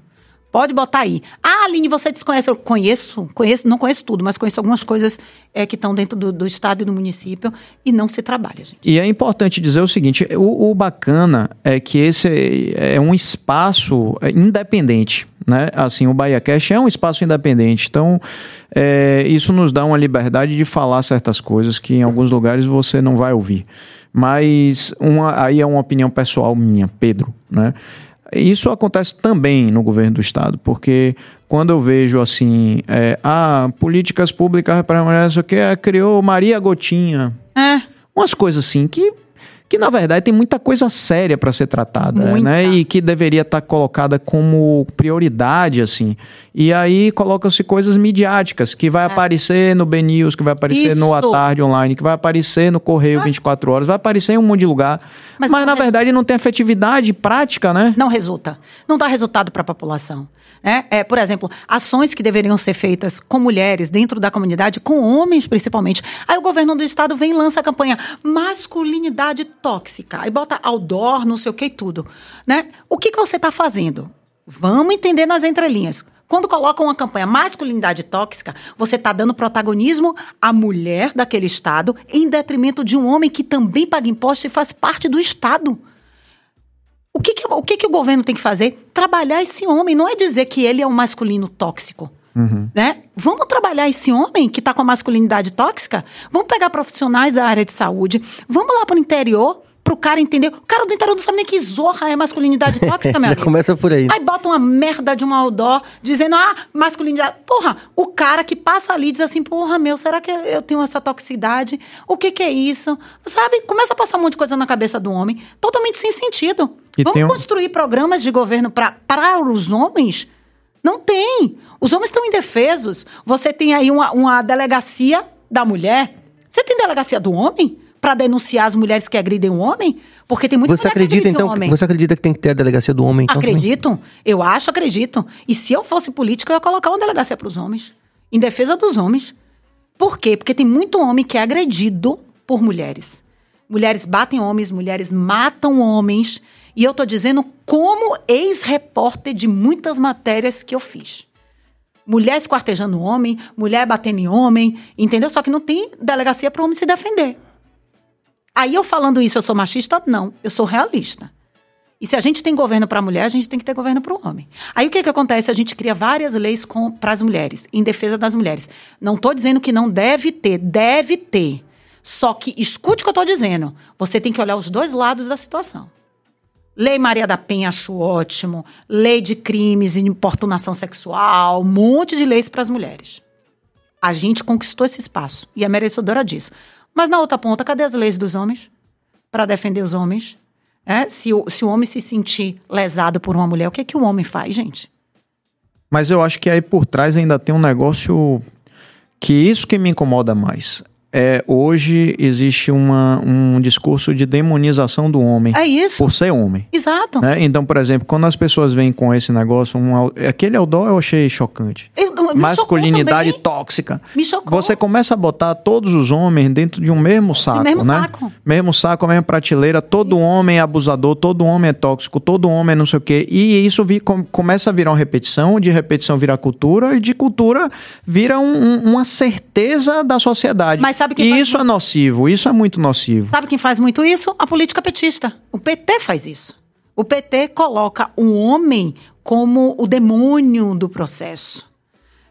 Pode botar aí. Ah, Aline, você desconhece? Eu conheço, conheço, não conheço tudo, mas conheço algumas coisas é, que estão dentro do, do estado e do município e não se trabalha, gente. E é importante dizer o seguinte: o, o bacana é que esse é um espaço independente. Né? Assim, o Bahia Cash é um espaço independente. Então, é, isso nos dá uma liberdade de falar certas coisas que em alguns lugares você não vai ouvir. Mas uma, aí é uma opinião pessoal minha, Pedro. Né? Isso acontece também no governo do estado, porque quando eu vejo assim, é, ah, políticas públicas para mulheres, isso aqui, criou Maria Gotinha, É. umas coisas assim que, que na verdade tem muita coisa séria para ser tratada, Muita. né? E que deveria estar colocada como prioridade, assim. E aí colocam-se coisas midiáticas, que vai aparecer no B News, que vai aparecer no A É. Isso. Tarde Online, que vai aparecer no Correio 24 Horas, vai aparecer em um monte de lugar. Mas, Mas na é- verdade não tem efetividade prática, né? Não resulta. Não dá resultado para a população. Né? É, por exemplo, ações que deveriam ser feitas com mulheres dentro da comunidade, com homens principalmente. Aí o governo do estado vem e lança a campanha masculinidade tóxica. Aí bota outdoor, não sei o que e tudo. Né? O que, que você está fazendo? Vamos entender nas entrelinhas. Quando colocam uma campanha masculinidade tóxica, você está dando protagonismo à mulher daquele estado em detrimento de um homem que também paga imposto e faz parte do estado. O que, que- o que, que o governo tem que fazer? Trabalhar esse homem. Não é dizer que ele é um masculino tóxico. Né? Vamos trabalhar esse homem que está com a masculinidade tóxica? Vamos pegar profissionais da área de saúde. Vamos lá para o interior para o cara entender. O cara do interior não sabe nem que zorra é masculinidade tóxica, <laughs> meu Já amigo. começa por aí. Aí bota uma merda de um outdoor dizendo, ah, masculinidade. Porra, o cara que passa ali diz assim, porra, meu, será que eu tenho essa toxicidade? O que que é isso? Sabe? Começa a passar um monte de coisa na cabeça do homem, totalmente sem sentido. E Vamos um- construir programas de governo para os homens? Não tem. Os homens estão indefesos. Você tem aí uma, uma delegacia da mulher. Você tem delegacia do homem? Pra denunciar as mulheres que agridem o homem? Porque tem muita Você que acredita, agride o então, homem. que- você acredita que tem que ter a delegacia do homem? Então, também? Acredito. Eu acho, acredito. E se eu fosse política, eu ia colocar uma delegacia para os homens. Em defesa dos homens. Por quê? Porque tem muito homem que é agredido por mulheres. Mulheres batem homens, mulheres matam homens. E eu tô dizendo como ex-repórter de muitas matérias que eu fiz. Mulher esquartejando homem, mulher batendo em homem, entendeu? Só que não tem delegacia para o homem se defender. Aí eu falando isso, eu sou machista? Não, eu sou realista. E se a gente tem governo para a mulher, a gente tem que ter governo para o homem. Aí o que, que acontece? A gente cria várias leis para as mulheres, em defesa das mulheres. Não estou dizendo que não deve ter, deve ter. Só que escute o que eu estou dizendo. Você tem que olhar os dois lados da situação. Lei Maria da Penha acho ótimo. Lei de crimes e importunação sexual. Um monte de leis para as mulheres. A gente conquistou esse espaço e é merecedora disso. Mas na outra ponta, cadê as leis dos homens? Para defender os homens? É? Se, o, se o homem se sentir lesado por uma mulher, o que, é que o homem faz, gente? Mas eu acho que aí por trás ainda tem um negócio que isso que me incomoda mais. É, hoje existe uma, um discurso de demonização do homem É isso. por ser homem. Exato. né? Então, por exemplo, quando as pessoas vêm com esse negócio, um, aquele outdoor eu achei chocante. Eu- me chocou Masculinidade tóxica. Me chocou. Você começa a botar todos os homens dentro de um mesmo saco, mesmo né? saco. Mesmo saco, a mesma prateleira. Todo homem é abusador, todo homem é tóxico, todo homem é não sei o quê. E isso vi- com- começa a virar uma repetição, de repetição vira cultura, e de cultura vira um- um- uma certeza da sociedade. Mas sabe quem e isso é nocivo, isso é muito nocivo. Sabe quem faz muito isso? A política petista. O PT faz isso. O PT coloca o homem como o demônio do processo.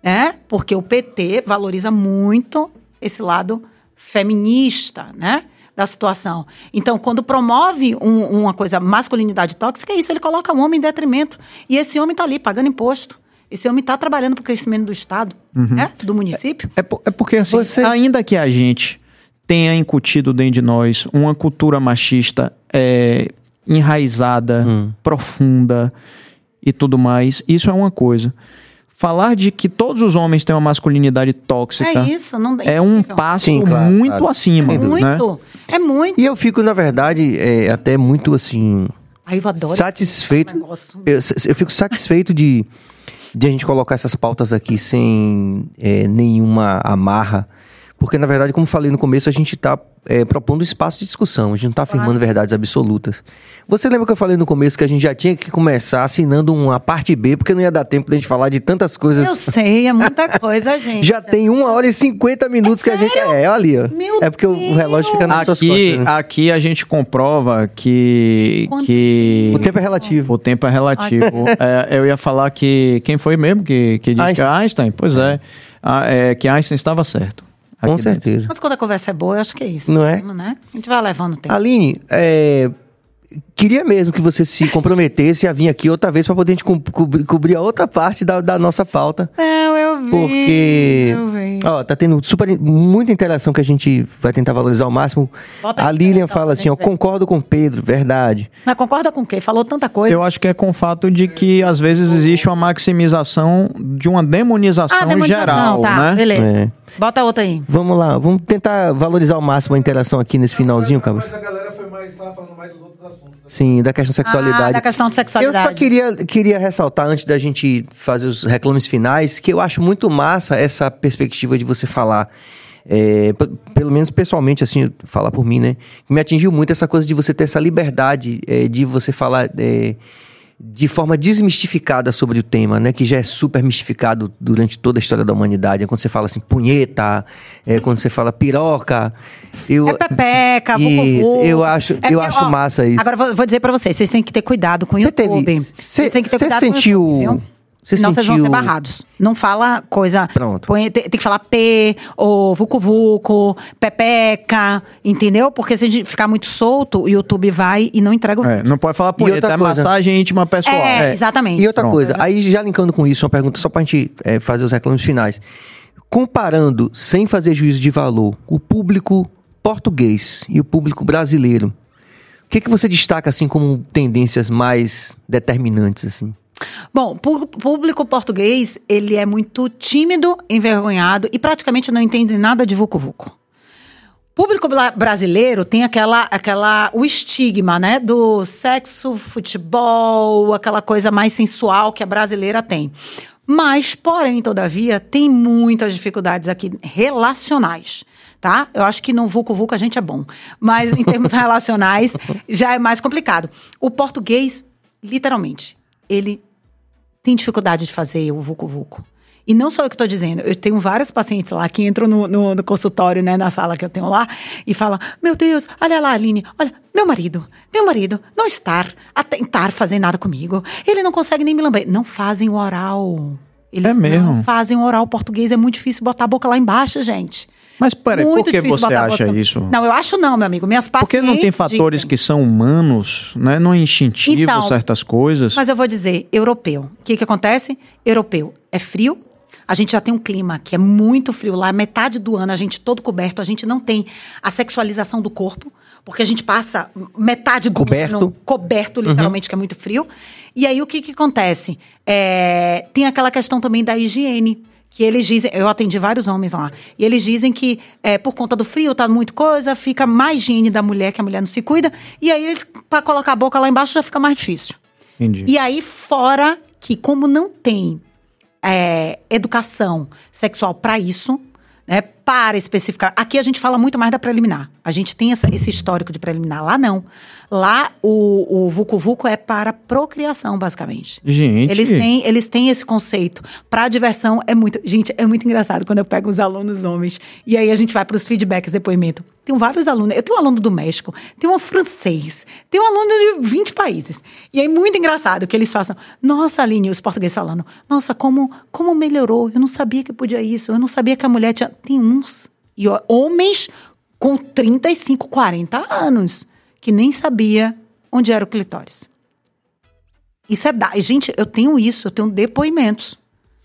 É? Porque o PT valoriza muito esse lado feminista, né? Da situação. Então, quando promove um- uma coisa, masculinidade tóxica, é isso, ele coloca o homem em detrimento. E esse homem está ali pagando imposto. Esse homem está trabalhando para o crescimento do Estado, né? do município. É, po- é porque, assim, Você- ainda que a gente tenha incutido dentro de nós uma cultura machista é, enraizada, profunda e tudo mais, isso é uma coisa. Falar de que todos os homens têm uma masculinidade tóxica É isso, não é um impossível. passo Sim, claro, muito claro. acima, dúvida. né? Muito. É muito. E eu fico, na verdade, é, até muito assim. Aí eu adoro. satisfeito. esse negócio. Eu, eu fico satisfeito de, de a gente colocar essas pautas aqui sem é, nenhuma amarra. Porque, na verdade, como falei no começo, a gente está propondo espaço de discussão, a gente não está afirmando verdades absolutas. Você lembra que eu falei no começo que a gente já tinha que começar assinando uma parte B, porque não ia dar tempo da gente falar de tantas coisas. Eu sei, é muita coisa, <laughs> gente. Já tem uma hora e 50 minutos que a gente. É, olha ali, ó. Meu é porque o Deus. relógio fica nas suas Aqui, costas. né? aqui a gente comprova que, Quanto que O tempo é relativo. O tempo é relativo. É, eu ia falar que. Quem foi mesmo que, que disse que é Einstein? Pois é. Ah, é, Que Einstein estava certo. Com certeza. Mas quando a conversa é boa, eu acho que é isso. Não é? mesmo, Né? A gente vai levando o tempo. Aline, é, queria mesmo que você se comprometesse a vir aqui outra vez para poder a gente co- cobrir, cobrir a outra parte da, da nossa pauta. Não, eu vi. Porque Eu vi. Ó, tá tendo super, muita interação que a gente vai tentar valorizar ao máximo. Bota a Lilian então, fala assim, ó, ver. concordo com o Pedro, verdade. Mas concorda com o quê? Falou tanta coisa. Eu acho que é com o fato de que às vezes existe uma maximização de uma demonização, ah, demonização, geral, tá, né? beleza. É. Bota outra aí. Vamos lá, vamos tentar valorizar ao máximo a interação aqui nesse finalzinho, Cabas. Foi mais, tava falando mais dos outros assuntos. né? Sim, da questão da Ah, sexualidade. da questão de Eu sexualidade. só queria, queria ressaltar, antes da gente fazer os reclames finais, que eu acho muito massa essa perspectiva de você falar. é, pelo menos pessoalmente, assim, falar por mim, né? Me atingiu muito essa coisa de você ter essa liberdade é, de você falar é, de forma desmistificada sobre o tema, né? Que já é super mistificado durante toda a história da humanidade. É quando você fala assim, punheta, é quando você fala piroca. Eu, É pepeca, Isso, eu acho- eu porque, acho massa isso. Agora, vou, vou dizer pra vocês, vocês têm que ter cuidado com o Você YouTube. teve- Vocês têm que ter cuidado sentiu. com o YouTube, viu? Você Senão vocês vão ser sentiu- barrados. Não fala coisa... Pronto. põe- tem, tem que falar P, ou vucu vucu, pepeca, entendeu? Porque se a gente ficar muito solto, o YouTube vai e não entrega o É, vídeo. não pode falar punheta, outra é coisa? massagem íntima pessoal. É, É. exatamente. E outra Pronto. coisa, aí já linkando com isso, uma pergunta só pra gente é, fazer os reclames finais. Comparando, sem fazer juízo de valor, o público português e o público brasileiro, o que, que você destaca assim como tendências mais determinantes assim? Bom, o público português, ele é muito tímido, envergonhado e praticamente não entende nada de vucu vucu. O público brasileiro tem aquela, aquela, o estigma, né, do sexo, futebol, aquela coisa mais sensual que a brasileira tem. Mas, porém, todavia, tem muitas dificuldades aqui relacionais, tá? Eu acho que no Vucu Vucu a gente é bom, mas em termos <laughs> relacionais já é mais complicado. O português, literalmente, ele tem dificuldade de fazer o Vucu Vucu. E não sou eu que estou dizendo, eu tenho vários pacientes lá que entram no, no, no consultório, né, na sala que eu tenho lá, e falam: Meu Deus, olha lá, Aline, olha, meu marido, meu marido não está a tentar fazer nada comigo. Ele não consegue nem me lamber. Não fazem o oral. Eles É mesmo? não fazem o oral português, é muito difícil botar a boca lá embaixo, gente. Mas peraí, por que você acha isso? Não, eu acho não, meu amigo. Minhas pacientes Porque não tem fatores dizem. que são humanos, né? Não é instintivo Então, certas coisas. Mas eu vou dizer, europeu. O que, que acontece? Europeu é frio. A gente já tem um clima que é muito frio lá, metade do ano a gente todo coberto, a gente não tem a sexualização do corpo, porque a gente passa metade do Coberto. ano coberto, literalmente, que é muito frio. E aí o que, que acontece? É, tem aquela questão também da higiene. Que eles dizem, eu atendi vários homens lá, e eles dizem que é, por conta do frio, tá muito coisa, fica mais higiene da mulher, que a mulher não se cuida, e aí eles, pra colocar a boca lá embaixo já fica mais difícil. Entendi. E aí, fora que, como não tem é, educação sexual para isso, né, para especificar. Aqui a gente fala muito mais da preliminar. A gente tem essa- esse histórico de preliminar. Lá não. Lá o, o Vucu Vucu é para procriação, basicamente. Gente, Eles têm, eles têm esse conceito. Para diversão é muito. Gente, é muito engraçado quando eu pego os alunos homens e aí a gente vai para os feedbacks, depoimento. Tem vários alunos. Eu tenho um aluno do México, tem um francês, tem um aluno de 20 países. E aí, muito engraçado que eles façam. Nossa, Aline, os portugueses falando. Nossa, como, como melhorou. Eu não sabia que podia isso. Eu não sabia que a mulher tinha. Tem E homens com 35, 40 anos que nem sabia onde era o clitóris. Isso é da... Gente, eu tenho isso, eu tenho depoimentos.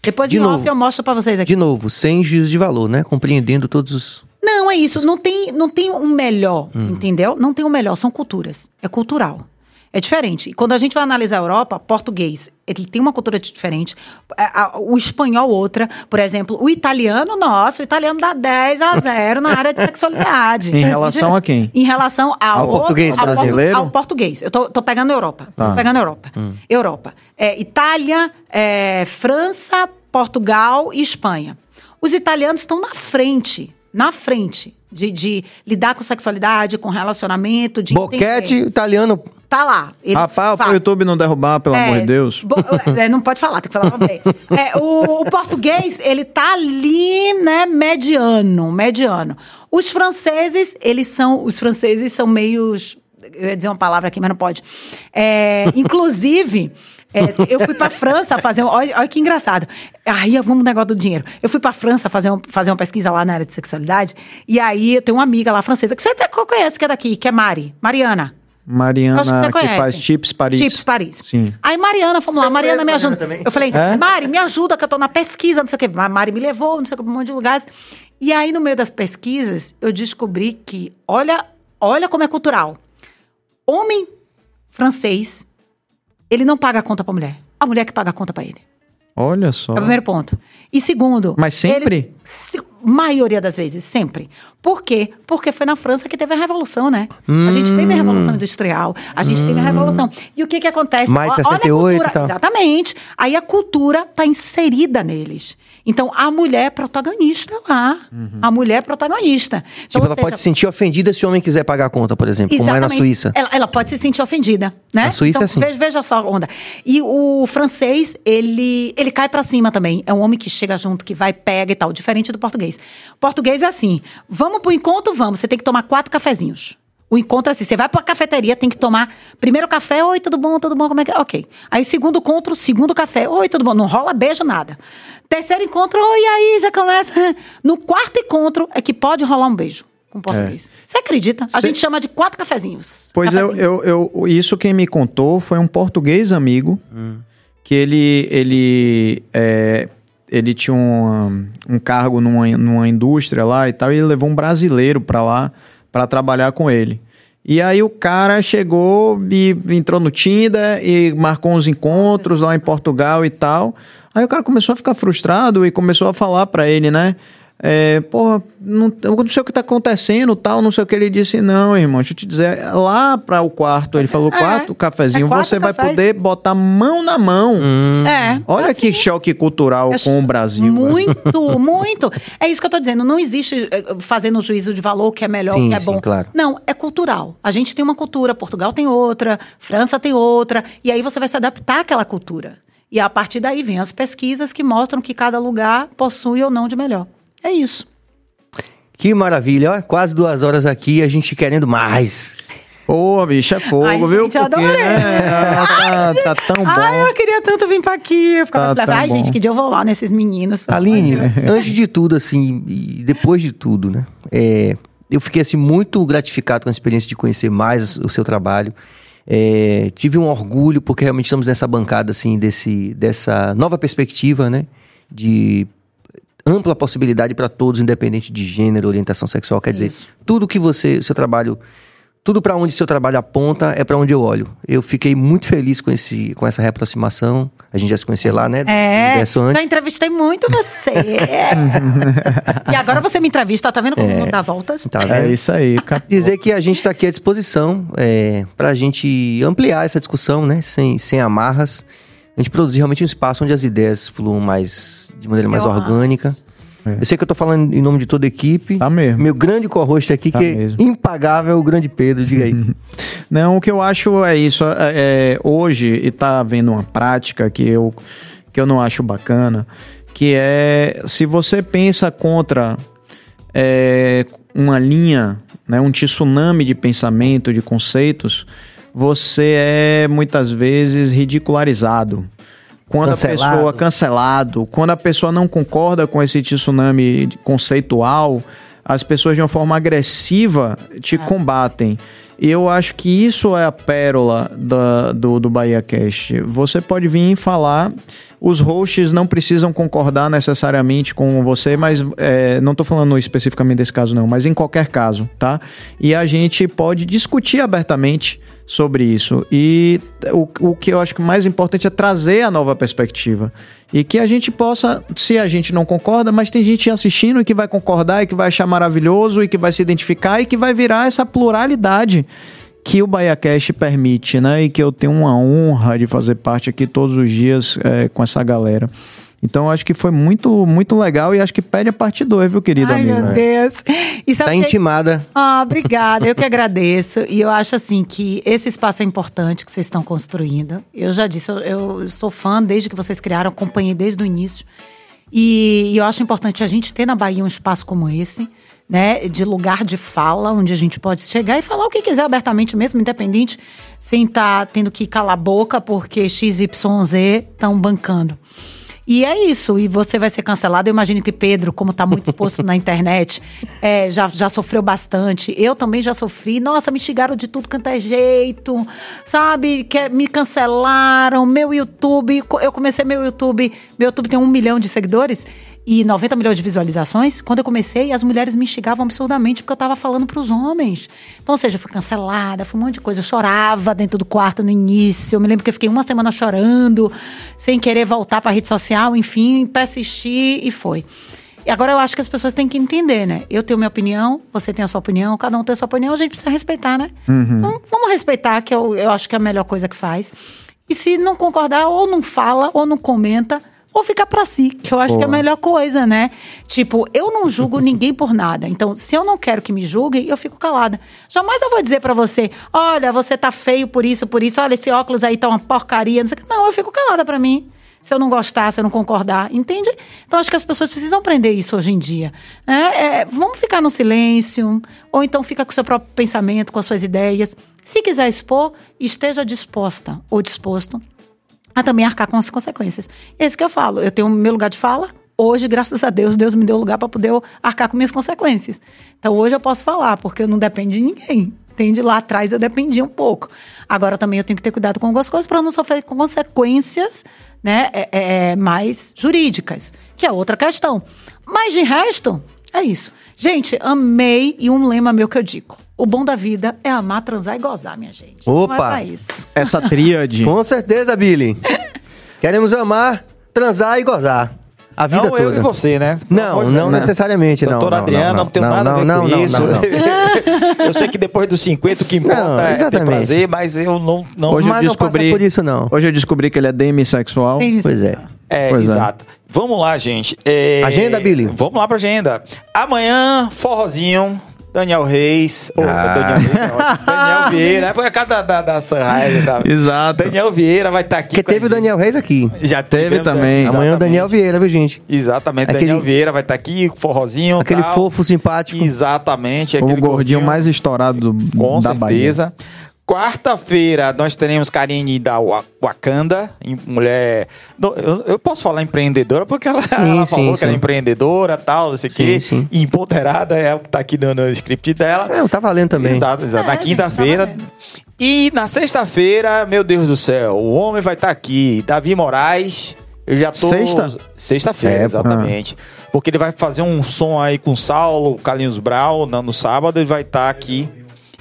Depois De em novo. off eu mostro pra vocês aqui. De novo, sem juízo de valor, né? Compreendendo todos os. Não, é isso. Não tem, não tem um melhor, entendeu? Não tem um melhor, são culturas. É cultural. É diferente. E quando a gente vai analisar a Europa, português, ele tem uma cultura diferente. A- O espanhol, outra. Por exemplo, o italiano, nossa, o italiano dá 10 a 0 na área de sexualidade. Em relação a quem? Em relação ao, Ao português ao, brasileiro? Ao português. Eu tô, tô pegando Europa. Tá. Tô pegando Europa. Europa. É, Itália, é, França, Portugal e Espanha. Os italianos estão na frente. Na frente. De, de lidar com sexualidade, com relacionamento, de Boquete entender. italiano. Tá lá. Eles Rapaz, fazem. YouTube não derrubar, pelo É, amor de Deus. bo- é, não pode falar, tem que falar bem. <laughs> É, o, o português, ele tá ali, né, mediano, mediano. Os franceses, eles são, os franceses são meios, eu ia dizer uma palavra aqui, mas não pode. É, inclusive, é, eu fui pra França fazer, um, olha, olha que engraçado. Aí, vamos no negócio do dinheiro. Eu fui pra França fazer, um, fazer uma pesquisa lá na área de sexualidade, e aí eu tenho uma amiga lá francesa, que você até conhece, que é daqui, que é Mari, Mariana. Mariana, Acho que você que, conhece. faz Chips Paris. Chips Paris. Sim. Aí Mariana, vamos lá, Mariana me ajuda. também. Eu falei, É? Mari, me ajuda que eu tô na pesquisa, não sei o quê. Ma- Mari me levou, não sei o que, pra um monte de lugares. E aí, no meio das pesquisas, eu descobri que, olha, olha como é cultural. Homem francês, ele não paga a conta pra mulher. A mulher que paga a conta pra ele. Olha só. É o primeiro ponto. E segundo. Mas sempre? ele- se- maioria das vezes, sempre. Por quê? Porque foi na França que teve a revolução, né? A gente teve a revolução industrial, a gente teve a revolução. E o que que acontece? Mais Ó- 68 olha a cultura, tal. Exatamente. Aí a cultura tá inserida neles. Então a mulher é protagonista lá. A mulher é protagonista. Então, Tipo, ela seja, pode se sentir ofendida se o homem quiser pagar a conta, por exemplo, como é na. Suíça. Ela, ela pode se sentir ofendida, né? Na Suíça então, é assim. Veja, veja só a onda. E o francês, ele, ele cai pra cima também. É um homem que chega junto, que vai, pega e tal, diferente do português. Português é assim: vamos pro encontro, vamos. Você tem que tomar quatro cafezinhos. O encontro é assim: você vai pra cafeteria, tem que tomar primeiro café, oi, tudo bom, tudo bom, como é que é? Ok. Aí segundo encontro, segundo café, oi, tudo bom. Não rola beijo, nada. Terceiro encontro, oi, e aí, já começa. <laughs> No quarto encontro é que pode rolar um beijo com português. Você acredita? A Cê- gente chama de quatro cafezinhos. Pois eu, Cafezinhos. eu, eu, isso quem me contou foi um português amigo que ele, ele, é, ele tinha um, um cargo numa, numa indústria lá e tal, e ele levou um brasileiro pra lá pra trabalhar com ele. E aí o cara chegou e entrou no Tinder e marcou uns encontros lá em Portugal e tal. Aí o cara começou a ficar frustrado e começou a falar pra ele, né? É, porra, não, eu não sei o que tá acontecendo, tal, não sei o que. Ele disse, não, irmão, deixa eu te dizer, lá para o quarto, ele falou, É, quarto cafezinho, é quatro você vai cafés. poder botar mão na mão. É. Olha assim, que choque cultural com o Brasil. Muito, muito. É isso que eu tô dizendo. Não existe eh, fazendo juízo de valor o que é melhor, o Sim, que é sim, bom. claro. Não, é cultural. A gente tem uma cultura, Portugal tem outra, França tem outra, e aí você vai se adaptar àquela cultura. E a partir daí vem as pesquisas que mostram que cada lugar possui ou não de melhor. É isso. Que maravilha, ó, quase duas horas aqui, a gente querendo mais. Pô, bicho, é fogo, Ai, viu? gente, eu adorei. né, tá, tá tão bom. Ai, eu queria tanto vir pra aqui. Eu ficava Tá falava, ai, tão gente, bom. que dia eu vou lá nesses meninos. Aline, <laughs> antes de tudo, assim, e depois de tudo, né? é, eu fiquei, assim, muito gratificado com a experiência de conhecer mais o seu trabalho. É, tive um orgulho, porque realmente estamos nessa bancada, assim, desse, dessa nova perspectiva, né? De ampla possibilidade para todos, independente de gênero, orientação sexual. Quer dizer, Isso. tudo que você, seu trabalho, tudo para onde seu trabalho aponta é para onde eu olho. Eu fiquei muito feliz com, esse, com essa reaproximação. A gente já se conhecia lá, né? É, antes. já entrevistei muito você. <laughs> e agora você me entrevista, tá vendo como não dá voltas? Tá É vendo? isso aí, cara. Dizer que a gente está aqui à disposição é, para a gente ampliar essa discussão, né? Sem, sem amarras. A gente produzir realmente um espaço onde as ideias fluam mais de maneira mais Eu orgânica. É. Eu sei que eu tô falando em nome de toda a equipe. Tá mesmo. Meu grande co-host aqui, Tá que mesmo. é impagável, o grande Pedro, diga aí. <laughs> Não, o que eu acho é isso. é, é, hoje, e tá havendo uma prática que eu, que eu não acho bacana, que é se você pensa contra é, uma linha, né, um tsunami de pensamento, de conceitos, você é muitas vezes ridicularizado. Quando Cancelado. a pessoa cancelado, quando a pessoa não concorda com esse tsunami conceitual, as pessoas de uma forma agressiva te combatem. E eu acho que isso é a pérola da- do, do Bahia Cast. Você pode vir e falar, os hosts não precisam concordar necessariamente com você, mas é, não estou falando especificamente desse caso não, mas em qualquer caso, tá? E a gente pode discutir abertamente sobre isso. E o, o que eu acho que mais importante é trazer a nova perspectiva. E que a gente possa, se a gente não concorda, mas tem gente assistindo que vai concordar e que vai achar maravilhoso e que vai se identificar e que vai virar essa pluralidade que o BahiaCast permite, né? E que eu tenho uma honra de fazer parte aqui todos os dias é, com essa galera. Então acho que foi muito, muito legal e acho que pede a parte 2, viu, querido Ai, amigo? meu Deus. E sabe tá que- intimada. Ah, obrigada. Eu que agradeço. E eu acho assim que esse espaço é importante que vocês estão construindo. Eu já disse, eu, eu sou fã desde que vocês criaram, acompanhei desde o início. E, e eu acho importante a gente ter na Bahia um espaço como esse, né? De lugar de fala, onde a gente pode chegar e falar o que quiser abertamente mesmo, independente, sem estar tendo que calar a boca porque XYZ estão bancando. E é isso, e você vai ser cancelado. Eu imagino que Pedro, como tá muito exposto <laughs> na internet, é, já, já sofreu bastante. Eu também já sofri. Nossa, me xingaram de tudo quanto é jeito, sabe? Que, me cancelaram. Meu YouTube, eu comecei meu YouTube, meu YouTube tem um milhão de seguidores e 90 milhões de visualizações. Quando eu comecei, as mulheres me xingavam absurdamente porque eu tava falando pros homens. Então, ou seja, eu fui cancelada, foi um monte de coisa. Eu chorava dentro do quarto no início. Eu me lembro que eu fiquei uma semana chorando, sem querer voltar pra rede social, enfim, persistir e foi. E agora eu acho que as pessoas têm que entender, né? Eu tenho minha opinião, você tem a sua opinião, cada um tem a sua opinião, a gente precisa respeitar, né? Então, vamos respeitar, que eu, eu acho que é a melhor coisa que faz. E se não concordar, ou não fala, ou não comenta, ou fica pra si, que eu acho que é a melhor coisa, né? Tipo, eu não julgo <laughs> ninguém por nada. Então, se eu não quero que me julguem, eu fico calada. Jamais eu vou dizer pra você, olha, você tá feio por isso, por isso, olha, esse óculos aí tá uma porcaria, não sei o que. Não, eu fico calada pra mim. Se eu não gostar, se eu não concordar, entende? Então, acho que as pessoas precisam aprender isso hoje em dia. né? É, vamos ficar no silêncio, ou então fica com o seu próprio pensamento, com as suas ideias. Se quiser expor, esteja disposta ou disposto a também arcar com as consequências. É isso que eu falo. Eu tenho meu lugar de fala. Hoje, graças a Deus, Deus me deu lugar para poder arcar com minhas consequências. Então, hoje eu posso falar, porque eu não dependo de ninguém. Entende? Lá atrás eu dependia um pouco. Agora também eu tenho que ter cuidado com algumas coisas para não sofrer consequências né, é, é, mais jurídicas, que é outra questão. Mas de resto, é isso. Gente, amei e um lema meu que eu digo. O bom da vida é amar, transar e gozar, minha gente. Não é Opa! pra isso. Essa tríade. <laughs> Com certeza, Billy. <laughs> Queremos amar, transar e gozar. A vida Não, toda. eu e você, né? Não, não né? necessariamente, não. Doutora não, Adriana, não, tenho nada a ver não, com não, isso. não, não. <laughs> eu sei que depois dos 50 o que importa Não, é ter exatamente. prazer, mas eu não. não Hoje Mas eu não descobri. por isso, não. Hoje eu descobri que ele é demissexual. Isso. Pois é. É, Pois é. exato. Vamos lá, gente. É, Agenda, Billy. Vamos lá pra agenda. Amanhã, forrozinho. Daniel Reis. Ou, Ah. Daniel Reis é. <laughs> Daniel Vieira. É por causa da, da, da Sunrise. Tá? Exato. Daniel Vieira vai estar aqui. Porque teve o. Daniel Reis aqui. Já Teve também. né? Amanhã o Exatamente. Daniel Vieira, viu, gente? Exatamente. Aquele- Daniel Vieira vai estar aqui, forrozinho. Aquele tal. fofo, simpático. Exatamente. O aquele gordinho mais estourado do, Com da Bahia. Quarta-feira nós teremos Karine da Wa- Wakanda, mulher. Eu, posso falar empreendedora porque ela, ela sim, falou que era sim. empreendedora tal, não sei o quê. Sim, sim. Empoderada é o que tá aqui no, no script dela. É, tá valendo também. Exato, exato. Na É, gente, quinta-feira. tá e na sexta-feira, meu Deus do céu, o homem vai estar aqui. Davi Moraes. Eu já tô. Sexta? Sexta-feira, É, exatamente. Porque ele vai fazer um som aí com o Saulo, Carlinhos Brau, no, no sábado, ele vai estar aqui.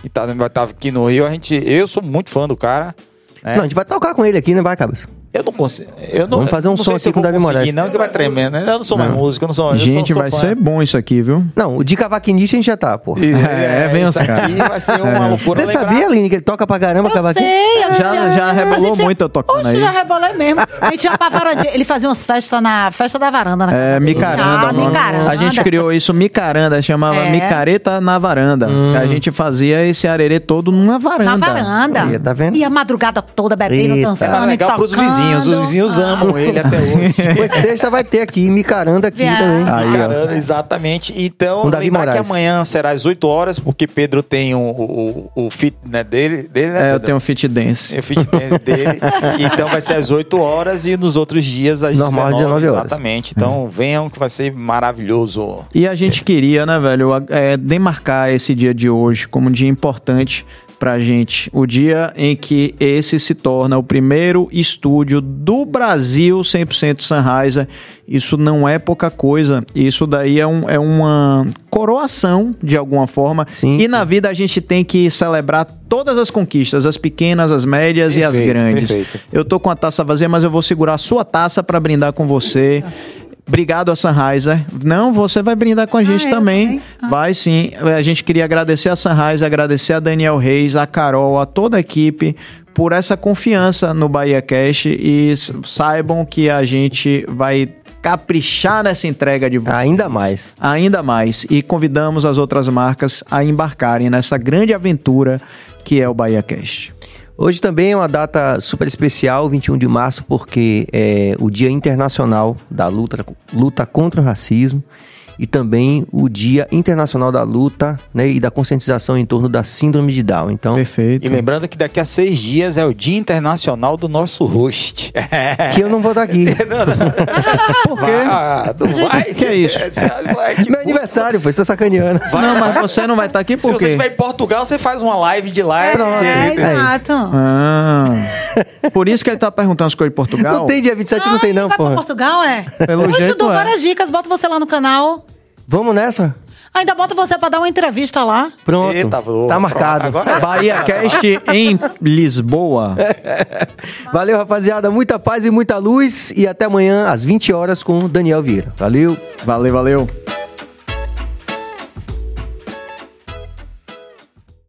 E tá, vai estar aqui no Rio. A gente, eu sou muito fã do cara. né? Não, a gente vai tocar com ele aqui, não vai, Cabeça? Eu não consigo. Eu não, Vamos fazer um não som aqui com o Davi Moraes. Não, que vai tremendo. né? Eu não sou mais músico, eu não sou. Gente, sou, sou vai fã. ser bom isso aqui, viu? Não, o de cavaquinista a gente já tá, pô. É, vem isso os caras. aqui vai ser uma loucura. Você sabia, Aline, que ele toca pra caramba Eu cavaquinho? sei, eu Já- já rebolou muito eu tocando Oxe, aí. já rebolei mesmo. A gente ia pra varandinha. Ele fazia umas festas na festa da varanda. Na É, micaranda. Ah, micaranda. A gente criou isso micaranda, chamava É. micareta na varanda. Hum. A gente fazia esse arerê todo numa varanda. Na varanda. Aí, tá vendo? E a madrugada toda bebendo, dançando, Era legal pros tocando. Vizinhos. Os vizinhos Ah. amam ele até hoje. <laughs> Pois sexta vai ter aqui, Micaranda aqui Viado. também. Aí, ó. Caramba, exatamente. Então, lembrar que Moraes. amanhã será às 8 horas, porque Pedro tem o, o, o fit né, dele, dele, né, É, eu Pedro? tenho um fit dance. É o fit dance dele. <laughs> então vai ser às 8 horas e nos outros dias às Normal, 19, 19 horas. Exatamente. Então venham que vai ser maravilhoso. E a gente queria, né, velho, é, demarcar esse dia de hoje como um dia importante pra gente. O dia em que esse se torna o primeiro estúdio do Brasil 100% Sunriser. Isso não é pouca coisa. Isso daí é, um- é uma coroação, de alguma forma. Sim. E na vida a gente tem que celebrar todas as conquistas, as pequenas, as médias e as Perfeito, grandes. perfeito. Eu tô com a taça vazia, mas eu vou segurar a sua taça pra brindar com você. Obrigado a Sunriser. Não, você vai brindar com a gente Ah, também. também? Ah. Vai sim. A gente queria agradecer a Sunrise, agradecer a Daniel Reis, a Carol, a toda a equipe por essa confiança no Bahia Cash e saibam que a gente vai caprichar nessa entrega de vocês. Ainda mais. Ainda mais. E convidamos as outras marcas a embarcarem nessa grande aventura que é o Bahia Cash. Hoje também é uma data super especial, 21 de março, porque é o Dia Internacional da luta, luta contra o racismo. E também o Dia Internacional da Luta né, e da conscientização em torno da Síndrome de Down. Então, Perfeito. E lembrando que daqui a seis dias é o Dia Internacional do nosso host. <laughs> que eu não vou estar aqui. <laughs> <laughs> Por quê? Ah, não vai? Que é isso? Moleque, Meu aniversário, pô, você tá sacaneando. Não, mas você não vai estar aqui Se por você quê? estiver em Portugal, você faz uma live de lá. Pronto. É, porque- exato. Ah, por isso que ele tá perguntando as coisas de Portugal. Não tem dia 27, não tem não, vai pra porra. Portugal, é? Pelo eu te jeito dou é. várias dicas, boto você lá no canal. Vamos nessa? Ainda boto você pra dar uma entrevista lá. Pronto. Eita, tá pronto. marcado. Agora- Bahia Cast em Lisboa. <laughs> Valeu, rapaziada. Muita paz e muita luz. E até amanhã, às 20 horas, com o Daniel Vieira. Valeu. Valeu, valeu.